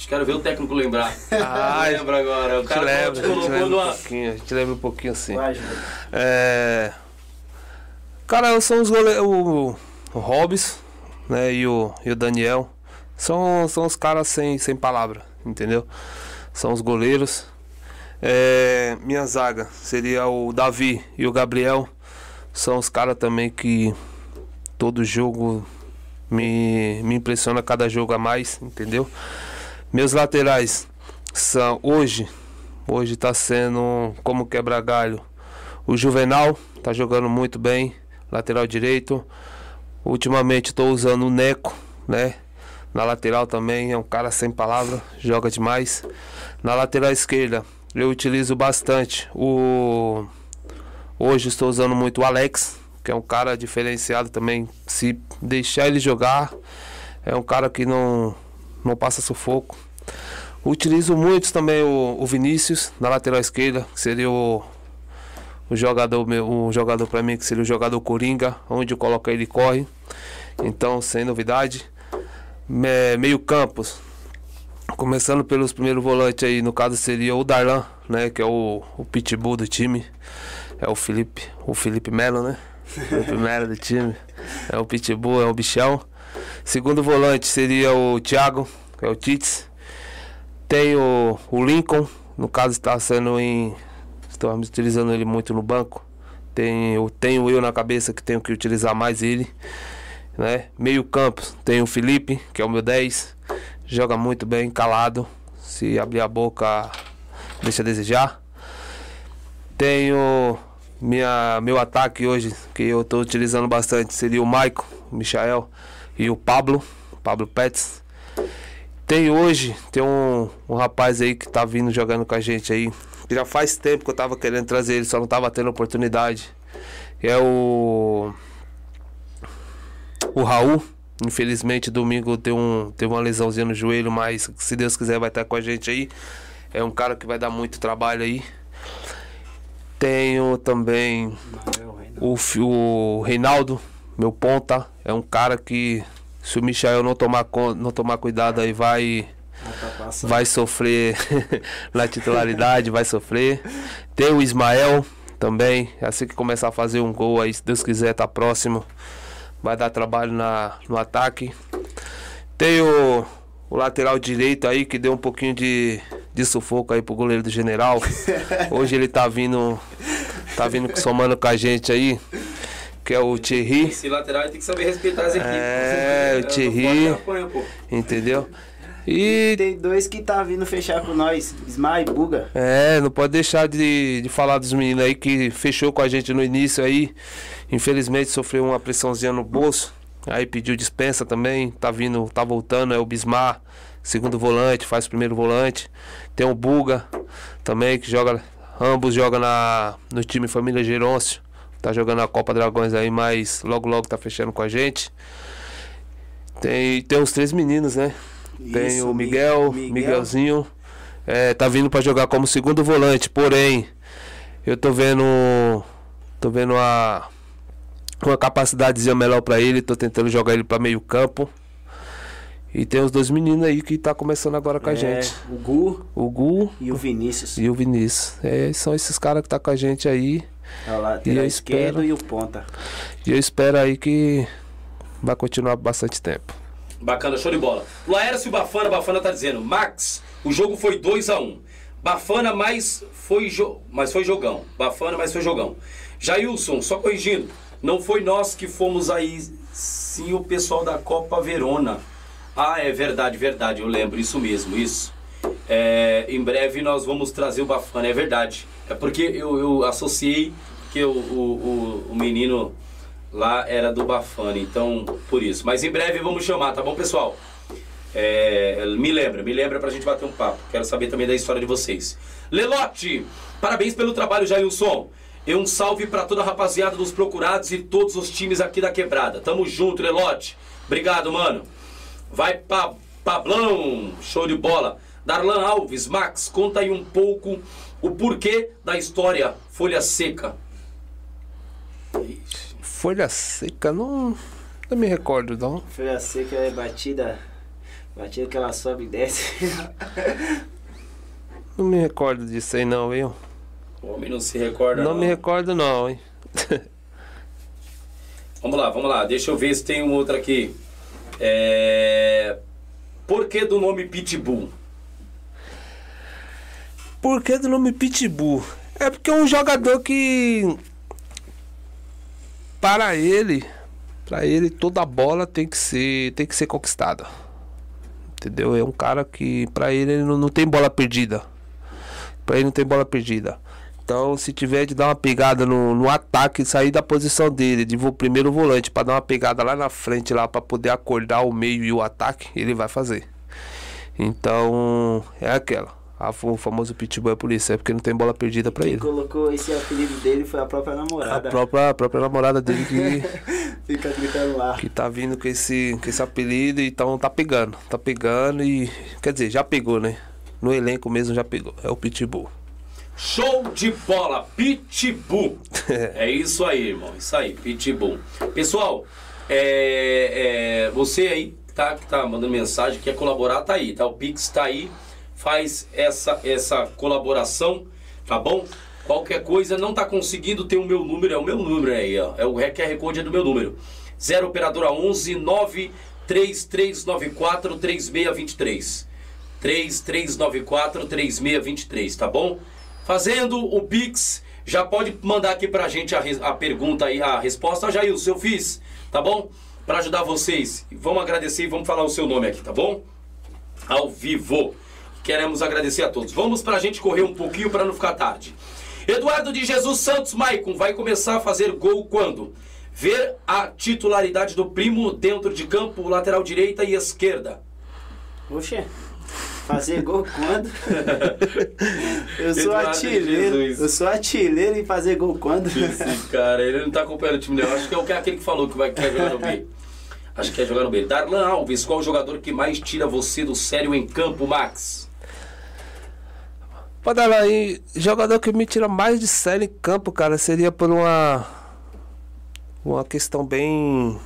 Quero ver o técnico lembrar. Ah, lembra agora. O cara lembra, te colocou a gente lembra numa. um pouquinho, a gente lembra um pouquinho assim. Vai. É... Cara, são os goleiros. O, o Hobbs, né? E o, e o Daniel. São, são os caras sem, sem palavra, entendeu? São os goleiros. É, minha zaga seria o Davi e o Gabriel. São os caras também que todo jogo me, me impressiona cada jogo a mais, entendeu? Meus laterais são hoje, hoje tá sendo como quebra-galho. O Juvenal tá jogando muito bem, lateral direito. Ultimamente estou usando o Neco, né? Na lateral também é um cara sem palavra, joga demais. Na lateral esquerda eu utilizo bastante o hoje estou usando muito o Alex, que é um cara diferenciado também. Se deixar ele jogar, é um cara que não não passa sufoco. Utilizo muito também o, o Vinícius na lateral esquerda, que seria o, o jogador meu, um jogador para mim que seria o jogador Coringa, onde eu coloco ele corre. Então, sem novidade. Me- meio campos. Começando pelos primeiros volantes aí, no caso seria o Darlan, né, que é o, o pitbull do time. É o Felipe, o Felipe Melo, né? Felipe Melo do time. É o pitbull, é o bichão. Segundo volante seria o Thiago, que é o Tits. Tem o, o Lincoln, no caso está sendo em. Estamos utilizando ele muito no banco. Tem, eu tenho eu na cabeça que tenho que utilizar mais ele. Né? Meio campo tem o Felipe, que é o meu 10. Joga muito bem, calado. Se abrir a boca, deixa a desejar. Tenho minha, meu ataque hoje, que eu estou utilizando bastante, seria o Maicon, o Michael e o Pablo, Pablo Pets. Tem hoje, tem um, um rapaz aí que tá vindo jogando com a gente aí. Que já faz tempo que eu tava querendo trazer ele, só não tava tendo oportunidade. É o. O Raul. Infelizmente, domingo teve, um, teve uma lesãozinha no joelho, mas se Deus quiser vai estar com a gente aí. É um cara que vai dar muito trabalho aí. Tenho também o, o Reinaldo, meu ponta. É um cara que, se o Michael não tomar, não tomar cuidado aí, vai, vai sofrer na titularidade, vai sofrer. Tem o Ismael também. Assim que começar a fazer um gol aí, se Deus quiser, tá próximo. Vai dar trabalho na, no ataque. Tem o, o lateral direito aí que deu um pouquinho de, de sufoco aí pro goleiro do general. Hoje ele tá vindo. Tá vindo somando com a gente aí. Que é o Thierry. Esse lateral tem que saber respeitar as equipes. É, o Thierry. Entendeu? E Tem dois que tá vindo fechar com nós, Ismael e Buga. É, não pode deixar de, de falar dos meninos aí que fechou com a gente no início aí. Infelizmente sofreu uma pressãozinha no bolso. Aí pediu dispensa também. Tá vindo, tá voltando. É o Bismar, segundo volante, faz primeiro volante. Tem o Buga também, que joga. Ambos jogam na, no time Família Gerôncio. Tá jogando a Copa Dragões aí, mas logo logo tá fechando com a gente. Tem, tem os três meninos, né? Tem Isso, o Miguel, Miguel. Miguelzinho. É, tá vindo pra jogar como segundo volante, porém, eu tô vendo. Tô vendo uma, uma capacidadezinha melhor pra ele, tô tentando jogar ele pra meio campo. E tem os dois meninos aí que tá começando agora com a É, gente. O Gu O Gu e o Vinícius. e o Vinícius. É, são esses caras que tá com a gente aí. É o E lateral eu espero- e o ponta. E eu espero aí que vai continuar bastante tempo. Bacana, show de bola. Laércio Bafana, Bafana tá dizendo, Max, o jogo foi 2 a 1 um. Bafana, mas foi, jo mas foi jogão. Bafana, mas foi jogão. Jailson, só corrigindo, não foi nós que fomos aí, sim o pessoal da Copa Verona. Ah, é verdade, verdade, eu lembro, isso mesmo, isso. É, em breve nós vamos trazer o Bafana, é verdade. É porque eu, eu associei que o, o, o menino lá era do Bafana, então por isso. Mas em breve vamos chamar, tá bom, pessoal? É, me lembra, me lembra pra gente bater um papo. Quero saber também da história de vocês. Lelote, parabéns pelo trabalho, Jailson. E um salve pra toda a rapaziada dos procurados e todos os times aqui da quebrada. Tamo junto, Lelote. Obrigado, mano. Vai, pa Pablão, show de bola. Darlan Alves, Max, conta aí um pouco o porquê da história Folha Seca. Folha seca, não, não me recordo não. Folha seca é batida. Batida que ela sobe e desce. Não me recordo disso aí não, viu? O homem não se recorda. Não me recordo não, hein? Vamos lá, vamos lá. Deixa eu ver se tem um outro aqui. É... Por que do nome Pitbull? Por que do nome Pitbull? É porque é um jogador que. Para ele, para ele toda bola tem que ser, tem que ser conquistada. Entendeu? É um cara que para ele, ele não, não tem bola perdida. Para ele não tem bola perdida. Então, se tiver de dar uma pegada no, no ataque, sair da posição dele, de vo, primeiro volante, para dar uma pegada lá na frente, lá para poder acordar o meio e o ataque, ele vai fazer. Então, é aquela. A, o famoso pitbull é isso, é porque não tem bola perdida para Quem ele. colocou esse apelido dele foi a própria A namorada. própria, a própria namorada dele que, Fica gritando lá. que tá vindo com esse, com esse apelido, então tá pegando. Tá pegando e. Quer dizer, já pegou, né? No elenco mesmo já pegou. É o Pitbull. Show de bola, Pitbull. é isso aí, irmão. Isso aí, Pitbull. Pessoal, é, é, você aí que tá, que tá mandando mensagem, quer colaborar, tá aí, tá? O Pix tá aí. Faz essa, essa colaboração, tá bom? Qualquer coisa, não tá conseguindo ter o meu número, é o meu número aí, ó. É o QR Code é do meu número. 0 operadora 11 93394 3623. 3394 3623, tá bom? Fazendo o Pix, já pode mandar aqui pra gente a, a pergunta aí, a resposta. Jailson, eu fiz, tá bom? Pra ajudar vocês. Vamos agradecer e vamos falar o seu nome aqui, tá bom? Ao vivo. Queremos agradecer a todos. Vamos pra gente correr um pouquinho pra não ficar tarde. Eduardo de Jesus Santos Maicon vai começar a fazer gol quando? Ver a titularidade do primo dentro de campo, lateral direita e esquerda. Oxe, fazer gol quando? Eu sou Eduardo artilheiro. Eu sou artilheiro e fazer gol quando? Esse cara, ele não tá acompanhando o time, não. Acho que é o que- aquele que falou que vai quer jogar no B. Acho que quer jogar no B. Darlan Alves, qual o jogador que mais tira você do sério em campo, Max? Pode dar aí, jogador que me tira mais de sério em campo, cara, seria por uma. Uma questão bem.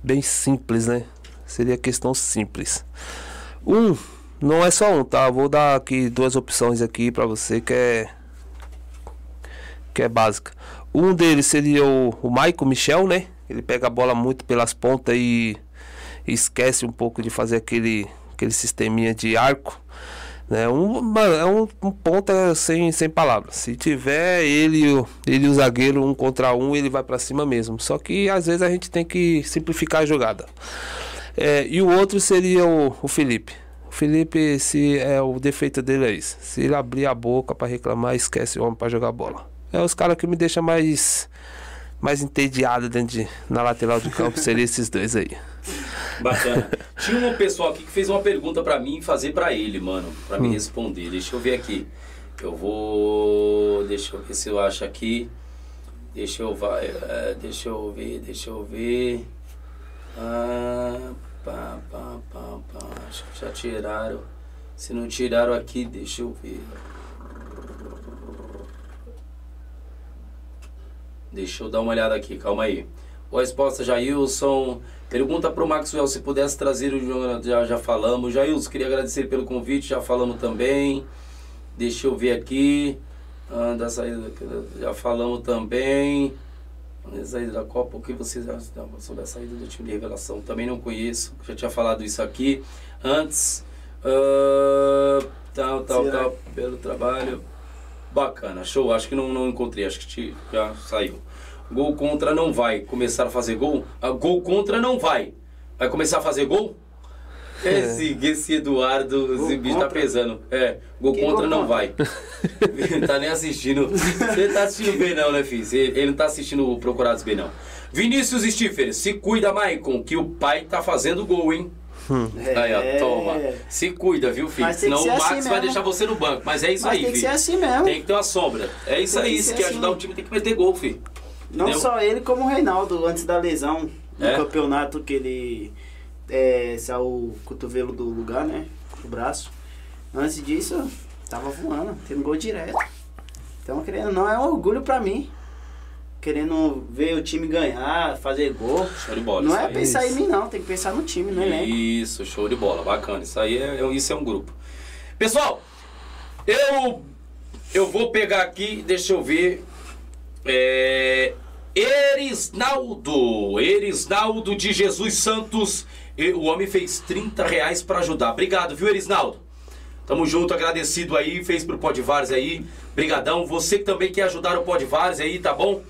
Bem simples, né? Seria questão simples. Um, não é só um, tá? Vou dar aqui duas opções aqui pra você que é. Que é básica. Um deles seria o, o Michael Michel, né? Ele pega a bola muito pelas pontas e, e esquece um pouco de fazer aquele, aquele sisteminha de arco. Né? Um, é um, um ponta sem, sem palavras. Se tiver ele, o- ele e o zagueiro um contra um, ele vai pra cima mesmo. Só que às vezes a gente tem que simplificar a jogada. É, e o outro seria o, o Felipe. O Felipe, se é o defeito dele é isso. Se ele abrir a boca pra reclamar, esquece o homem pra jogar bola. É os caras que me deixam mais mais entediado dentro de, na lateral de campo, seria esses dois aí. Bacana. Tinha um pessoal aqui que fez uma pergunta pra mim fazer pra ele, mano, Pra me responder. Deixa eu ver aqui. Eu vou, deixa eu ver se eu acho aqui. Deixa eu vai, é, deixa eu ver, deixa eu ver. Ah, pá, pá, pá, pá. Acho que já tiraram. Se não tiraram aqui, deixa eu ver. Deixa eu dar uma olhada aqui, calma aí. Resposta, Jailson. Pergunta pro Maxwell se pudesse trazer o. Já, já falamos. Jailson, queria agradecer pelo convite, já falamos também. Deixa eu ver aqui. Ah, da saída, já falamos também. Da saída da Copa, o que vocês acham sobre a saída do time de revelação? Também não conheço, já tinha falado isso aqui antes. Ah, tal, tal, Será? tal, pelo trabalho. Bacana, show. Acho que não, não encontrei, acho que te- já saiu. Gol contra não vai começar a fazer gol? Ah, gol contra não vai. Vai começar a fazer gol? Esse, esse Eduardo, esse bicho tá pesando. É, gol Que contra gol não contra? vai. Ele tá nem assistindo. Você tá assistindo B não, né, filho? Ele não tá assistindo o Procurados B não. Vinícius Stiffer, se cuida, Maicon, que o pai tá fazendo gol, hein? Aí, ó, toma. Se cuida, viu, filho? É. Tem que Senão o Max assim vai deixar você no banco. Mas é isso Mas aí, tem que filho. ser assim mesmo. Tem que ter uma sombra. É isso Tem aí, que se quer assim. ajudar o time, tem que meter gol, filho. Não Entendeu? só ele, como o Reinaldo, antes da lesão, no É? campeonato que ele é, saiu o cotovelo do lugar, né? O braço. Antes disso, tava voando, tendo gol direto. Então, querendo não, é um orgulho pra mim. Querendo ver o time ganhar, fazer gol. Show de bola. Não isso é pensar em mim, não. Tem que pensar no time, no elenco. Isso, show de bola, bacana. Isso aí é, é- isso é um grupo. Pessoal, eu eu vou pegar aqui, deixa eu ver. É, Erisnaldo, Erisnaldo de Jesus Santos. O homem fez 30 reais pra ajudar. Obrigado, viu, Erisnaldo? Tamo junto, agradecido aí, fez pro Podvares aí. Brigadão. Você que também quer ajudar o Podvares aí, tá bom?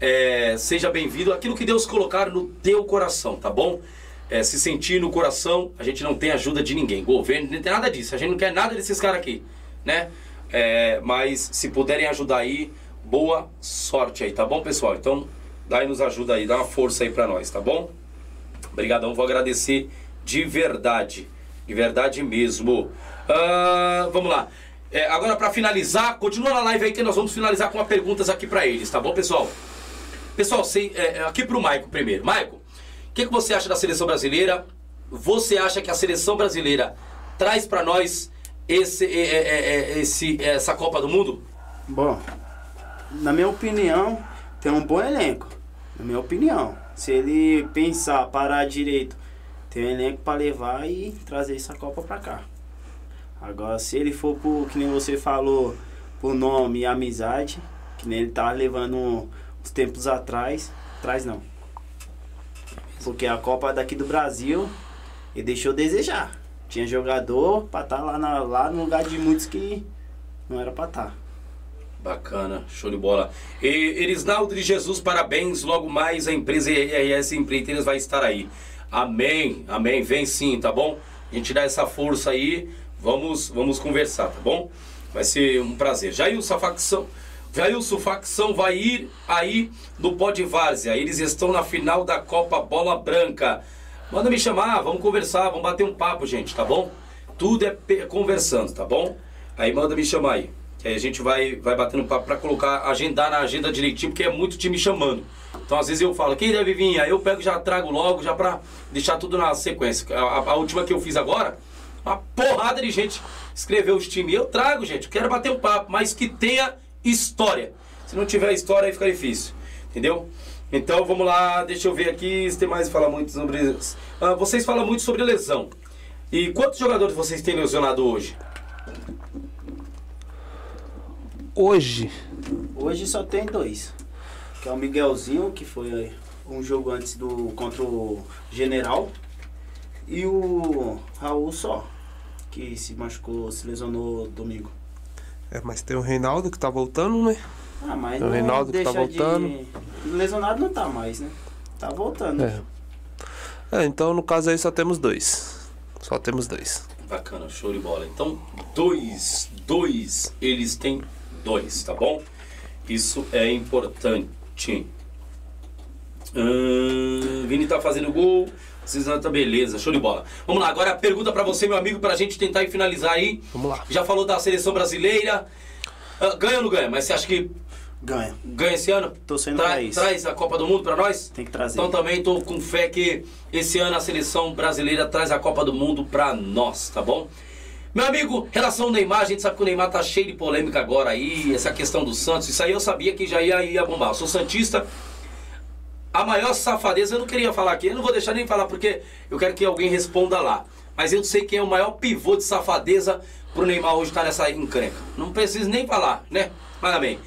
É, seja bem-vindo. Aquilo que Deus colocar no teu coração, tá bom? É, se sentir no coração, a gente não tem ajuda de ninguém. Governo, não tem nada disso. A gente não quer nada desses caras aqui, né? É, mas se puderem ajudar aí, boa sorte aí, tá bom, pessoal? Então, daí nos ajuda aí, dá uma força aí pra nós, tá bom? Obrigadão, vou agradecer de verdade. De verdade mesmo. Ah, vamos lá. É, agora, pra finalizar, continua na live aí que nós vamos finalizar com perguntas aqui pra eles, tá bom, pessoal? Pessoal, sei, é, é, aqui pro Maico primeiro. Maico, o que, que você acha da seleção brasileira? Você acha que a seleção brasileira traz pra nós esse, é, é, é, esse, essa Copa do Mundo? Bom, na minha opinião, tem um bom elenco. Na minha opinião. Se ele pensar, parar direito, tem um elenco pra levar e trazer essa Copa pra cá. Agora, se ele for por, que nem você falou, por nome e amizade, que nem ele tá levando uns tempos atrás, traz não. Porque a Copa daqui do Brasil, ele deixou desejar. Tinha jogador pra estar lá, na- lá no lugar de muitos que não era pra estar. Bacana, show de bola. E, Erisnaldo de Jesus, parabéns. Logo mais a empresa IRS Empreiteiras vai estar aí. Amém, amém. Vem sim, tá bom? A gente dá essa força aí. Vamos, vamos conversar, tá bom? Vai ser um prazer. Jailson, facção. Jailson, facção vai ir aí no Pod Várzea. Eles estão na final da Copa Bola Branca. Manda me chamar, vamos conversar, vamos bater um papo, gente, tá bom? Tudo é conversando, tá bom? Aí manda me chamar aí. Aí a gente vai, vai batendo papo pra colocar, agendar na agenda direitinho, porque é muito time chamando. Então às vezes eu falo, quem deve vir? Aí eu pego já trago logo, já pra deixar tudo na sequência. A, a- a última que eu fiz agora, uma porrada de gente escreveu os times. Eu trago, gente, quero bater um papo, mas que tenha história. Se não tiver história, aí fica difícil. Entendeu? Então vamos lá, deixa eu ver aqui se tem mais falar muito sobre. Ah, vocês falam muito sobre lesão. E quantos jogadores vocês têm lesionado hoje? Hoje, Hoje só tem dois. Que é o Miguelzinho, que foi um jogo antes do contra o General. E o Raul só, que se machucou, se lesionou domingo. é, mas tem o Reinaldo que tá voltando, né? Ah, mas O não Reinaldo que tá deixa de- voltando. Lesionado não tá mais, né? Tá voltando. É. É, então no caso aí só temos dois. Só temos dois. Bacana, show de bola. Então, dois, dois, eles têm dois, tá bom? Isso é importante. Ahn, Vini tá fazendo gol. Cisna tá beleza, show de bola. Vamos lá, agora a pergunta pra você, meu amigo, pra gente tentar ir finalizar aí. Vamos lá. Já falou da seleção brasileira. Ah, ganha ou não ganha? Mas você acha que Ganha. ganha esse ano? Tô sendo Tra- isso. Traz a Copa do Mundo pra nós? Tem que trazer. Então também tô com fé que esse ano a seleção brasileira traz a Copa do Mundo pra nós, tá bom? Meu amigo, relação ao Neymar, a gente sabe que o Neymar tá cheio de polêmica agora aí, essa questão do Santos, isso aí eu sabia que já ia, ia bombar. Eu sou Santista. A maior safadeza eu não queria falar aqui, eu não vou deixar nem falar porque eu quero que alguém responda lá. Mas eu sei quem é o maior pivô de safadeza pro Neymar hoje estar nessa encrenca. Não preciso nem falar, né? Mas amém.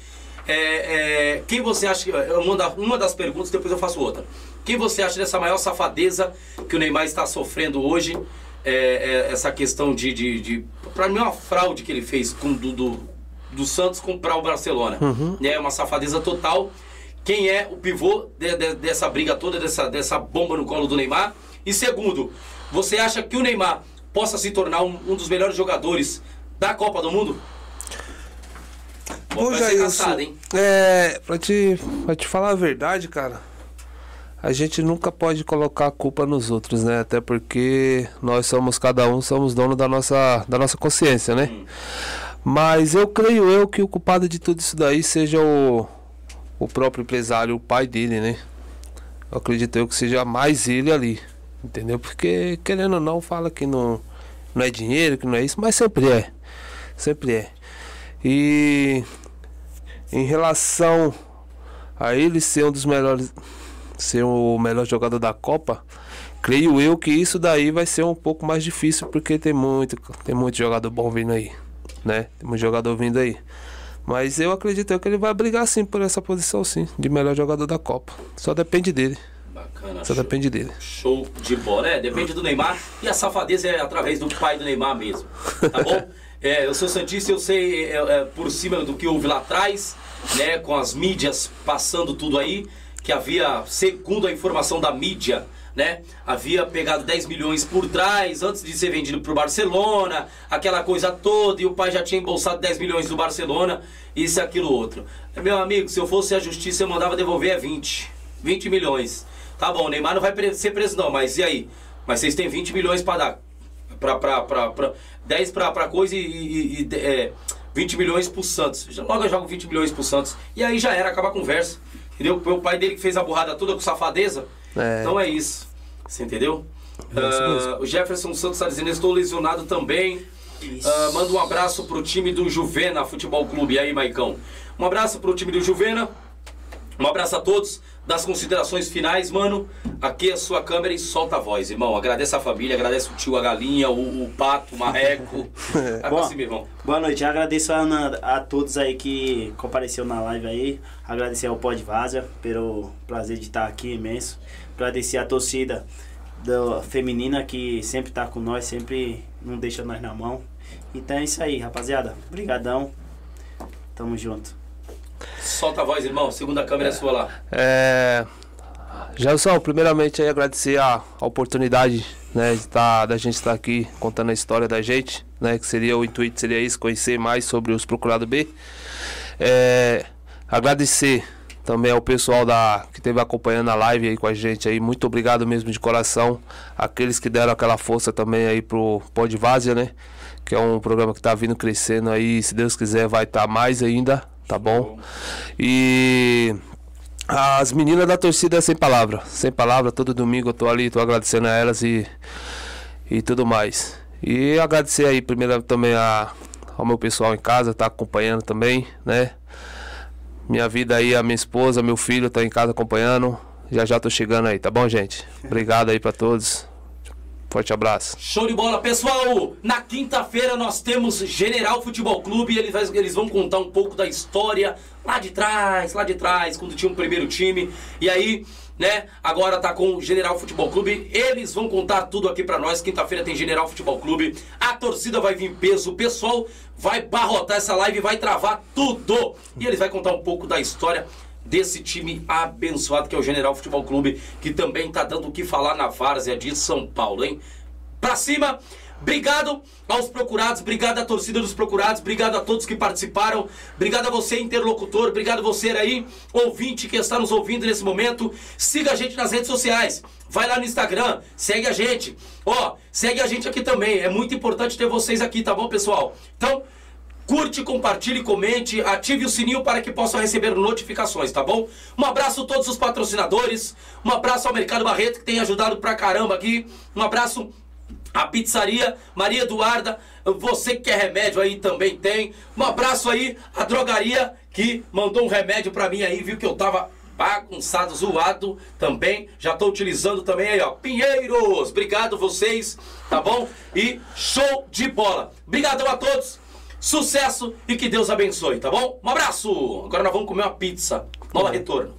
É, é, quem você acha que. eu mando uma das perguntas, depois eu faço outra. Quem você acha dessa maior safadeza que o Neymar está sofrendo hoje? É, é, essa questão de. de, de para mim, é uma fraude que ele fez com, do, do, do Santos comprar o Barcelona. É uma safadeza total. Quem é o pivô de- de- dessa briga toda, dessa, dessa bomba no colo do Neymar? E segundo, você acha que o Neymar possa se tornar um, um dos melhores jogadores da Copa do Mundo? Bom, ser Jailson, é, pra te, pra te falar a verdade, cara, a gente nunca pode colocar a culpa nos outros, né? Até porque nós somos, cada um, somos dono da nossa, da nossa consciência, né? Mas eu creio eu que o culpado de tudo isso daí seja o, o próprio empresário, o pai dele, né? Eu acredito eu que seja mais ele ali, entendeu? Porque, querendo ou não, fala que não, não é dinheiro, que não é isso, mas sempre é. Sempre é. E em relação a ele ser um dos melhores, ser o melhor jogador da Copa, creio eu que isso daí vai ser um pouco mais difícil porque tem muito, tem muito jogador bom vindo aí, né? Tem muito jogador vindo aí. Mas eu acredito que ele vai brigar sim por essa posição sim, de melhor jogador da Copa. Só depende dele. Bacana. Só show. depende dele. Show de bola. É, depende do Neymar. E a safadeza é através do pai do Neymar mesmo. Tá bom? É, eu sou Santista, eu sei é, é, por cima do que houve lá atrás, né? Com as mídias passando tudo aí, que havia, segundo a informação da mídia, né? Havia pegado 10 milhões por trás antes de ser vendido pro Barcelona, aquela coisa toda, e o pai já tinha embolsado 10 milhões do Barcelona, isso e aquilo outro. Meu amigo, se eu fosse a justiça, eu mandava devolver a 20. 20 milhões. Tá bom, o Neymar não vai ser preso não, mas e aí? Mas vocês têm 20 milhões para dar. Pra, pra, pra, pra, 10 pra, pra coisa e, e, e é, 20 milhões pro Santos. Já- Logo eu jogo 20 milhões pro Santos. E aí já era, acaba a conversa. Entendeu? Foi o pai dele que fez a burrada toda com safadeza. É. Então é isso. Você entendeu? É mesmo. o Jefferson Santos está dizendo, estou lesionado também. Ah, manda um abraço pro time do Juvena Futebol Clube. E aí, Maicão? Um abraço pro time do Juvena. Um abraço a todos. Das considerações finais, mano. Aqui é a sua câmera e solta a voz, irmão. Agradece a família, agradece o tio, a galinha, o, o pato, o marreco. Bom. pra cima, irmão. Boa noite, agradeço a, Ana- a todos aí que compareceu na live aí. Agradecer ao Pod Vaza pelo prazer de estar aqui imenso. Agradecer a torcida do, feminina que sempre tá com nós, sempre não deixa nós na mão. Então é isso aí, rapaziada. Obrigadão. Tamo junto. Solta a voz, irmão. Segunda câmera é sua lá. É, Gelson, primeiramente aí agradecer a, a oportunidade né, de tá, da gente estar aqui contando a história da gente, né, que seria o intuito seria isso, conhecer mais sobre os Procurados B. É, agradecer também ao pessoal da que esteve acompanhando a live aí com a gente aí, muito obrigado mesmo de coração, aqueles que deram aquela força também aí pro Podvásia, né, que é um programa que está vindo crescendo aí, se Deus quiser vai estar mais ainda, tá bom? E as meninas da torcida sem palavra, sem palavra, todo domingo eu tô ali, tô agradecendo a elas e, e tudo mais. E agradecer aí primeiro também a, ao meu pessoal em casa, tá acompanhando também, né? Minha vida aí, a minha esposa, meu filho tá em casa acompanhando. Já já tô chegando aí, tá bom, gente? Obrigado aí pra todos. Forte abraço. Show de bola, pessoal! Na quinta-feira nós temos General Futebol Clube. Eles, vai- eles vão contar um pouco da história lá de trás, lá de trás, quando tinha um primeiro time. E aí, né? Agora tá com o General Futebol Clube. Eles vão contar tudo aqui pra nós. Quinta-feira tem General Futebol Clube. A torcida vai vir peso. O pessoal vai barrotar essa live, vai travar tudo. E eles vão contar um pouco da história desse time abençoado que é o General Futebol Clube, que também tá dando o que falar na várzea de São Paulo, hein? Pra cima! Obrigado aos procurados, obrigado à torcida dos procurados, obrigado a todos que participaram, obrigado a você, interlocutor, obrigado a você aí, ouvinte que está nos ouvindo nesse momento. Siga a gente nas redes sociais, vai lá no Instagram, segue a gente. Ó, segue a gente aqui também, é muito importante ter vocês aqui, tá bom, pessoal? Então, Curte, compartilhe, comente, ative o sininho para que possa receber notificações, tá bom? Um abraço a todos os patrocinadores, um abraço ao Mercado Barreto que tem ajudado pra caramba aqui, um abraço à pizzaria Maria Eduarda, você que quer remédio aí também tem, um abraço aí à drogaria que mandou um remédio pra mim aí, viu que eu tava bagunçado, zoado também. Já tô utilizando também aí, ó. Pinheiros, obrigado vocês, tá bom? E show de bola. Obrigadão a todos. Sucesso e que Deus abençoe, tá bom? Um abraço! Agora nós vamos comer uma pizza. Nova retorno.